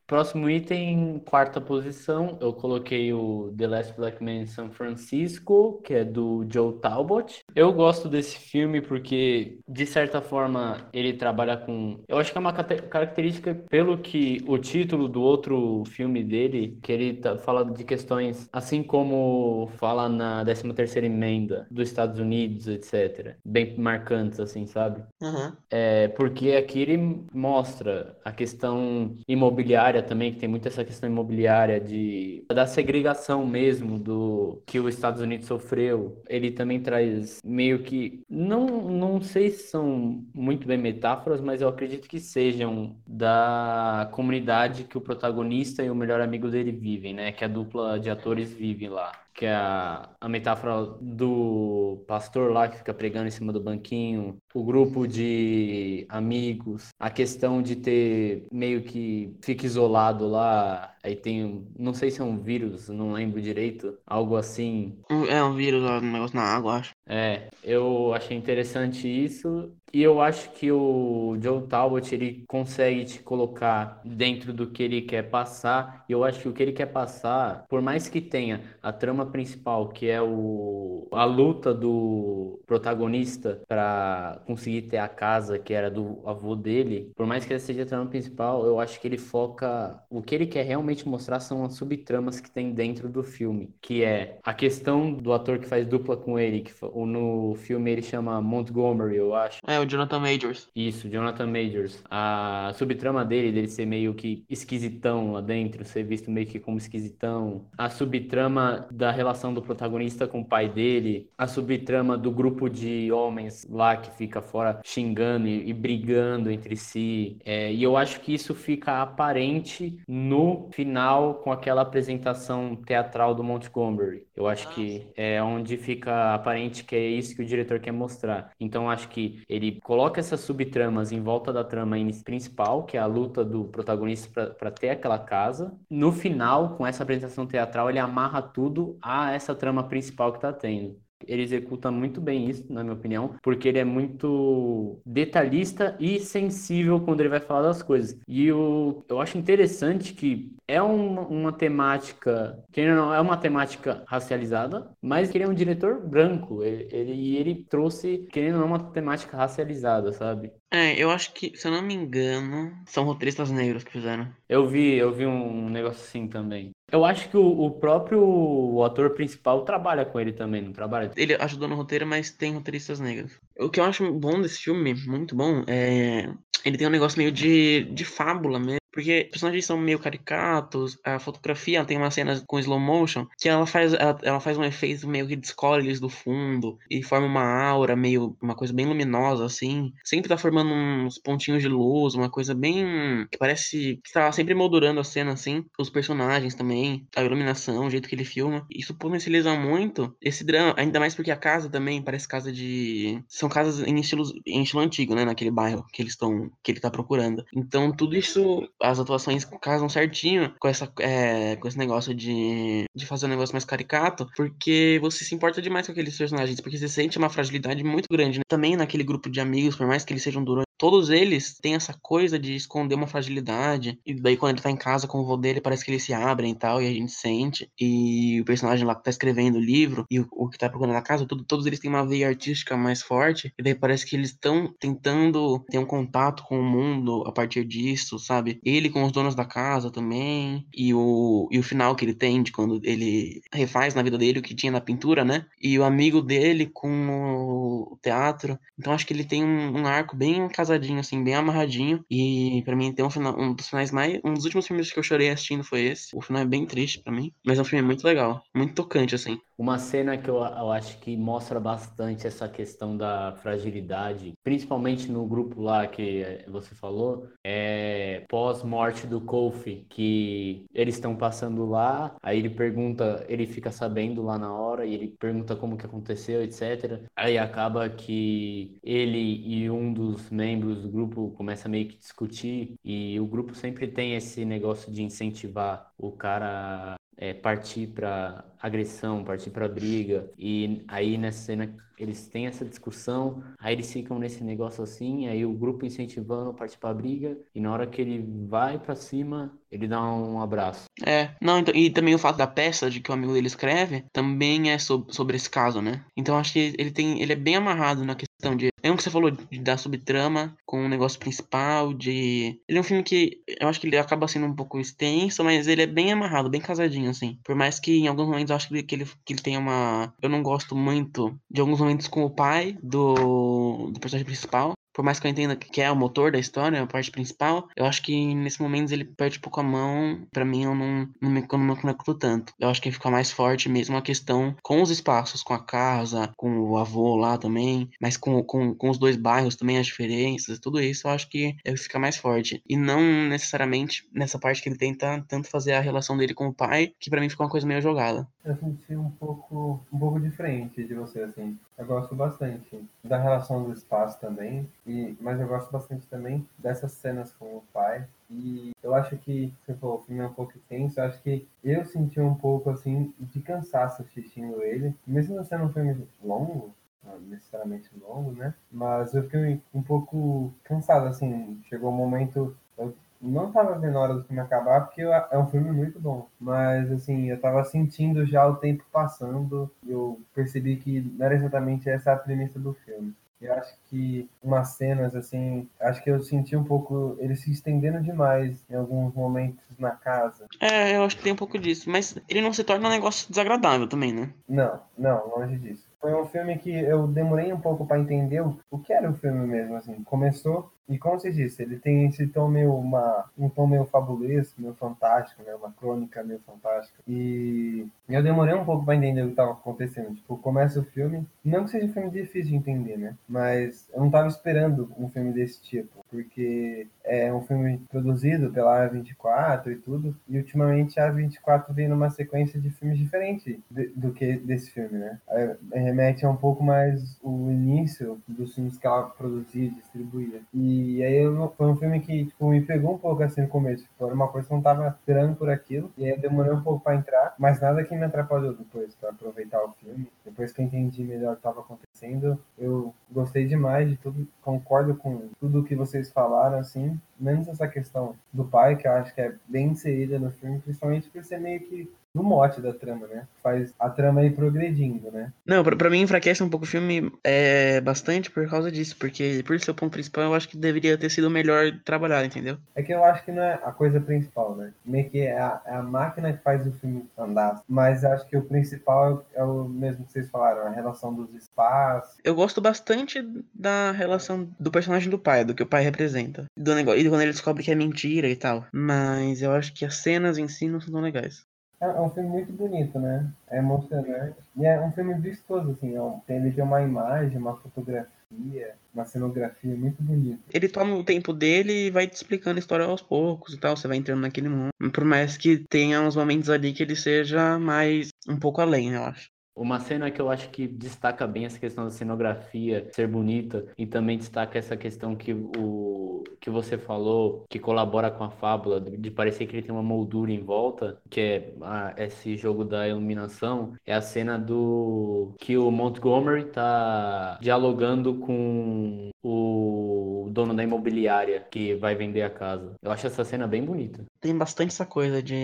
S1: Próximo item, quarta posição, eu coloquei o The Last Black Man in San Francisco, que é do Joe Talbot. Eu gosto desse filme porque, de certa forma, ele trabalha com. Eu acho que é uma característica pelo que o título do outro filme dele, que ele tá, fala de questões, assim como fala na 13 emenda dos Estados Unidos, etc. Bem marcantes, assim, sabe?
S2: Uhum.
S1: É, porque aqui ele mostra a questão imobiliária imobiliária também, que tem muito essa questão imobiliária de da segregação mesmo do que os Estados Unidos sofreu. Ele também traz meio que não não sei se são muito bem metáforas, mas eu acredito que sejam da comunidade que o protagonista e o melhor amigo dele vivem, né? Que a dupla de atores vive lá que é a, a metáfora do pastor lá que fica pregando em cima do banquinho, o grupo de amigos, a questão de ter meio que fica isolado lá, aí tem, não sei se é um vírus, não lembro direito, algo assim.
S2: É um vírus, um negócio na água, acho.
S1: É, eu achei interessante isso e eu acho que o Joe Talbot ele consegue te colocar dentro do que ele quer passar. E eu acho que o que ele quer passar, por mais que tenha a trama principal, que é o a luta do protagonista para conseguir ter a casa que era do avô dele, por mais que essa seja a trama principal, eu acho que ele foca o que ele quer realmente mostrar são as subtramas que tem dentro do filme, que é a questão do ator que faz dupla com ele, que no filme ele chama Montgomery, eu acho.
S2: É, o Jonathan Majors.
S1: Isso, Jonathan Majors. A subtrama dele, dele ser meio que esquisitão lá dentro, ser visto meio que como esquisitão. A subtrama da relação do protagonista com o pai dele. A subtrama do grupo de homens lá que fica fora xingando e, e brigando entre si. É, e eu acho que isso fica aparente no final com aquela apresentação teatral do Montgomery. Eu acho que é onde fica aparente que é isso que o diretor quer mostrar. Então acho que ele coloca essas subtramas em volta da trama principal, que é a luta do protagonista para ter aquela casa. No final, com essa apresentação teatral, ele amarra tudo a essa trama principal que está tendo. Ele executa muito bem isso, na minha opinião, porque ele é muito detalhista e sensível quando ele vai falar das coisas. E eu, eu acho interessante que é uma, uma temática, que não é uma temática racializada, mas que ele é um diretor branco. Ele, ele, ele trouxe, querendo ou não, uma temática racializada, sabe?
S2: É, eu acho que, se eu não me engano, são roteiristas negros que fizeram.
S1: Eu vi, eu vi um negócio assim também. Eu acho que o, o próprio o ator principal trabalha com ele também, não trabalha?
S2: Ele ajudou no roteiro, mas tem roteiristas negros. O que eu acho bom desse filme, muito bom, é. Ele tem um negócio meio de, de fábula mesmo. Porque os personagens são meio caricatos, a fotografia tem uma cena com slow motion que ela faz, ela, ela, faz um efeito meio que descolhe eles do fundo e forma uma aura meio, uma coisa bem luminosa assim. Sempre tá formando uns pontinhos de luz, uma coisa bem que parece que tá sempre moldurando a cena assim. Os personagens também, a iluminação, o jeito que ele filma. Isso potencializa muito esse drama, ainda mais porque a casa também parece casa de. São casas em estilo, em estilo antigo, né? Naquele bairro que eles estão. que ele tá procurando. Então tudo isso as atuações casam certinho com, essa, é, com esse negócio de, de fazer um negócio mais caricato, porque você se importa demais com aqueles personagens, porque você sente uma fragilidade muito grande. Né? Também naquele grupo de amigos, por mais que eles sejam durões, todos eles têm essa coisa de esconder uma fragilidade. E daí, quando ele tá em casa com o vô dele, parece que eles se abrem e tal, e a gente sente. E o personagem lá que tá escrevendo o livro e o, o que tá procurando na casa, tudo, todos eles têm uma veia artística mais forte. E daí parece que eles estão tentando ter um contato com o mundo a partir disso, sabe? Ele com os donos da casa também. E o, e o final que ele tem de quando ele refaz na vida dele o que tinha na pintura, né? E o amigo dele com o teatro. Então acho que ele tem um, um arco bem casadinho, assim, bem amarradinho. E para mim tem um, final, um dos finais mais. Um dos últimos filmes que eu chorei assistindo foi esse. O final é bem triste para mim. Mas é um filme muito legal, muito tocante, assim.
S1: Uma cena que eu, eu acho que mostra bastante essa questão da fragilidade, principalmente no grupo lá que você falou, é pós-morte do Kofi, que eles estão passando lá, aí ele pergunta, ele fica sabendo lá na hora, e ele pergunta como que aconteceu, etc. Aí acaba que ele e um dos membros do grupo começa meio que discutir, e o grupo sempre tem esse negócio de incentivar o cara é, partir para agressão, partir para briga. E aí nessa cena eles têm essa discussão, aí eles ficam nesse negócio assim, aí o grupo incentivando a partir para briga, e na hora que ele vai para cima, ele dá um abraço.
S2: É, não, então, e também o fato da peça de que o amigo dele escreve também é sobre, sobre esse caso, né? Então acho que ele tem, ele é bem amarrado na questão de, é um que você falou de dar subtrama com o negócio principal, de, ele é um filme que eu acho que ele acaba sendo um pouco extenso, mas ele é bem amarrado, bem casadinho assim. Por mais que em alguns momentos eu acho que ele, que ele, que ele tem uma, eu não gosto muito de alguns momentos com o pai do, do personagem principal, por mais que eu entenda que é o motor da história, a parte principal, eu acho que nesse momento ele perde um pouco a mão. Para mim, eu não, não, me, não me conecto tanto. Eu acho que fica mais forte mesmo a questão com os espaços, com a casa, com o avô lá também, mas com, com, com os dois bairros também, as diferenças, tudo isso eu acho que fica mais forte. E não necessariamente nessa parte que ele tenta tanto fazer a relação dele com o pai, que para mim fica uma coisa meio jogada.
S3: Eu senti um pouco, um pouco diferente de você, assim. Eu gosto bastante da relação do espaço também, e, mas eu gosto bastante também dessas cenas com o pai. E eu acho que, você falou, o filme é um pouco tenso, eu acho que eu senti um pouco, assim, de cansaço assistindo ele. Mesmo sendo um filme longo, não necessariamente longo, né? Mas eu fiquei um pouco cansado, assim. Chegou um momento, eu não tava vendo a hora do filme acabar, porque é um filme muito bom. Mas, assim, eu tava sentindo já o tempo passando. E eu percebi que não era exatamente essa a premissa do filme. Eu acho que umas cenas, assim, acho que eu senti um pouco eles se estendendo demais em alguns momentos na casa.
S2: É, eu acho que tem um pouco disso. Mas ele não se torna um negócio desagradável também, né?
S3: Não, não, longe disso. Foi um filme que eu demorei um pouco para entender o que era o filme mesmo, assim. Começou e como você disse, ele tem esse tom meio uma, um tom meio fabulesco, meio fantástico, né? Uma crônica meio fantástica. E eu demorei um pouco para entender o que estava acontecendo. Tipo, começa o filme, não que seja um filme difícil de entender, né? Mas eu não estava esperando um filme desse tipo, porque é um filme produzido pela A24 e tudo, e ultimamente a A24 vem numa sequência de filmes diferentes de, do que desse filme, né? É, remete a um pouco mais o início dos filmes que ela produzia, distribuía. E e aí foi um filme que tipo, me pegou um pouco assim no começo. Tipo, era uma coisa que eu não tava esperando por aquilo. E aí eu demorei um pouco para entrar, mas nada que me atrapalhou depois para aproveitar o filme. Depois que eu entendi melhor o que estava acontecendo, eu gostei demais de tudo, concordo com tudo que vocês falaram, assim, menos essa questão do pai, que eu acho que é bem inserida no filme, principalmente por ser meio que no mote da trama, né? Faz a trama ir progredindo, né?
S2: Não, pra, pra mim enfraquece um pouco o filme é, bastante por causa disso, porque por ser o ponto principal, eu acho que deveria ter sido melhor trabalhado, entendeu?
S3: É que eu acho que não é a coisa principal, né? Meio que é a, é a máquina que faz o filme andar, mas acho que o principal é o mesmo que vocês falaram, a relação dos espaços.
S2: Eu gosto bastante da relação do personagem do pai, do que o pai representa, do negócio, e quando ele descobre que é mentira e tal, mas eu acho que as cenas em si não são tão legais.
S3: É, é um filme muito bonito, né? É emocionante. E é um filme vistoso, assim. É ele tem uma imagem, uma fotografia, uma cenografia muito bonita.
S2: Ele toma o tempo dele e vai te explicando a história aos poucos e tal. Você vai entrando naquele mundo. Por mais que tenha uns momentos ali que ele seja mais um pouco além, eu acho.
S1: Uma cena que eu acho que destaca bem essa questão da cenografia ser bonita e também destaca essa questão que o que você falou, que colabora com a fábula, de parecer que ele tem uma moldura em volta, que é esse jogo da iluminação, é a cena do que o Montgomery tá dialogando com o dono da imobiliária que vai vender a casa. Eu acho essa cena bem bonita.
S2: Tem bastante essa coisa de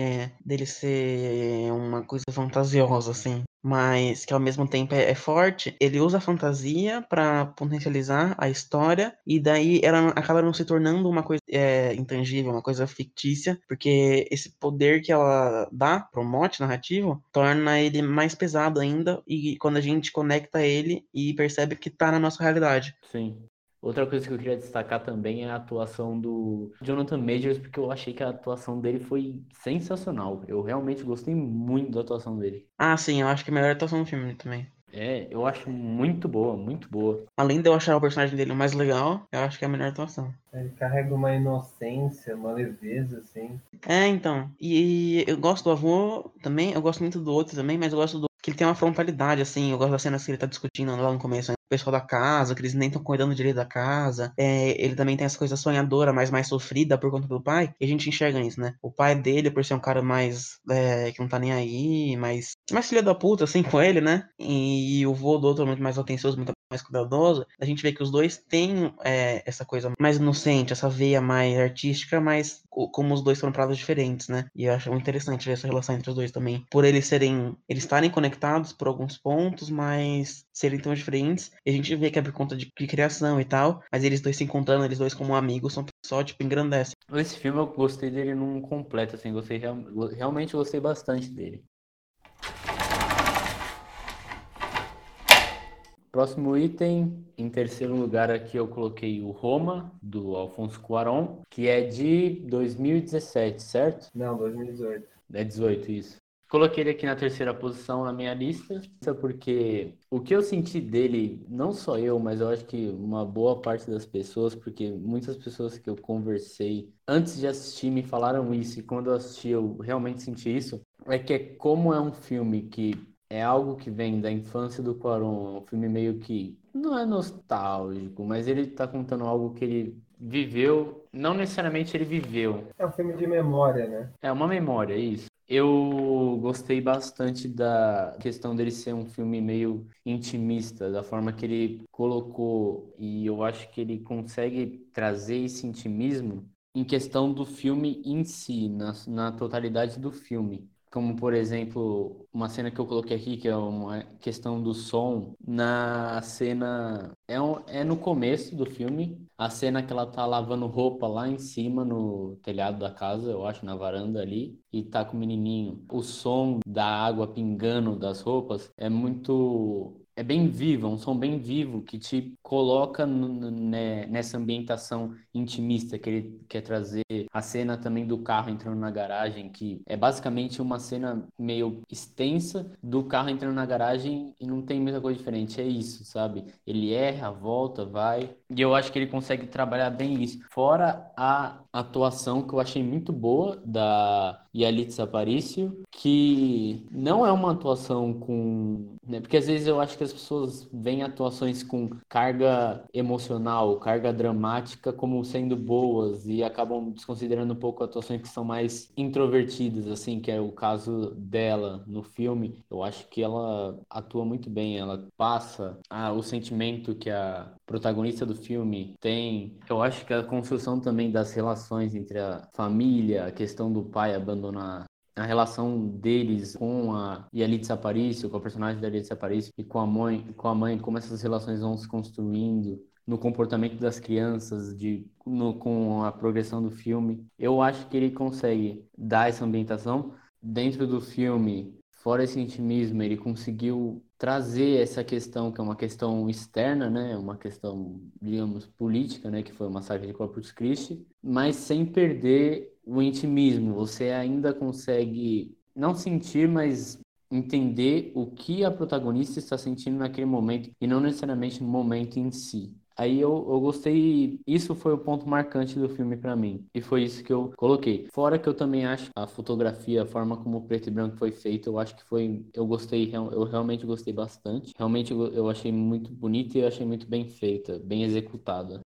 S2: dele ser uma coisa fantasiosa, assim mas que ao mesmo tempo é, é forte, ele usa a fantasia para potencializar a história e daí ela acaba não se tornando uma coisa é, intangível, uma coisa fictícia, porque esse poder que ela dá pro mote narrativo torna ele mais pesado ainda e quando a gente conecta ele e percebe que tá na nossa realidade.
S1: Sim. Outra coisa que eu queria destacar também é a atuação do Jonathan Majors, porque eu achei que a atuação dele foi sensacional. Eu realmente gostei muito da atuação dele.
S2: Ah, sim, eu acho que é a melhor atuação do filme também.
S1: É, eu acho muito boa, muito boa.
S2: Além de eu achar o personagem dele o mais legal, eu acho que é a melhor atuação.
S3: Ele carrega uma inocência, uma leveza, assim.
S2: É, então. E eu gosto do avô também, eu gosto muito do outro também, mas eu gosto do que ele tem uma frontalidade, assim. Eu gosto das cenas que ele tá discutindo lá no começo, pessoal da casa, que eles nem estão cuidando direito da casa. É, ele também tem essa coisa sonhadora, mas mais sofrida por conta do pai. E a gente enxerga isso, né? O pai dele, por ser um cara mais. É, que não tá nem aí, mais. Mais filha da puta, assim, com ele, né? E o vô do outro é muito mais atencioso, muito mais cuidadoso. A gente vê que os dois têm é, essa coisa mais inocente, essa veia mais artística, mas como os dois foram prados diferentes, né? E eu acho muito interessante ver essa relação entre os dois também. Por eles serem. Eles estarem conectados por alguns pontos, mas serem tão diferentes. E a gente vê que é por conta de, de criação e tal. Mas eles dois se encontrando, eles dois como amigos, são só, tipo, engrandece.
S1: Esse filme eu gostei dele num completo, assim, gostei realmente gostei bastante dele. Próximo item, em terceiro lugar aqui eu coloquei o Roma, do Alfonso Cuarón, que é de 2017, certo?
S3: Não, 2018.
S1: É 18, isso. Coloquei ele aqui na terceira posição na minha lista, porque o que eu senti dele, não só eu, mas eu acho que uma boa parte das pessoas, porque muitas pessoas que eu conversei antes de assistir me falaram isso, e quando eu assisti eu realmente senti isso, é que é como é um filme que é algo que vem da infância do Quaron, é um filme meio que não é nostálgico, mas ele tá contando algo que ele viveu, não necessariamente ele viveu.
S3: É um filme de memória, né?
S1: É uma memória, isso. Eu gostei bastante da questão dele ser um filme meio intimista, da forma que ele colocou, e eu acho que ele consegue trazer esse intimismo em questão do filme em si, na, na totalidade do filme como por exemplo uma cena que eu coloquei aqui que é uma questão do som na cena é, um, é no começo do filme a cena que ela tá lavando roupa lá em cima no telhado da casa eu acho na varanda ali e tá com o menininho. O som da água pingando das roupas é muito é bem vivo, é um som bem vivo que te coloca né, nessa ambientação intimista que ele quer trazer. A cena também do carro entrando na garagem, que é basicamente uma cena meio extensa do carro entrando na garagem e não tem muita coisa diferente. É isso, sabe? Ele erra, volta, vai. E eu acho que ele consegue trabalhar bem isso. Fora a atuação que eu achei muito boa da Yalitza Aparicio, que não é uma atuação com. Né, porque às vezes eu acho que as pessoas veem atuações com carga emocional, carga dramática como sendo boas e acabam desconsiderando um pouco atuações que são mais introvertidas, assim, que é o caso dela no filme. Eu acho que ela atua muito bem, ela passa ah, o sentimento que a protagonista do filme tem. Eu acho que a construção também das relações entre a família, a questão do pai abandonar a relação deles com a Yalitza Aparicio, com a personagem da Yalitza Aparicio e com a mãe, com a mãe, como essas relações vão se construindo no comportamento das crianças, de no, com a progressão do filme. Eu acho que ele consegue dar essa ambientação dentro do filme, fora esse intimismo, ele conseguiu trazer essa questão que é uma questão externa, né, uma questão, digamos, política, né, que foi o massacre de Corpus Christi, mas sem perder o intimismo. Você ainda consegue não sentir, mas entender o que a protagonista está sentindo naquele momento e não necessariamente no momento em si. Aí eu, eu gostei, isso foi o ponto marcante do filme para mim. E foi isso que eu coloquei. Fora que eu também acho a fotografia, a forma como o preto e branco foi feito, eu acho que foi, eu gostei, eu realmente gostei bastante. Realmente eu achei muito bonita e eu achei muito bem feita, bem executada.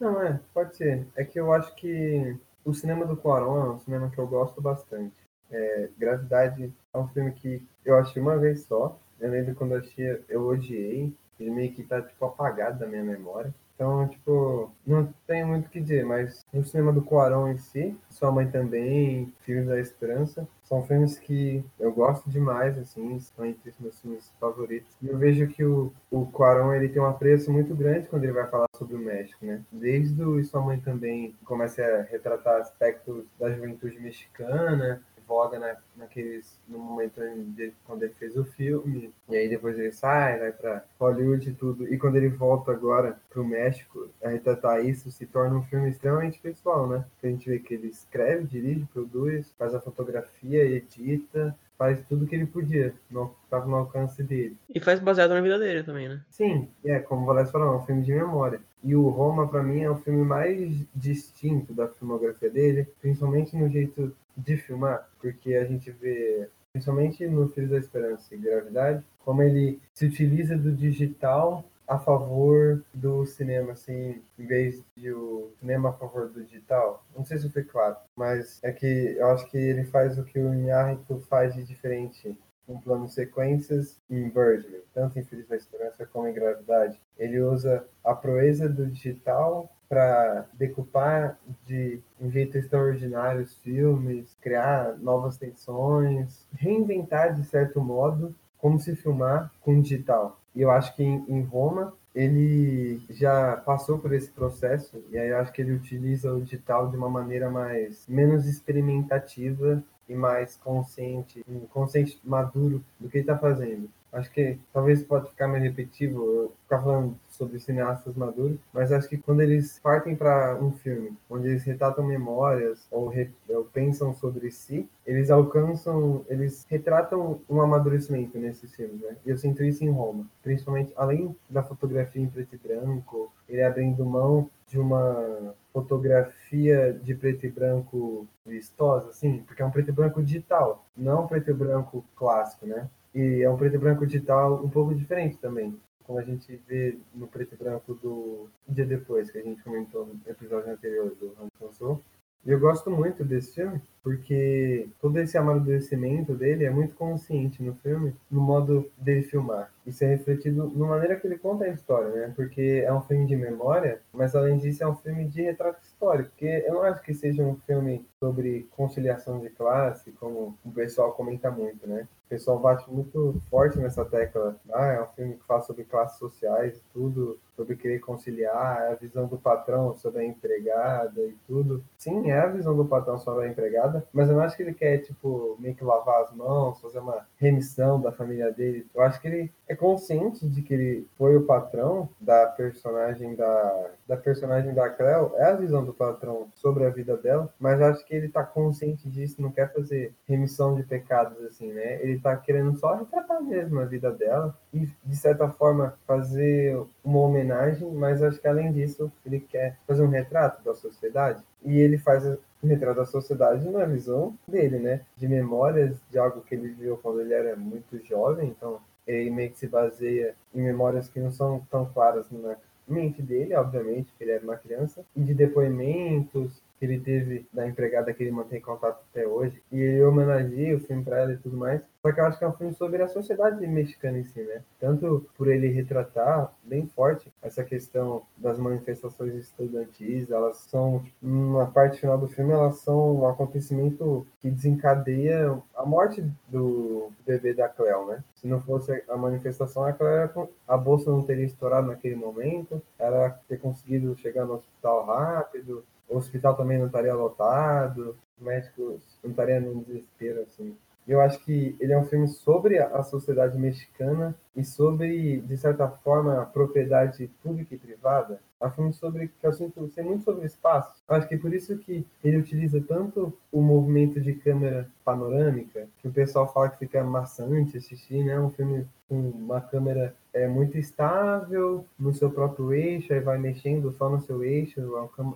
S3: Não, é, pode ser. É que eu acho que o cinema do Cuarón é um cinema que eu gosto bastante. É, Gravidade é um filme que eu achei uma vez só. Eu lembro quando eu achei, eu odiei. Ele meio que tá, tipo, apagado da minha memória. Então, tipo, não tem muito o que dizer, mas no cinema do Cuarón em si, Sua Mãe também, Filhos da Esperança, são filmes que eu gosto demais, assim, são entre os meus filmes favoritos. E eu vejo que o, o ele tem um apreço muito grande quando ele vai falar sobre o México, né? Desde o Sua Mãe também começa a retratar aspectos da juventude mexicana, voga na, naqueles no momento de, quando ele fez o filme. E aí depois ele sai vai para Hollywood e tudo. E quando ele volta agora para o México a retratar isso se torna um filme extremamente pessoal né? A gente vê que ele escreve dirige produz faz a fotografia edita faz tudo que ele podia, não estava no alcance dele.
S2: E faz baseado na vida dele também, né?
S3: Sim, é, como o Valécio falou, é um filme de memória. E o Roma, para mim, é o filme mais distinto da filmografia dele, principalmente no jeito de filmar, porque a gente vê, principalmente no Filhos da Esperança e Gravidade, como ele se utiliza do digital a favor do cinema, assim, em vez de o cinema a favor do digital. Não sei se foi claro, mas é que eu acho que ele faz o que o Inharito faz de diferente um plano sequências em Birdman, tanto em Filhos da Esperança como em Gravidade. Ele usa a proeza do digital para decupar de um jeito extraordinário os filmes, criar novas tensões, reinventar de certo modo como se filmar com digital. E eu acho que em, Roma ele já passou por esse processo e aí eu acho que ele utiliza o digital de uma maneira mais menos experimentativa e mais consciente, consciente maduro do que ele está fazendo. Acho que talvez pode ficar meio repetitivo eu ficar falando sobre cineastas maduros, mas acho que quando eles partem para um filme onde eles retratam memórias ou, re, ou, pensam sobre si, eles alcançam, eles retratam um amadurecimento nesses filmes, né? E eu sinto isso em Roma, principalmente além da fotografia em preto e branco, ele abrindo mão de uma fotografia de preto e branco vistosa, assim, porque é um preto e branco digital, não um preto e branco clássico, né? E é um preto e branco digital um pouco diferente também. Como a gente vê no preto e branco do Dia Depois, que a gente comentou no episódio anterior do Hanson Soul. E eu gosto muito desse filme, porque todo esse amadurecimento dele é muito consciente no filme, no modo dele filmar. Isso é refletido na maneira que ele conta a história, né? Porque é um filme de memória, mas além disso é um filme de retrato histórico, porque eu não acho que seja um filme sobre conciliação de classe, como o pessoal comenta muito, né? O pessoal bate muito forte nessa tecla. Ah, é um filme que fala sobre classes sociais tudo, sobre querer conciliar, a visão do patrão sobre a empregada e tudo. Sim, é a visão do patrão sobre a empregada, mas eu não acho que ele quer, tipo, meio que lavar as mãos, fazer uma remissão da família dele. Eu acho que ele é consciente de que ele foi o patrão da personagem da, da personagem da Cleo, é a visão do patrão sobre a vida dela, mas acho que ele tá consciente disso, não quer fazer remissão de pecados, assim, né? Ele tá querendo só retratar mesmo a vida dela e, de certa forma, fazer uma homenagem, mas acho que além disso, ele quer fazer um retrato da sociedade e ele faz um retrato da sociedade na visão dele, né? De memórias de algo que ele viveu quando ele era muito jovem, então ele meio que se baseia em memórias que não são tão claras na mente dele, obviamente, que ele era uma criança, e de depoimentos que ele teve da empregada que ele mantém contato até hoje. E ele homenageia o filme para ela e tudo mais. Só que eu acho que é um filme sobre a sociedade mexicana em si, né? Tanto por ele retratar bem forte essa questão das manifestações estudantis, elas são, na parte final do filme, elas são um acontecimento que desencadeia a morte do bebê da Cleo, né? Se não fosse a manifestação, a Cleo, a bolsa não teria estourado naquele momento, ela ter conseguido chegar no hospital rápido, o hospital também não estaria lotado, os médicos não estariam num desespero, assim. Eu acho que ele é um filme sobre a sociedade mexicana e sobre, de certa forma, a propriedade pública e privada. É um filme sobre, que eu sinto ser muito sobre espaço. Acho que é por isso que ele utiliza tanto o movimento de câmera panorâmica, que o pessoal fala que fica maçante assistir, né? Um filme com uma câmera é muito estável no seu próprio eixo, aí vai mexendo só no seu eixo,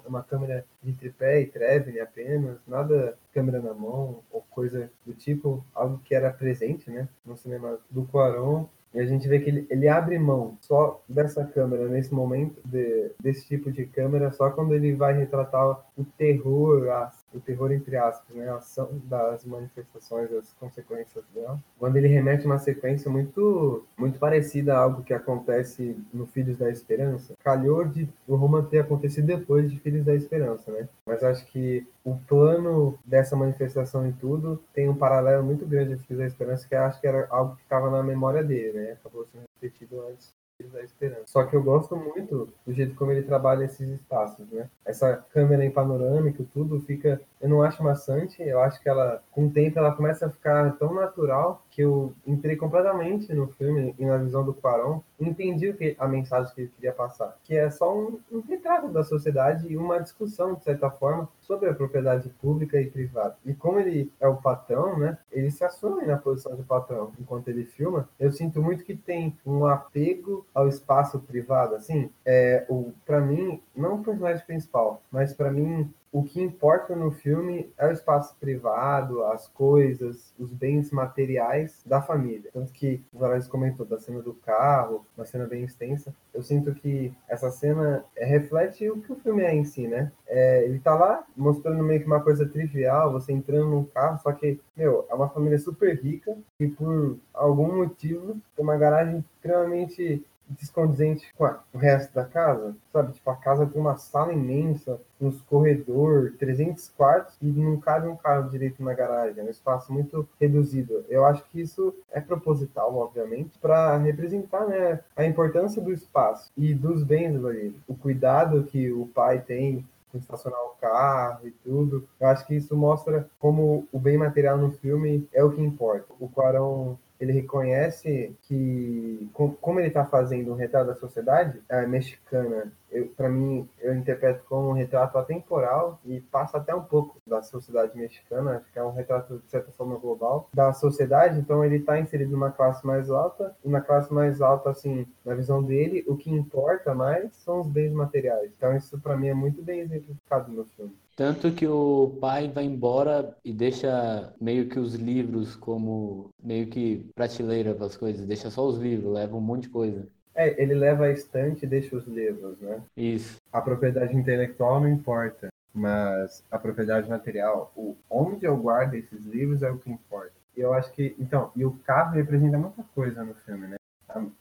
S3: uma câmera de tripé e traveling apenas, nada câmera na mão ou coisa do tipo, algo que era presente, né, no cinema do Quaron e a gente vê que ele, ele abre mão só dessa câmera nesse momento, de, desse tipo de câmera, só quando ele vai retratar o terror, a, o terror entre aspas, né? A ação das manifestações, as consequências dela. Quando ele remete uma sequência muito, muito parecida a algo que acontece no Filhos da Esperança. Calhou de o Roma ter acontecido depois de Filhos da Esperança, né? Mas acho que o plano dessa manifestação e tudo tem um paralelo muito grande com Filhos da Esperança, que acho que era algo que estava na memória dele, né? Acabou sendo repetido antes da esperança. Só que eu gosto muito do jeito como ele trabalha esses espaços, né? Essa câmera em panorâmico, tudo fica. Eu não acho maçante, eu acho que ela, com o tempo, ela começa a ficar tão natural que eu entrei completamente no filme e na visão do Quaron, entendi o que, a mensagem que ele queria passar, que é só um, um retrato da sociedade e uma discussão, de certa forma, sobre a propriedade pública e privada. E como ele é o patrão, né, ele se assume na posição de patrão enquanto ele filma. Eu sinto muito que tem um apego ao espaço privado, assim, é o para mim não o personagem principal, mas para mim o que importa no filme é o espaço privado, as coisas, os bens materiais da família. Tanto que o Valério comentou da cena do carro, uma cena bem extensa. Eu sinto que essa cena reflete o que o filme é em si, né? É, ele tá lá mostrando meio que uma coisa trivial, você entrando num carro, só que, meu, é uma família super rica e por algum motivo tem uma garagem extremamente descondizente com o resto da casa, sabe? Tipo, a casa tem uma sala imensa, uns corredor, 300 quartos e não cabe um carro direito na garagem, é um espaço muito reduzido. Eu acho que isso é proposital, obviamente, para representar né, a importância do espaço e dos bens ali, o cuidado que o pai tem com estacionar o carro e tudo. Eu acho que isso mostra como o bem material no filme é o que importa. O Quarão ele reconhece que, como ele está fazendo um retrato da sociedade é, mexicana, para mim, eu interpreto como um retrato atemporal e passa até um pouco da sociedade mexicana, acho que é um retrato, de certa forma, global da sociedade. Então, ele está inserido numa classe mais alta, e na classe mais alta, assim, na visão dele, o que importa mais são os bens materiais. Então, isso, para mim, é muito bem exemplificado no filme.
S1: Tanto que o pai vai embora e deixa meio que os livros como meio que prateleira para as coisas, deixa só os livros, leva um monte de coisa.
S3: É, ele leva a estante e deixa os livros, né?
S1: Isso.
S3: A propriedade intelectual não importa, mas a propriedade material, o onde eu guardo esses livros é o que importa. E eu acho que, então, e o carro representa muita coisa no filme, né?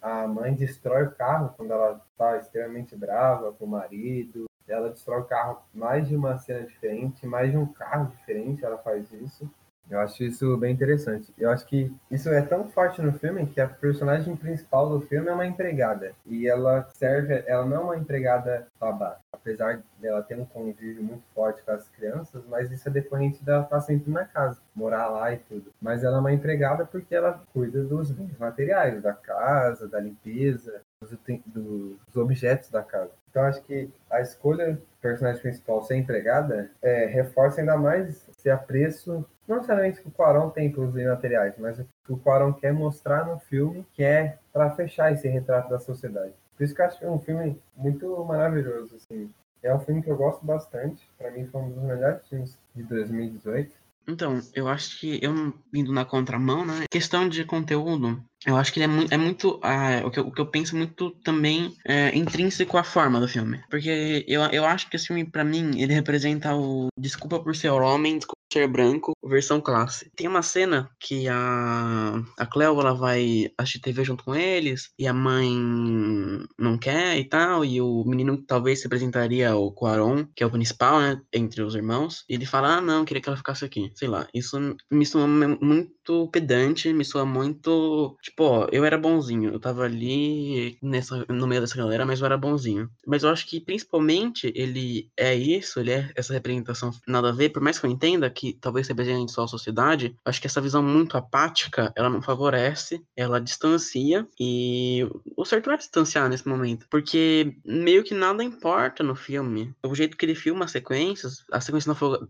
S3: A, a mãe destrói o carro quando ela está extremamente brava com o marido, ela destrói o carro mais de uma cena diferente, mais de um carro diferente, ela faz isso. Eu acho isso bem interessante. Eu acho que isso é tão forte no filme que a personagem principal do filme é uma empregada. E ela serve, ela não é uma empregada babá. Apesar dela ter um convívio muito forte com as crianças, mas isso é decorrente dela estar sempre na casa, morar lá e tudo. Mas ela é uma empregada porque ela cuida dos bens materiais, da casa, da limpeza, dos, dos objetos da casa. Então acho que a escolha do personagem principal ser empregada é, reforça ainda mais esse apreço, não necessariamente que o Quaron tem pelos materiais, mas o que o Quaron quer mostrar no filme, que é para fechar esse retrato da sociedade. Por isso que eu acho que é um filme muito maravilhoso. Assim. É um filme que eu gosto bastante. Para mim foi um dos melhores filmes de 2018.
S2: Então, eu acho que eu indo na contramão, né? Questão de conteúdo, eu acho que ele é muito. É muito ah, o, que eu, o que eu penso muito também é intrínseco à forma do filme. Porque eu, eu acho que esse filme, para mim, ele representa o Desculpa por ser homem, ser branco, versão classe. Tem uma cena que a, a Cleo ela vai assistir TV junto com eles, e a mãe não quer e tal, e o menino talvez se apresentaria o Quaron, que é o principal, né, entre os irmãos, e ele fala: Ah, não, queria que ela ficasse aqui. Sei lá, isso me soa muito pedante, me soa muito. Tipo, ó, eu era bonzinho, eu tava ali nessa, no meio dessa galera, mas eu era bonzinho. Mas eu acho que principalmente ele é isso, ele é essa representação nada a ver, por mais que eu entenda que que talvez represente só a sociedade, acho que essa visão muito apática, ela não favorece, ela distancia, e o certo é distanciar nesse momento, porque meio que nada importa no filme. O jeito que ele filma as sequências, a sequência do,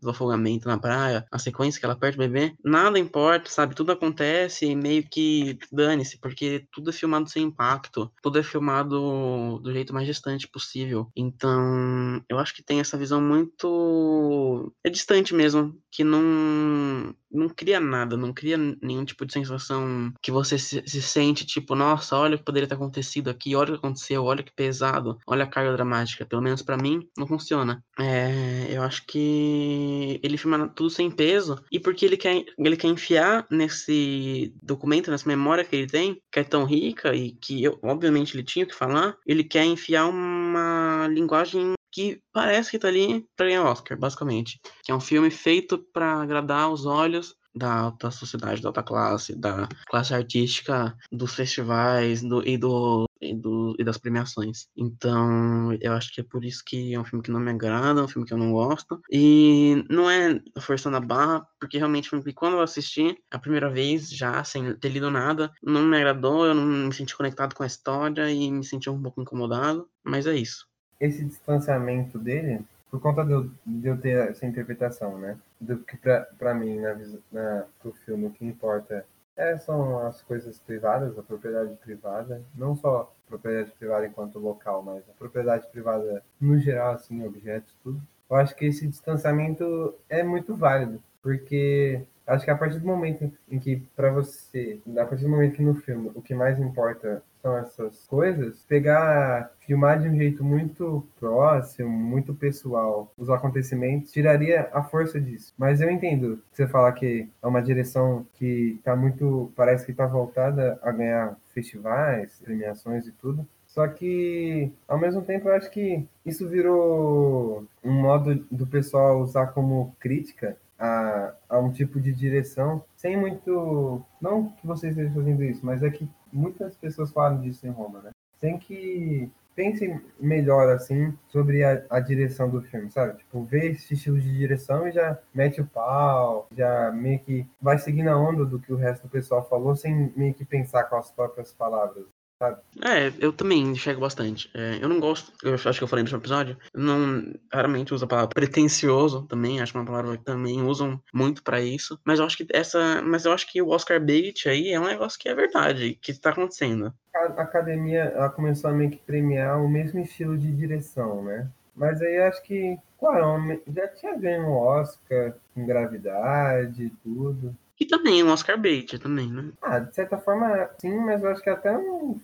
S2: do afogamento na praia, a sequência que ela perde o bebê, nada importa, sabe? Tudo acontece meio que dane-se, porque tudo é filmado sem impacto, tudo é filmado do jeito mais distante possível. Então, eu acho que tem essa visão muito. É distante mesmo, que não não cria nada, não cria nenhum tipo de sensação que você se, se, sente tipo, nossa, olha o que poderia ter acontecido aqui, olha o que aconteceu, olha que pesado, olha a carga dramática. Pelo menos para mim, não funciona. É, eu acho que ele filma tudo sem peso e porque ele quer, ele quer enfiar nesse documento, nessa memória que ele tem, que é tão rica e que eu, obviamente ele tinha que falar, ele quer enfiar uma linguagem que parece que tá ali para ganhar Oscar, basicamente. Que é um filme feito para agradar os olhos da alta sociedade, da alta classe, da classe artística, dos festivais do, e, do, e, do, e das premiações. Então, eu acho que é por isso que é um filme que não me agrada, é um filme que eu não gosto. E não é forçando a barra, porque realmente foi um filme que quando eu assisti a primeira vez, já sem ter lido nada, não me agradou, eu não me senti conectado com a história e me senti um pouco incomodado, mas é isso
S3: esse distanciamento dele, por conta de eu, de eu ter essa interpretação, né? Do que para mim, na, na, pro filme, o que importa é, são as coisas privadas, a propriedade privada, não só propriedade privada enquanto local, mas a propriedade privada no geral, assim, objetos, tudo. Eu acho que esse distanciamento é muito válido, porque acho que a partir do momento em que, para você, a partir do momento que no filme o que mais importa são essas coisas, pegar, filmar de um jeito muito próximo, muito pessoal, os acontecimentos, tiraria a força disso. Mas eu entendo você falar que é uma direção que tá muito, parece que tá voltada a ganhar festivais, premiações e tudo. Só que, ao mesmo tempo, eu acho que isso virou um modo do pessoal usar como crítica a, a um tipo de direção sem muito. Não que vocês estejam fazendo isso, mas é que muitas pessoas falam disso em Roma, né? Sem que pensem melhor, assim, sobre a, a, direção do filme, sabe? Tipo, ver esse estilo de direção e já mete o pau, já meio que vai seguindo a onda do que o resto do pessoal falou, sem meio que pensar com as próprias palavras. Sabe?
S2: É, eu também enxergo bastante. É, eu não gosto, eu acho que eu falei no último episódio, não raramente uso a palavra pretencioso também, acho uma palavra que também usam muito para isso, mas eu acho que essa, mas eu acho que o Oscar bait aí é um negócio que é verdade, que tá acontecendo.
S3: A academia ela começou a meio que premiar o mesmo estilo de direção, né? Mas aí acho que Quaron já tinha ganho um Oscar com gravidade e tudo.
S2: E também um Oscar bait também, né?
S3: Ah, de certa forma, sim, mas eu acho que até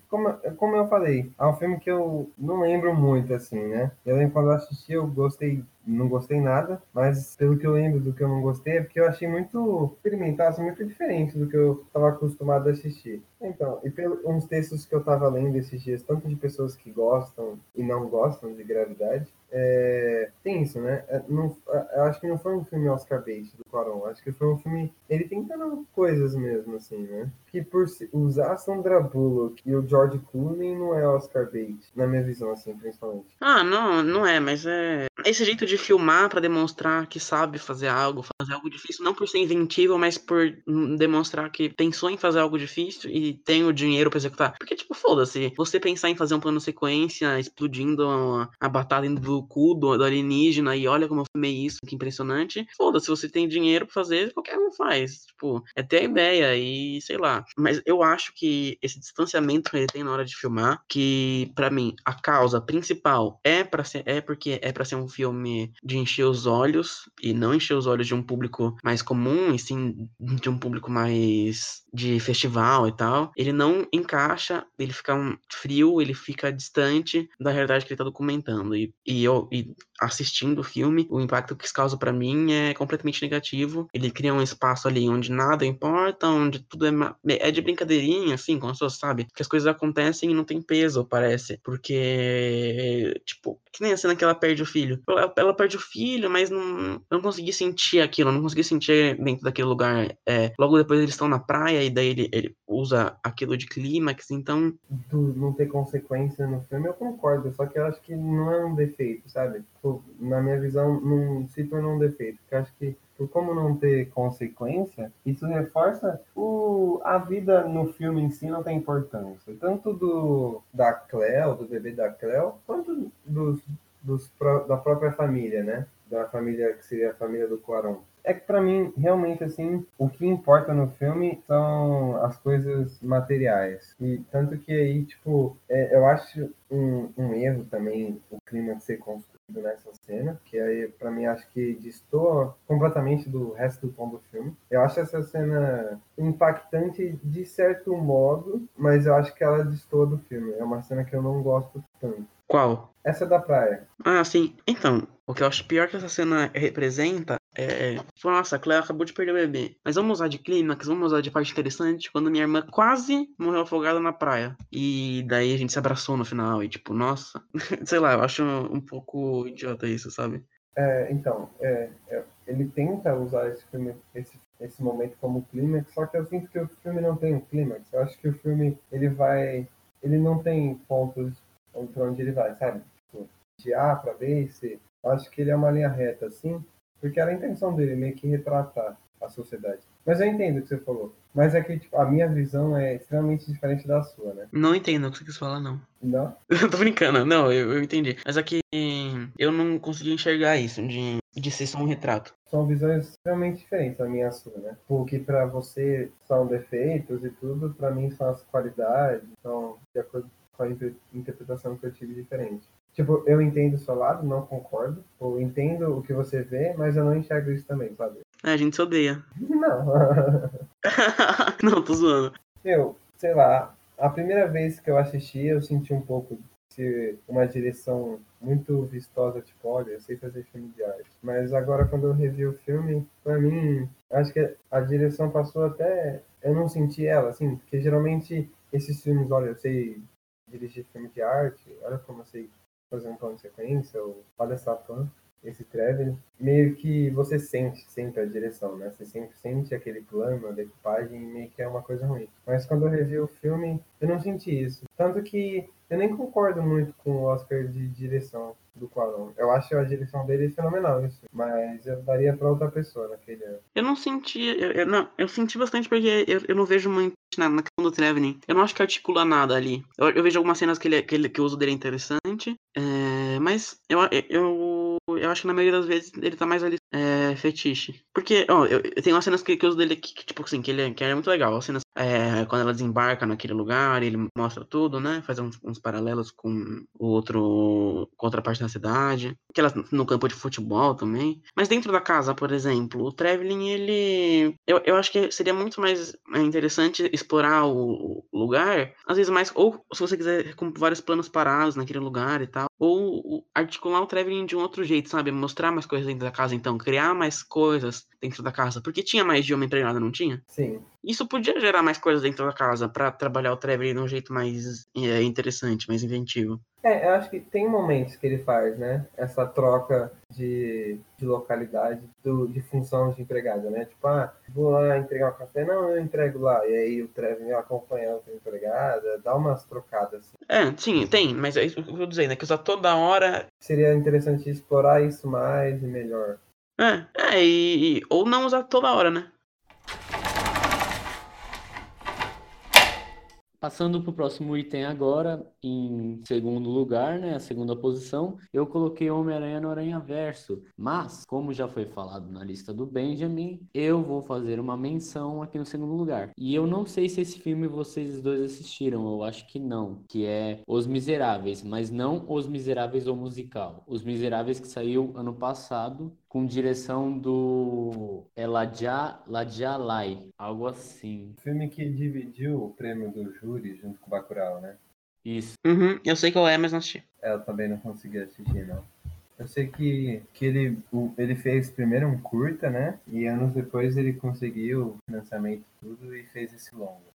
S3: como, como eu falei, é um filme que eu não lembro muito, assim, né? Eu lembro quando eu assisti, eu gostei não gostei nada, mas pelo que eu lembro do que eu não gostei, é porque eu achei muito experimental, assim, muito diferente do que eu estava acostumado a assistir. Então, e pelos textos que eu estava lendo esses dias, tanto de pessoas que gostam e não gostam de gravidade, é, tem isso, né? É, não, é, eu acho que não foi um filme Oscar bait do Quaron, acho que foi um filme ele tentando coisas mesmo, assim, né? Que por usar Sandra Bullock e o George Clooney não é Oscar bait, na minha visão, assim, principalmente.
S2: Ah, não, não é, mas é esse jeito de filmar para demonstrar que sabe fazer algo, fazer algo difícil, não por ser inventivo, mas por demonstrar que pensou em fazer algo difícil e tem o dinheiro para executar. Porque, tipo, foda-se, você pensar em fazer um plano sequência explodindo a, a batata do cu do, do, alienígena e olha como eu filmei isso, que impressionante. Foda-se, você tem dinheiro pra fazer, qualquer um faz. Tipo, é ter a ideia e sei lá. Mas eu acho que esse distanciamento que ele tem na hora de filmar, que para mim a causa principal é para ser é porque é para ser um filme de encher os olhos e não encher os olhos de um público mais comum, e sim de um público mais de festival e tal. Ele não encaixa, ele fica frio, ele fica distante da realidade que ele tá documentando. E, e eu e assistindo o filme, o impacto que isso causa para mim é completamente negativo. Ele cria um espaço ali onde nada importa, onde tudo é, é de brincadeirinha, assim, como as pessoas sabem, que as coisas acontecem e não tem peso, parece. Porque, tipo, que nem a cena que ela perde o filho. Ela, ela perde o filho, mas não, eu não consegui sentir aquilo, não consegui sentir dentro daquele lugar. É, logo depois eles estão na praia e daí ele, ele usa aquilo de clímax, então.
S3: Do não ter consequência no filme, eu concordo, só que eu acho que não é um defeito, sabe? Tipo, na minha visão, não se tornou um defeito, porque eu acho que por como não ter consequência, isso reforça o, a vida no filme em si não tem importância. Tanto do da Cleo, do bebê da Cleo, quanto dos, dos, da própria família, né? Da família que seria a família do Quaron. É que para mim, realmente, assim, o que importa no filme são as coisas materiais. E tanto que aí, tipo, é, eu acho um, um erro também o clima de ser construído nessa cena, que aí para mim acho que destoa completamente do resto do tom do filme. Eu acho essa cena impactante de certo modo, mas eu acho que ela destoa do filme. É uma cena que eu não gosto tanto.
S2: Qual?
S3: Essa da praia.
S2: Ah, sim. Então, o que eu acho pior que essa cena representa é. Nossa, a Cleo acabou de perder o bebê. Mas vamos usar de clímax, vamos usar de parte interessante, quando minha irmã quase morreu afogada na praia. E daí a gente se abraçou no final. E tipo, nossa. Sei lá, eu acho um pouco idiota isso, sabe?
S3: É, então, é, é, ele tenta usar esse filme, esse, esse momento como clímax, só que eu sinto que o filme não tem um clímax. Eu acho que o filme, ele vai. Ele não tem pontos para onde ele vai, sabe? Tipo, de A para B C. Eu acho que ele é uma linha reta, assim, porque era a intenção dele, meio que retratar a sociedade. Mas eu entendo o que você falou. Mas é que tipo, a minha visão é extremamente diferente da sua, né?
S2: Não entendo o que você quis falar, não.
S3: Não?
S2: Eu tô brincando, não, eu, eu entendi. Mas é eu não consegui enxergar isso, de, de ser só um retrato.
S3: São visões extremamente diferentes, a minha e a sua, né? Porque pra você são defeitos e tudo, pra mim são as qualidades, são de acordo com a interpretação que eu tive diferente. Tipo, eu entendo o seu lado, não concordo. Eu entendo o que você vê, mas eu não enxergo isso também, sabe?
S2: É, a gente se odeia.
S3: Não.
S2: não, tô zoando.
S3: Eu, sei lá, a primeira vez que eu assisti, eu senti um pouco de uma direção muito vistosa, tipo, olha, eu sei fazer filme de arte. Mas agora, quando eu revi o filme, pra mim, acho que a direção passou até. Eu não senti ela, assim, porque geralmente esses filmes, olha, eu sei dirigir filme de arte, olha como eu sei fazer um plano de sequência, ou essa fã, esse traveling, meio que você sente sempre a direção, né? Você sempre sente aquele plano, a decupagem, meio que é uma coisa ruim. Mas quando eu revi o filme, eu não senti isso. Tanto que eu nem concordo muito com o Oscar de direção do Quaron. Eu acho a direção dele fenomenal, isso. Mas eu daria pra outra pessoa naquele ano.
S2: Eu não senti. Eu, eu, não, eu senti bastante porque eu, eu não vejo muito na, na questão do Traveling. Eu não acho que articula nada ali. Eu, eu vejo algumas cenas que, ele, que, ele, que o uso dele é interessante. É, mas eu, eu, eu acho que na maioria das vezes ele tá mais ali é, fetiche. Porque, ó, eu, eu tenho umas cenas que, que eu uso dele que, que, tipo assim, que ele que é muito legal. As cenas é, quando ela desembarca naquele lugar, ele mostra tudo, né? Faz uns, uns paralelos com outro. com outra parte da cidade. Aquelas no campo de futebol também. Mas dentro da casa, por exemplo, o Traveling, ele. Eu, eu acho que seria muito mais é, interessante explorar o, o lugar. Às vezes mais. Ou se você quiser com vários planos parados naquele lugar e tal. Ou articular o Traveling de um outro jeito, sabe? Mostrar mais coisas dentro da casa, então. Criar mais coisas dentro da casa. Porque tinha mais de uma empregada, não tinha?
S3: Sim.
S2: Isso podia gerar mais coisas dentro da casa para trabalhar o Trevor de um jeito mais é, interessante, mais inventivo.
S3: É, eu acho que tem momentos que ele faz, né? Essa troca de, de localidade, do, de função de empregada, né? Tipo, ah, vou lá entregar um café, não, eu entrego lá. E aí o Trevor acompanha a outra empregada, dá umas trocadas. Assim.
S2: É, sim, tem, mas é isso que eu tô dizendo, é que usar toda hora.
S3: Seria interessante explorar isso mais e melhor.
S2: É, é, e, e ou não usar toda hora, né?
S1: Passando para o próximo item agora, em segundo lugar, né, a segunda posição, eu coloquei Homem-Aranha no Aranha Verso. Mas, como já foi falado na lista do Benjamin, eu vou fazer uma menção aqui no segundo lugar. E eu não sei se esse filme vocês dois assistiram, eu acho que não, que é Os Miseráveis, mas não Os Miseráveis ou musical. Os Miseráveis que saiu ano passado com direção do Elijah Lai, algo assim.
S3: Filme que dividiu o prêmio do júri junto com o Bacurau, né?
S1: Isso.
S2: Uhum, eu sei qual é, mas não assisti.
S3: É, eu também não consegui assistir, não. Eu sei que, que ele, o, ele fez primeiro um curta, né? E anos depois ele conseguiu financiamento e tudo e fez esse longo.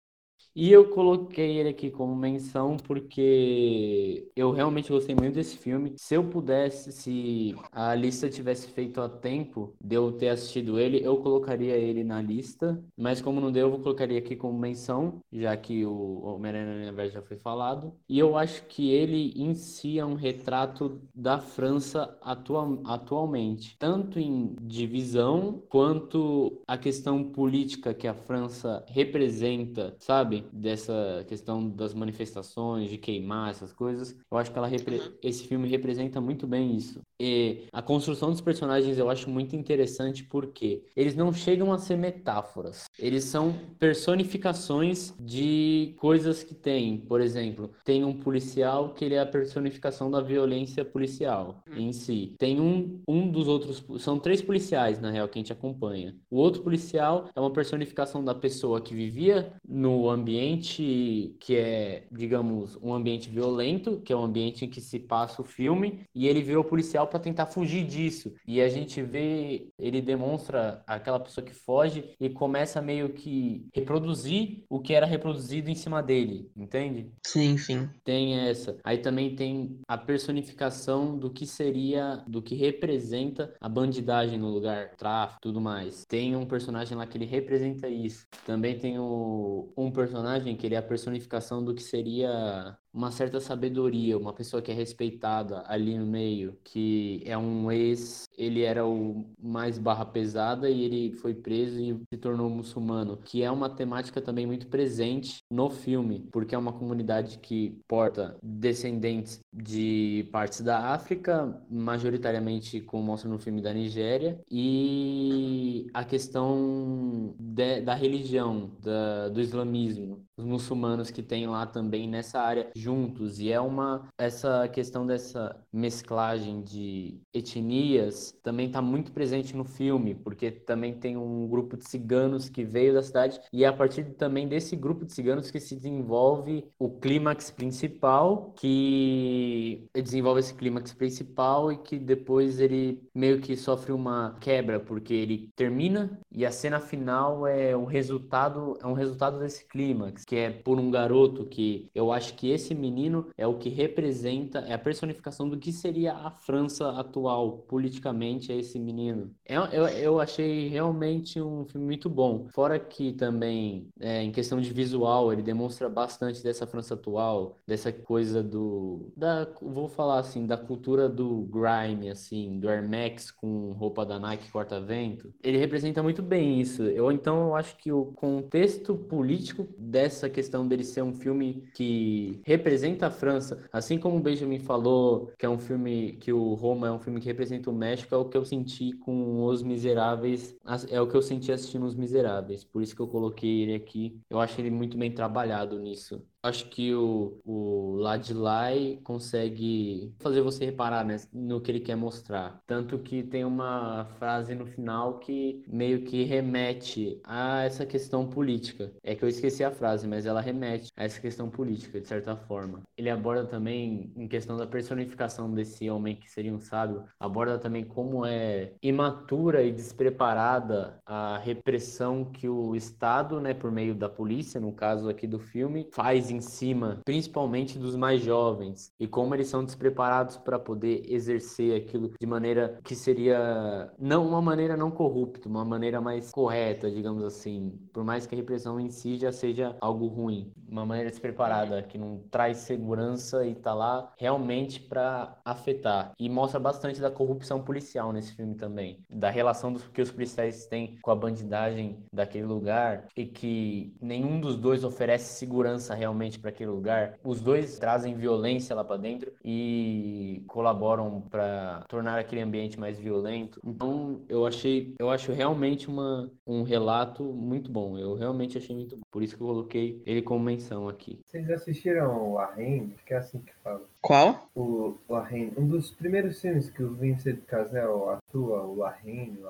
S1: E eu coloquei ele aqui como menção porque eu realmente gostei muito desse filme. Se eu pudesse, se a lista tivesse feito a tempo de eu ter assistido ele, eu colocaria ele na lista. Mas como não deu, eu colocaria aqui como menção, já que o Homem-Aranha Universo já foi falado. E eu acho que ele em si é um retrato da França atual, atualmente, tanto em divisão quanto a questão política que a França representa, sabe? Dessa questão das manifestações, de queimar essas coisas. Eu acho que ela repre... Uhum. esse filme representa muito bem isso. E a construção dos personagens eu acho muito interessante porque eles não chegam a ser metáforas. Eles são personificações de coisas que tem. Por exemplo, tem um policial que ele é a personificação da violência policial uhum. em si. Tem um, um dos outros... São três policiais, na real, que a gente acompanha. O outro policial é uma personificação da pessoa que vivia no ambiente ambiente que é, digamos, um ambiente violento, que é um ambiente em que se passa o filme, e ele virou policial para tentar fugir disso. E a gente vê, ele demonstra aquela pessoa que foge e começa meio que reproduzir o que era reproduzido em cima dele, entende?
S2: Sim, sim.
S1: Tem essa. Aí também tem a personificação do que seria, do que representa a bandidagem no lugar, tráfico, tudo mais. Tem um personagem lá que ele representa isso. Também tem o, um personagem personagem que ele é a personificação do que seria uma certa sabedoria, uma pessoa que é respeitada ali no meio, que é um ex, ele era o mais barra pesada e ele foi preso e se tornou muçulmano, que é uma temática também muito presente no filme, porque é uma comunidade que porta descendentes de partes da África, majoritariamente como mostra no filme da Nigéria, e a questão de, da religião, da, do islamismo, os muçulmanos que tem lá também nessa área juntos. E é uma essa questão dessa mesclagem de etnias também está muito presente no filme porque também tem um grupo de ciganos que veio da cidade e é a partir também desse grupo de ciganos que se desenvolve o clímax principal que desenvolve esse clímax principal e que depois ele meio que sofre uma quebra porque ele termina e a cena final é um resultado é um resultado desse clímax que é por um garoto que eu acho que esse menino é o que representa, é a personificação do que seria a França atual, politicamente, é esse menino. Eu, é, eu, eu achei realmente um filme muito bom. Fora que também, é, em questão de visual, ele demonstra bastante dessa França atual, dessa coisa do. Da, vou falar assim, da cultura do grime, assim, do Air Max com roupa da Nike corta-vento. Ele representa muito bem isso. Eu então eu acho que o contexto político dessa questão dele ser um filme que representa a França, assim como o Benjamin falou, que é um filme que o Roma é um filme que representa o México, é o que eu senti com Os Miseráveis, é o que eu senti assistindo Os Miseráveis, por isso que eu coloquei ele aqui. Eu acho ele muito bem trabalhado nisso acho que o, o Ladilai consegue fazer você reparar né, no que ele quer mostrar. Tanto que tem uma frase no final que meio que remete a essa questão política. É que eu esqueci a frase, mas ela remete a essa questão política, de certa forma. Ele aborda também, em questão da personificação desse homem que seria um sábio, aborda também como é imatura e despreparada a repressão que o Estado, né, por meio da polícia, no caso aqui do filme, faz em em cima, principalmente dos mais jovens, e como eles são despreparados para poder exercer aquilo de maneira que seria não uma maneira não corrupta, uma maneira mais correta, digamos assim, por mais que a repressão em si já seja algo ruim, uma maneira despreparada que não traz segurança e tá lá realmente para afetar. E mostra bastante da corrupção policial nesse filme também, da relação dos que os policiais têm com a bandidagem daquele lugar e que nenhum dos dois oferece segurança realmente para aquele lugar. Os dois trazem violência lá para dentro e colaboram para tornar aquele ambiente mais violento. Então, eu achei, eu acho realmente uma, um relato muito bom. Eu realmente achei muito bom. Por isso que eu coloquei ele como menção aqui.
S3: Vocês assistiram o? Acho que é assim que fala.
S2: Qual?
S3: O Arrhene. Um dos primeiros filmes que o Vincent Cassel atua, o Arrhene, o.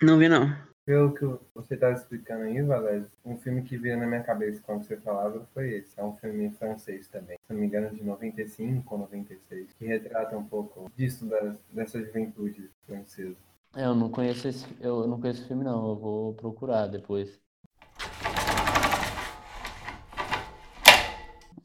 S2: Não vi, não.
S3: Pelo que você estava explicando aí, Valério, um filme que veio na minha cabeça quando você falava foi esse. É um filme francês também. Se não me engano, de 95 ou 96. Que retrata um pouco disso, da, dessa juventude francesa.
S1: É, eu não conheço esse, eu não conheço esse filme não, eu vou procurar depois.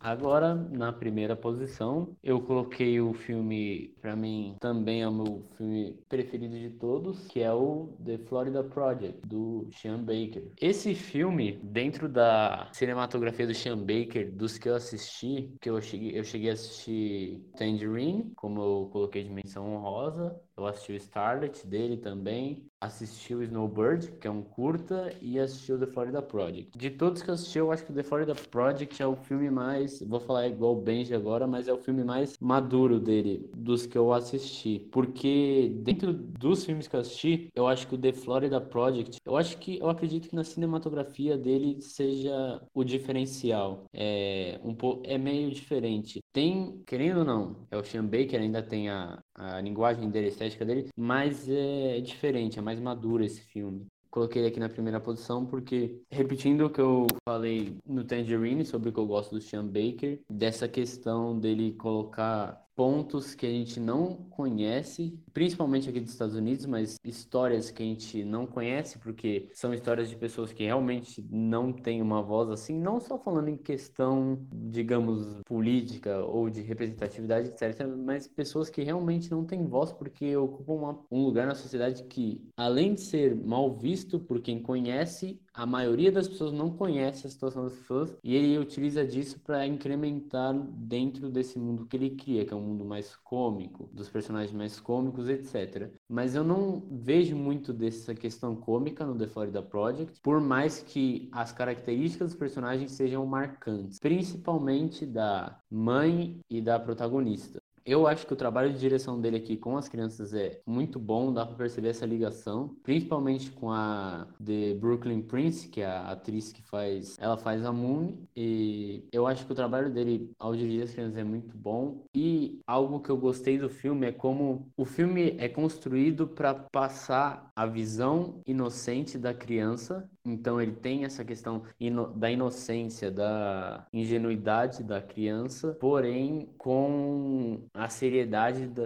S1: Agora, na primeira posição, eu coloquei o filme, para mim, também é o meu filme preferido de todos, que é o The Florida Project, do Sean Baker. Esse filme, dentro da cinematografia do Sean Baker, dos que eu assisti, que eu cheguei, eu cheguei a assistir Tangerine, como eu coloquei de menção honrosa, eu assisti o Starlet dele também, assisti o Snowbird, que é um curta, e assisti o The Florida Project. De todos que assisti, eu acho que o The Florida Project é o filme mais, vou falar igual o Benji agora, mas é o filme mais maduro dele, dos que eu assisti. Porque dentro dos filmes que eu assisti, eu acho que o The Florida Project, eu acho que, eu acredito que na cinematografia dele seja o diferencial. É, um é meio diferente. Tem, querendo ou não, é o Sean Baker, ainda tem a, a linguagem dele, estética dele, mas é diferente, é mais maduro esse filme. Coloquei ele aqui na primeira posição porque, repetindo o que eu falei no Tangerine sobre o que eu gosto do Sean Baker, dessa questão dele colocar pontos que a gente não conhece, principalmente aqui dos Estados Unidos, mas histórias que a gente não conhece, porque são histórias de pessoas que realmente não têm uma voz assim, não só falando em questão, digamos, política ou de representatividade, etc., mas pessoas que realmente não têm voz porque ocupam uma, um lugar na sociedade que, além de ser mal visto por quem conhece, a maioria das pessoas não conhece a situação das pessoas e ele utiliza disso para incrementar dentro desse mundo que ele cria, que é um mundo mais cômico, dos personagens mais cômicos, etc. Mas eu não vejo muito dessa questão cômica no The Florida Project, por mais que as características dos personagens sejam marcantes, principalmente da mãe e da protagonista. Eu acho que o trabalho de direção dele aqui com as crianças é muito bom, dá para perceber essa ligação, principalmente com a The Brooklyn Prince, que é a atriz que faz, ela faz a Moon, e eu acho que o trabalho dele ao dirigir as crianças é muito bom. E algo que eu gostei do filme é como o filme é construído para passar a visão inocente da criança. Então ele tem essa questão ino da inocência, da ingenuidade da criança, porém com a seriedade, da,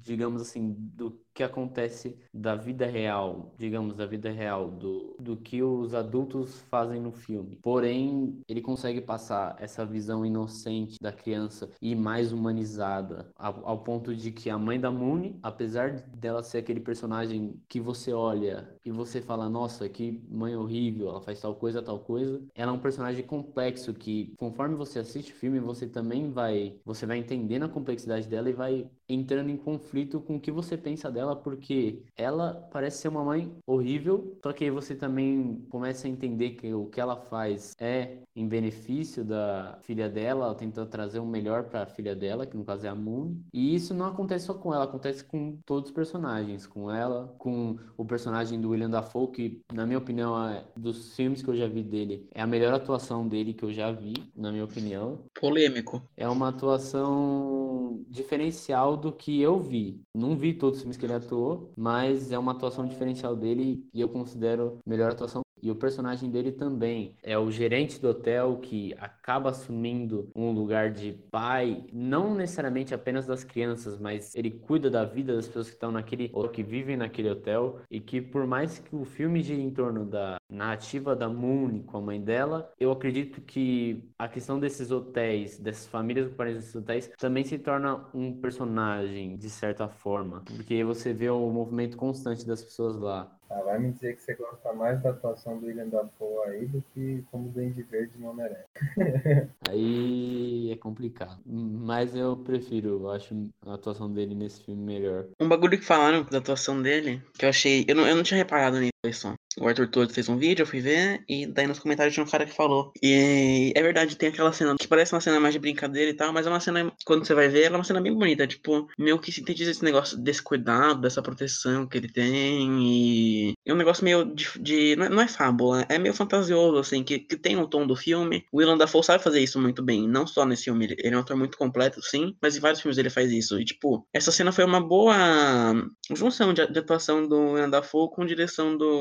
S1: digamos assim, do que acontece da vida real, digamos, da vida real, do, do que os adultos fazem no filme. Porém, ele consegue passar essa visão inocente da criança e mais humanizada, ao, ao ponto de que a mãe da Moon, apesar dela ser aquele personagem que você olha e você fala, nossa, que mãe horrível, ela faz tal coisa, tal coisa, ela é um personagem complexo que, conforme você assiste o filme, você também vai, você vai entendendo a complexidade dela e vai entrando em conflito com o que você pensa dela, porque ela parece ser uma mãe horrível, só que aí você também começa a entender que o que ela faz é em benefício da filha dela, ela tenta trazer o melhor para a filha dela, que no caso é a Moon. E isso não acontece só com ela, acontece com todos os personagens, com ela, com o personagem do William Dafoe, que na minha opinião é dos filmes que eu já vi dele, é a melhor atuação dele que eu já vi, na minha opinião.
S2: Polêmico.
S1: É uma atuação diferencial do que eu vi. Não vi todos os filmes que ele atuou, mas é uma atuação diferencial dele e eu considero melhor atuação e o personagem dele também é o gerente do hotel que acaba assumindo um lugar de pai, não necessariamente apenas das crianças, mas ele cuida da vida das pessoas que estão naquele ou que vivem naquele hotel e que por mais que o filme gire em torno da narrativa da Moon com a mãe dela, eu acredito que a questão desses hotéis, dessas famílias ocupantes desses hotéis, também se torna um personagem de certa forma, porque você vê o movimento constante das pessoas lá.
S3: Ah, vai me dizer que você gosta mais da atuação do William Dafoe aí do que como Duende Verde no Homem-Aranha.
S1: aí é complicado. Mas eu prefiro, eu acho a atuação dele nesse filme melhor.
S2: Um bagulho que falaram da atuação dele, que eu achei. Eu não, eu não tinha reparado nisso. O Arthur Todo fez um vídeo, eu fui ver, e daí nos comentários tinha um cara que falou. E é verdade, tem aquela cena que parece uma cena mais de brincadeira e tal, mas é uma cena, quando você vai ver, ela é uma cena bem bonita. Tipo, meio que sintetiza esse negócio desse cuidado, dessa proteção que ele tem, e é um negócio meio de. de não, é, não, é, fábula, é meio fantasioso, assim, que, que tem o tom do filme. O Willem Dafoe sabe fazer isso muito bem, não só nesse filme, ele, ele é um ator muito completo, sim, mas em vários filmes ele faz isso. E, tipo, essa cena foi uma boa junção de, de atuação do Willem Dafoe com direção do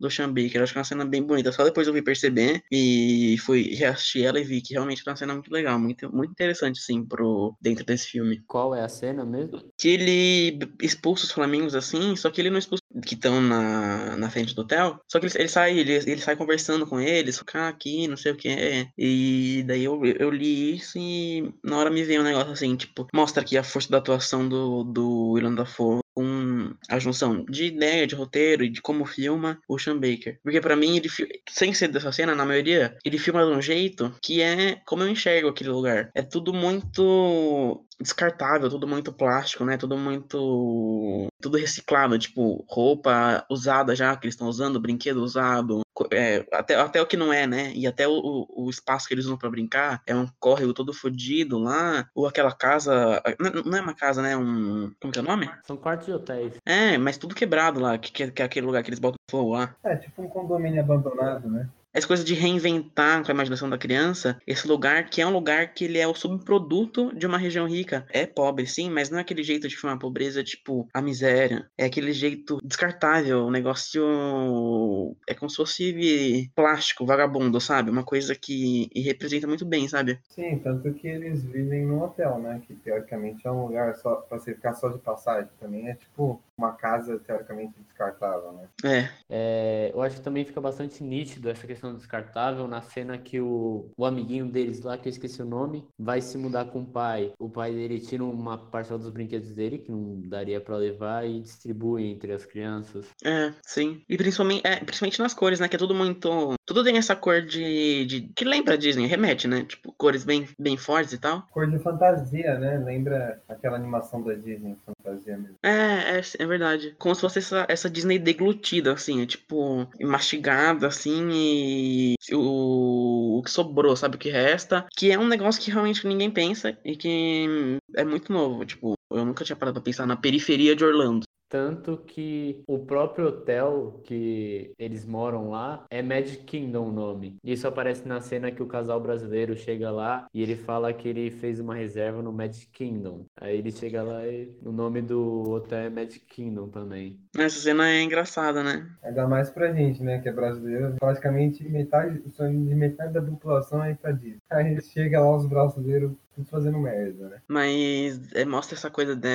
S2: do Sean Baker. Acho que é uma cena bem bonita. Só depois eu vi perceber e fui reassistir ela e vi que realmente é uma cena muito legal, muito, muito interessante, assim, pro, dentro desse filme.
S1: Qual é a cena mesmo?
S2: Que ele expulsa os flamingos assim, só que ele não expulsa que estão na, na frente do hotel. Só que ele, ele sai, ele, ele sai conversando com eles, ficar aqui, não sei o que. E daí eu, eu li isso e na hora me veio um negócio assim, tipo, mostra aqui a força da atuação do, do Willem Dafoe com a junção de ideia, de roteiro e de como filma o Sean Baker. Porque para mim, ele sem ser dessa cena, na maioria, ele filma de um jeito que é como eu enxergo aquele lugar. É tudo muito descartável, tudo muito plástico, né? Tudo muito. Tudo reciclado, tipo, roupa usada já que eles estão usando, brinquedo usado, é, até, até o que não é, né? E até o, o espaço que eles usam para brincar é um córrego todo fodido lá, ou aquela casa. Não é uma casa, né? Um. Como que é o nome?
S1: São quartos de hotéis.
S2: É, mas tudo quebrado lá, que, que é aquele lugar que eles botam fogo lá.
S3: É, tipo um condomínio abandonado, né?
S2: essa coisa de reinventar com a imaginação da criança esse lugar que é um lugar que ele é o subproduto de uma região rica. É pobre, sim, mas não é aquele jeito de filmar a pobreza, tipo, a miséria. É aquele jeito descartável, um negócio. É como se fosse plástico, vagabundo, sabe? Uma coisa que representa muito bem, sabe?
S3: Sim, tanto que eles vivem num hotel, né? Que teoricamente é um lugar só pra você ficar só de passagem. Também é tipo uma casa teoricamente descartável, né?
S2: É.
S1: é eu acho que também fica bastante nítido essa questão descartável na cena que o, o amiguinho deles lá, que eu esqueci o nome, vai se mudar com o pai. O pai dele tira uma parcela dos brinquedos dele, que não daria para levar, e distribui entre as crianças.
S2: É, sim. E principalmente, é, principalmente nas cores, né? Que é tudo muito. Tudo tem essa cor de. de que lembra a Disney, remete, né? Tipo, cores bem, bem fortes e tal.
S3: Cor de fantasia, né? Lembra aquela animação da Disney, fantasia mesmo. É,
S2: é, é verdade. Como se fosse essa, essa Disney deglutida, assim, é tipo, mastigada, assim, e o, o que sobrou, sabe? O que resta. Que é um negócio que realmente ninguém pensa e que é muito novo. Tipo, eu nunca tinha parado pra pensar na periferia de Orlando.
S1: Tanto que o próprio hotel que eles moram lá é Magic Kingdom o nome. Isso aparece na cena que o casal brasileiro chega lá e ele fala que ele fez uma reserva no Magic Kingdom. Aí ele chega lá e o nome do hotel é Magic Kingdom também.
S2: Essa cena é engraçada, né?
S3: Ainda mais pra gente, né, que é brasileiro. Praticamente metade, o sonho de metade da população é pra Disney. Aí chega lá os brasileiros tudo fazendo merda, né?
S2: Mas é, mostra essa coisa de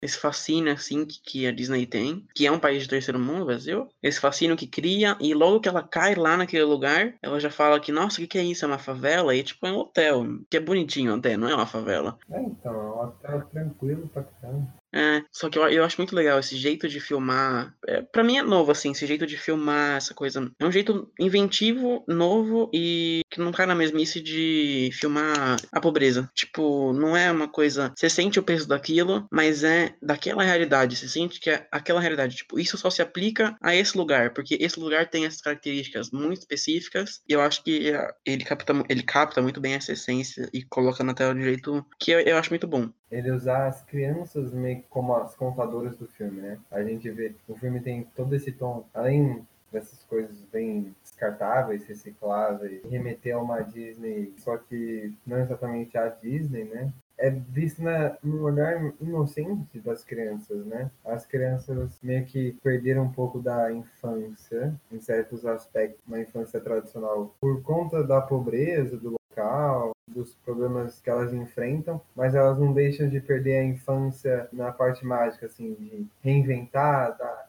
S2: esse fascínio assim que, que, a Disney tem, que é um país de terceiro mundo, Brasil. Esse fascínio que cria e logo que ela cai lá naquele lugar, ela já fala que nossa, o que, que é isso? É uma favela e tipo é um hotel, que é bonitinho até, não é uma favela.
S3: É, então, é um hotel tranquilo pra caramba.
S2: É, só que eu, eu acho muito legal esse jeito de filmar. É, para mim é novo, assim, esse jeito de filmar, essa coisa. É um jeito inventivo, novo e que não cai na mesmice de filmar a pobreza. Tipo, não é uma coisa. Você sente o peso daquilo, mas é daquela realidade. Você sente que é aquela realidade. Tipo, isso só se aplica a esse lugar, porque esse lugar tem essas características muito específicas. E eu acho que ele capta, ele capta muito bem essa essência e coloca na tela de um jeito que eu, eu acho muito bom
S3: ele usar as crianças meio como as contadoras do filme, né? A gente vê, o filme tem todo esse tom, além dessas coisas bem descartáveis, recicláveis, remeter a uma Disney, só que não exatamente a Disney, né? É visto na, no olhar inocente das crianças, né? As crianças meio que perderam um pouco da infância, em certos aspectos, uma infância tradicional, por conta da pobreza do dos problemas que elas enfrentam, mas elas não deixam de perder a infância na parte mágica, assim, de reinventar, da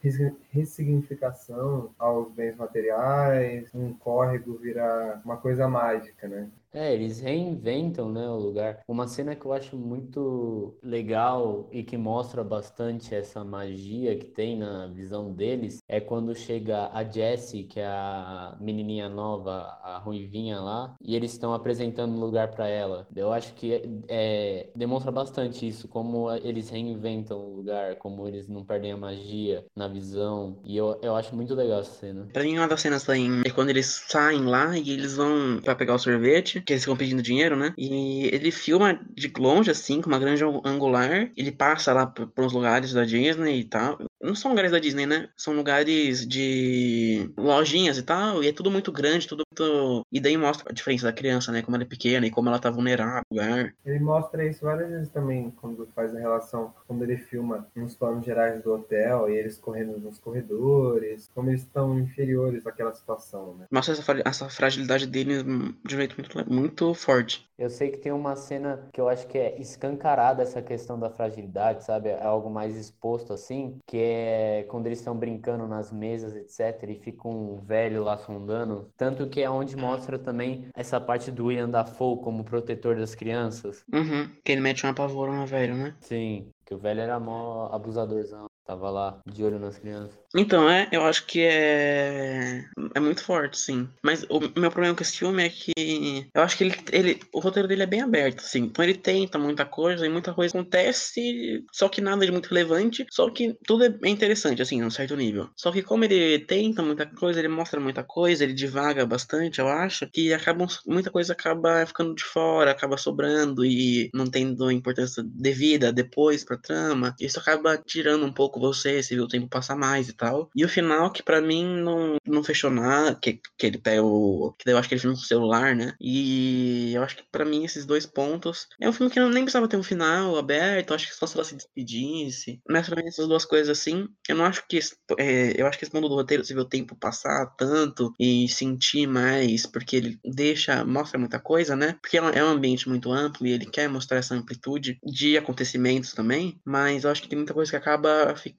S3: ressignificação aos bens materiais, um córrego virar uma coisa mágica, né?
S1: É, eles reinventam, né, o lugar. Uma cena que eu acho muito legal e que mostra bastante essa magia que tem na visão deles é quando chega a Jessie, que é a menininha nova, a ruivinha lá, e eles estão apresentando o lugar para ela. Eu acho que é, é, demonstra bastante isso, como eles reinventam o lugar, como eles não perdem a magia na visão. E eu, eu acho muito legal essa cena.
S2: Pra mim, uma das cenas também é quando eles saem lá e eles vão para pegar o sorvete que eles ficam pedindo dinheiro, né? E ele filma de longe, assim, com uma grande angular. Ele passa lá por, uns lugares da Disney e tal. Não são lugares da Disney, né? São lugares de lojinhas e tal. E é tudo muito grande, tudo muito. E daí mostra a diferença da criança, né? Como ela é pequena e como ela tá vulnerável lugar.
S3: Ele mostra isso várias vezes também, quando faz a relação, quando ele filma nos planos gerais do hotel e eles correndo nos corredores, como eles estão inferiores àquela situação, né?
S2: Mostra essa, essa fragilidade dele de um jeito muito, muito forte.
S1: Eu sei que tem uma cena que eu acho que é escancarada essa questão da fragilidade, sabe? É algo mais exposto assim, que é quando eles estão brincando nas mesas, etc, e fica um velho lá sondando, tanto que é onde mostra também essa parte do Ian Dafoe como protetor das crianças.
S2: Uhum, que ele mete um apavoro no velho, né?
S1: Sim, que o velho era mó abusadorzão. Tava lá de olho nas crianças.
S2: Então, é, eu acho que é. É muito forte, sim. Mas o meu problema com esse filme é que. Eu acho que ele, ele. O roteiro dele é bem aberto, assim. Então ele tenta muita coisa e muita coisa acontece, só que nada de muito relevante. Só que tudo é interessante, assim, num certo nível. Só que como ele tenta muita coisa, ele mostra muita coisa, ele divaga bastante, eu acho, que acaba, muita coisa acaba ficando de fora, acaba sobrando e não tendo importância devida depois pra trama. Isso acaba tirando um pouco você, se viu o tempo passar mais e tal. E o final, que para mim não, não fechou nada, que, que ele pega o. Que eu acho que ele filma com o celular, né? E eu acho que para mim esses dois pontos. É um filme que nem precisava ter um final aberto, acho que só se ela se despedisse. Mas pra mim essas duas coisas assim, eu não acho que. É, eu acho que esse mundo do roteiro, você vê o tempo passar tanto e sentir mais, porque ele deixa, mostra muita coisa, né? Porque é um é ambiente muito amplo e ele quer mostrar essa amplitude de acontecimentos também, mas eu acho que tem muita coisa que acaba ficando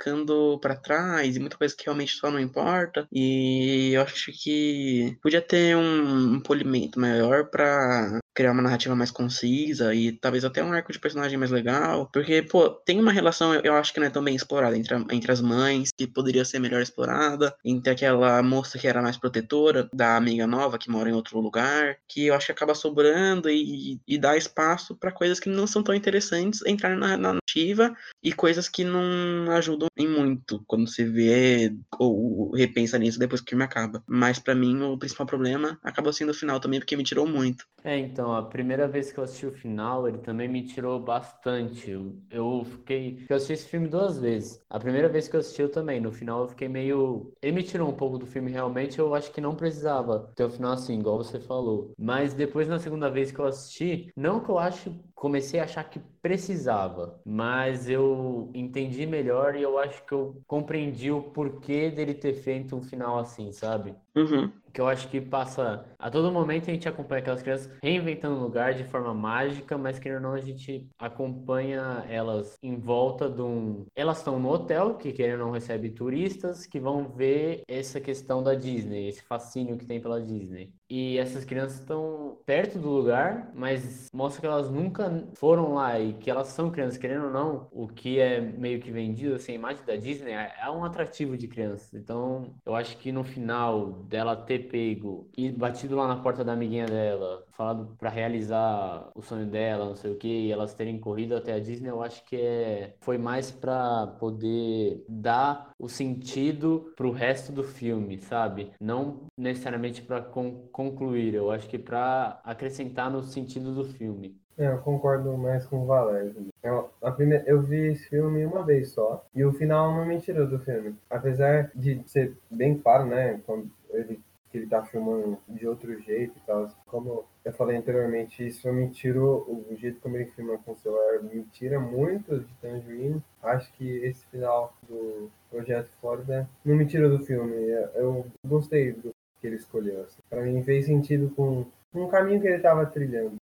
S2: para trás e muita coisa que realmente só não importa. E eu acho que podia ter um, um polimento maior para criar uma narrativa mais concisa e talvez até um arco de personagem mais legal. Porque, pô, tem uma relação, eu acho que não é tão bem explorada entre, a, entre as mães, que poderia ser melhor explorada, entre aquela moça que era mais protetora da amiga nova que mora em outro lugar, que eu acho que acaba sobrando e, e dá espaço para coisas que não são tão interessantes entrar na, na narrativa e coisas que não ajudam em muito quando se vê ou repensa nisso depois que o filme acaba. Mas para mim o principal problema acabou sendo o final também, porque me tirou muito.
S1: É, então, a primeira vez que eu assisti o final, ele também me tirou bastante. Eu, fiquei. Eu assisti esse filme duas vezes. A primeira vez que eu assisti, eu também. No final, eu fiquei meio. Ele me tirou um pouco do filme, realmente. Eu acho que não precisava ter o final assim, igual você falou. Mas depois, na segunda vez que eu assisti, não que eu acho. Comecei a achar que precisava, mas eu entendi melhor e eu acho que eu compreendi o porquê dele ter feito um final assim, sabe?
S2: Uhum
S1: que eu acho que passa a todo momento a gente acompanha aquelas crianças reinventando o lugar de forma mágica, mas que não a gente acompanha elas em volta de um. Elas estão no hotel, que querendo ou não recebe turistas, que vão ver essa questão da Disney, esse fascínio que tem pela Disney. E essas crianças estão perto do lugar, mas mostra que elas nunca foram lá e que elas são crianças, querendo ou não, o que é meio que vendido, assim, a imagem da Disney é, é um atrativo de crianças. Então, eu acho que no final dela ter pego e batido lá na porta da amiguinha dela, falado para realizar o sonho dela, não sei o que, e elas terem corrido até a Disney, eu acho que é, foi mais para poder dar o sentido pro resto do filme, sabe? Não necessariamente para con concluir, eu acho que para acrescentar no sentido do filme.
S3: É, eu concordo mais com o Valério. Eu, a primeira, eu vi esse filme uma vez só, e o final não tirou do filme. Apesar de ser bem claro, né, quando ele que ele tá filmando de outro jeito e tal. Como eu falei anteriormente, isso me tirou, o jeito como ele filma com o celular me tira muito de Tangerine. Acho que esse final do Projeto Florida não me tirou do filme. Eu gostei do que ele escolheu. Assim. Para mim fez sentido com, com o caminho que ele estava trilhando.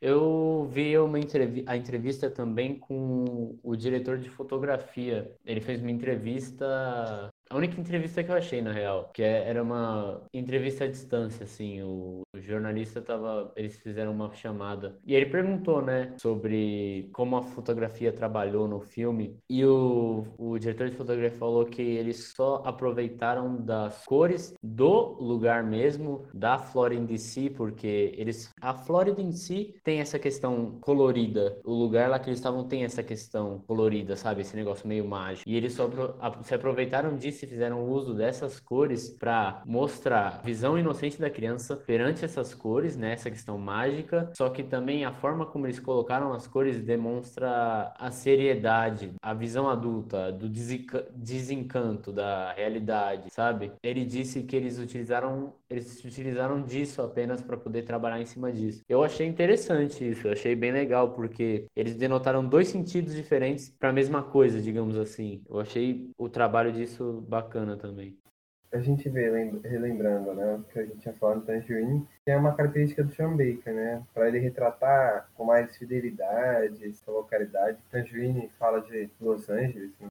S1: Eu vi uma a entrevista também com o diretor de fotografia. Ele fez uma entrevista a única entrevista que eu achei, na real, que é, era uma entrevista à distância, assim, o, jornalista tava, eles fizeram uma chamada, e ele perguntou, né, sobre como a fotografia trabalhou no filme, e o, o diretor de fotografia falou que eles só aproveitaram das cores do lugar mesmo, da Flórida em si, porque eles, a Flórida em si tem essa questão colorida, o lugar lá que eles estavam tem essa questão colorida, sabe, esse negócio meio mágico, e eles só se aproveitaram disso se fizeram uso dessas cores para mostrar a visão inocente da criança perante essas cores, né, essa questão mágica, só que também a forma como eles colocaram as cores demonstra a seriedade, a visão adulta, do desencanto da realidade, sabe? Ele disse que eles utilizaram eles utilizaram disso apenas para poder trabalhar em cima disso. Eu achei interessante isso, achei bem legal porque eles denotaram dois sentidos diferentes para a mesma coisa, digamos assim. Eu achei o trabalho disso bacana também.
S3: a gente vê, relembrando, né, o que a gente tinha falado do Tangerine, que é uma característica do Sean Baker, né, para ele retratar com mais fidelidade essa localidade. Tangerine fala de Los Angeles, se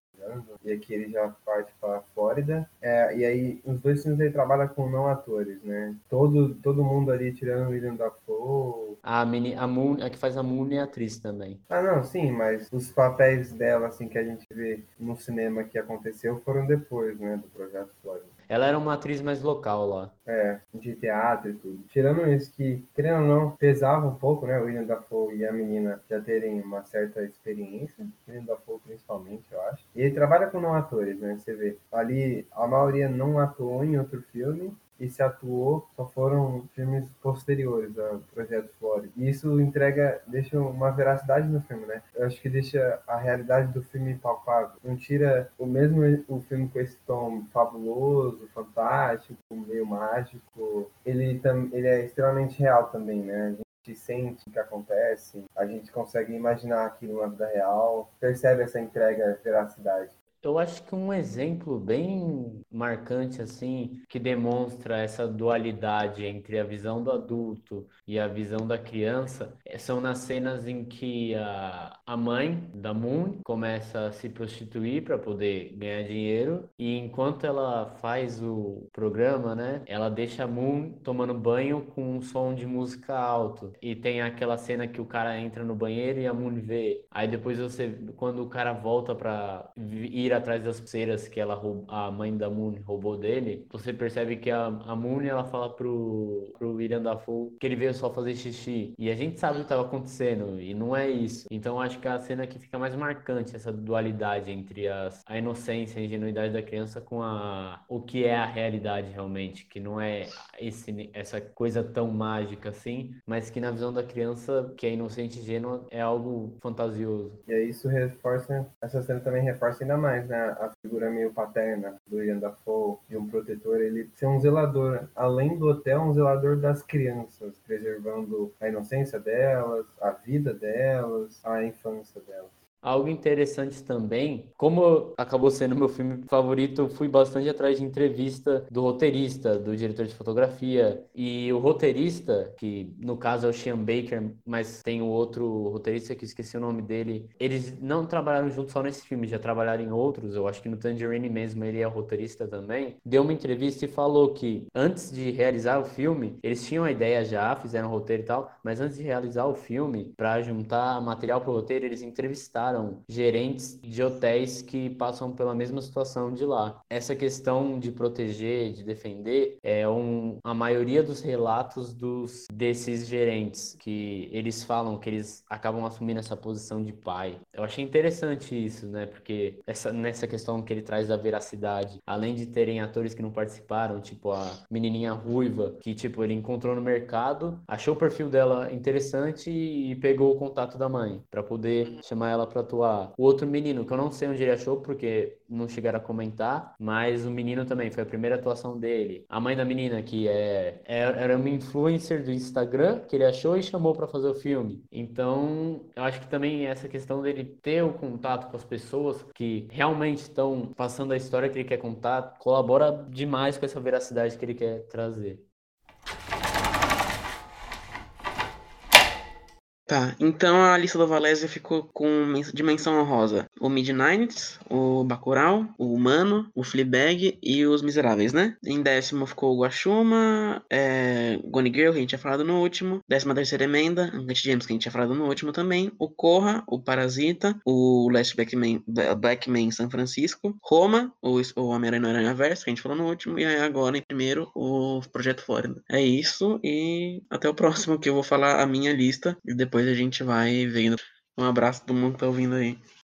S3: e aqui ele já parte para a Flórida. É, e aí, os dois filmes ele trabalha com não atores, né, todo, todo mundo ali tirando o William Dafoe.
S1: A, mini, a, Moon, a que faz a Moon é atriz também.
S3: Ah, não, sim, mas os papéis dela, assim, que a gente vê no cinema que aconteceu foram depois, né, do Projeto Flórida.
S1: Ela era uma atriz mais local lá.
S3: É, de teatro e tudo. Tirando isso que, querendo ou não, pesava um pouco, né? O William Dafoe e a menina já terem uma certa experiência. William Dafoe principalmente, eu acho. E ele trabalha com não atores, né? Você vê. Ali, a maioria não atuou em outro filme e se atuou só foram filmes posteriores ao Projeto Flórida. E isso entrega, deixa uma veracidade no filme, né? Eu acho que deixa a realidade do filme palpável. Não tira o mesmo o filme com esse tom fabuloso, fantástico, meio mágico. Ele, ele é extremamente real também, né? A gente sente o que acontece, a gente consegue imaginar aquilo na vida real, percebe essa entrega, veracidade.
S1: Eu acho que um exemplo bem marcante, assim, que demonstra essa dualidade entre a visão do adulto e a visão da criança, é, são nas cenas em que a, a mãe da Moon começa a se prostituir para poder ganhar dinheiro, e enquanto ela faz o programa, né, ela deixa a Moon tomando banho com um som de música alto. E tem aquela cena que o cara entra no banheiro e a Moon vê. Aí depois você, quando o cara volta para ir ir atrás das pulseiras que ela a mãe da Moon roubou dele, você percebe que a, a Moon ela fala pro, pro William Dafoe que ele veio só fazer xixi. E a gente sabe o que estava acontecendo e não é isso. Então acho que a cena que fica mais marcante essa dualidade entre as, a inocência a ingenuidade da criança com a o que é a realidade realmente, que não é esse, essa coisa tão mágica assim, mas que na visão da criança, que é inocente e ingênua, é algo fantasioso.
S3: E aí isso reforça, essa cena também reforça ainda mais mais, né, a figura meio paterna do Ian Dafoe, de um protetor, ele ser um zelador, além do hotel, um zelador das crianças, preservando a inocência delas, a vida delas, a infância delas.
S1: Algo interessante também, como acabou sendo meu filme favorito, fui bastante atrás de entrevista do roteirista, do diretor de fotografia. E o roteirista, que no caso é o Sean Baker, mas tem o outro roteirista que esqueci o nome dele, eles não trabalharam juntos só nesse filme, já trabalharam em outros. Eu acho que no Tangerine mesmo ele é roteirista também. Deu uma entrevista e falou que antes de realizar o filme, eles tinham a ideia já, fizeram o roteiro e tal, mas antes de realizar o filme, para juntar material para o roteiro, eles entrevistaram gerentes de hotéis que passam pela mesma situação de lá. Essa questão de proteger, de defender, é um, a maioria dos relatos dos desses gerentes que eles falam que eles acabam assumindo essa posição de pai. Eu achei interessante isso, né? Porque essa, nessa questão que ele traz da veracidade, além de terem atores que não participaram, tipo a menininha ruiva, que tipo ele encontrou no mercado, achou o perfil dela interessante e pegou o contato da mãe para poder chamar ela atuar. O outro menino, que eu não sei onde ele achou, porque não chegaram a comentar, mas o menino também, foi a primeira atuação dele. A mãe da menina, que é, é era uma influencer do Instagram, que ele achou e chamou para fazer o filme. Então, eu acho que também essa questão dele ter o contato com as pessoas que realmente estão passando a história que ele quer contar, colabora demais com essa veracidade que ele quer trazer.
S2: Tá, então a lista do Valézia ficou com dimensão honrosa. O Midnight, o Bacurau, o Humano, o Fleabag e os Miseráveis, né? Em décimo ficou o Guaxuma, é, Gone Girl, que a gente tinha falado no último. Décima terceira emenda, Uncut James, que a gente tinha falado no último também. O Corra, o Parasita, o Last Black Man, Black Man São Francisco. Roma, o, o Homem-Aranha no Aranha Verso, que a gente falou no último. E aí agora, em primeiro, o Projeto Flórida. É isso e até o próximo que eu vou falar a minha lista e depois depois a gente vai vendo. Um abraço todo mundo que tá ouvindo aí.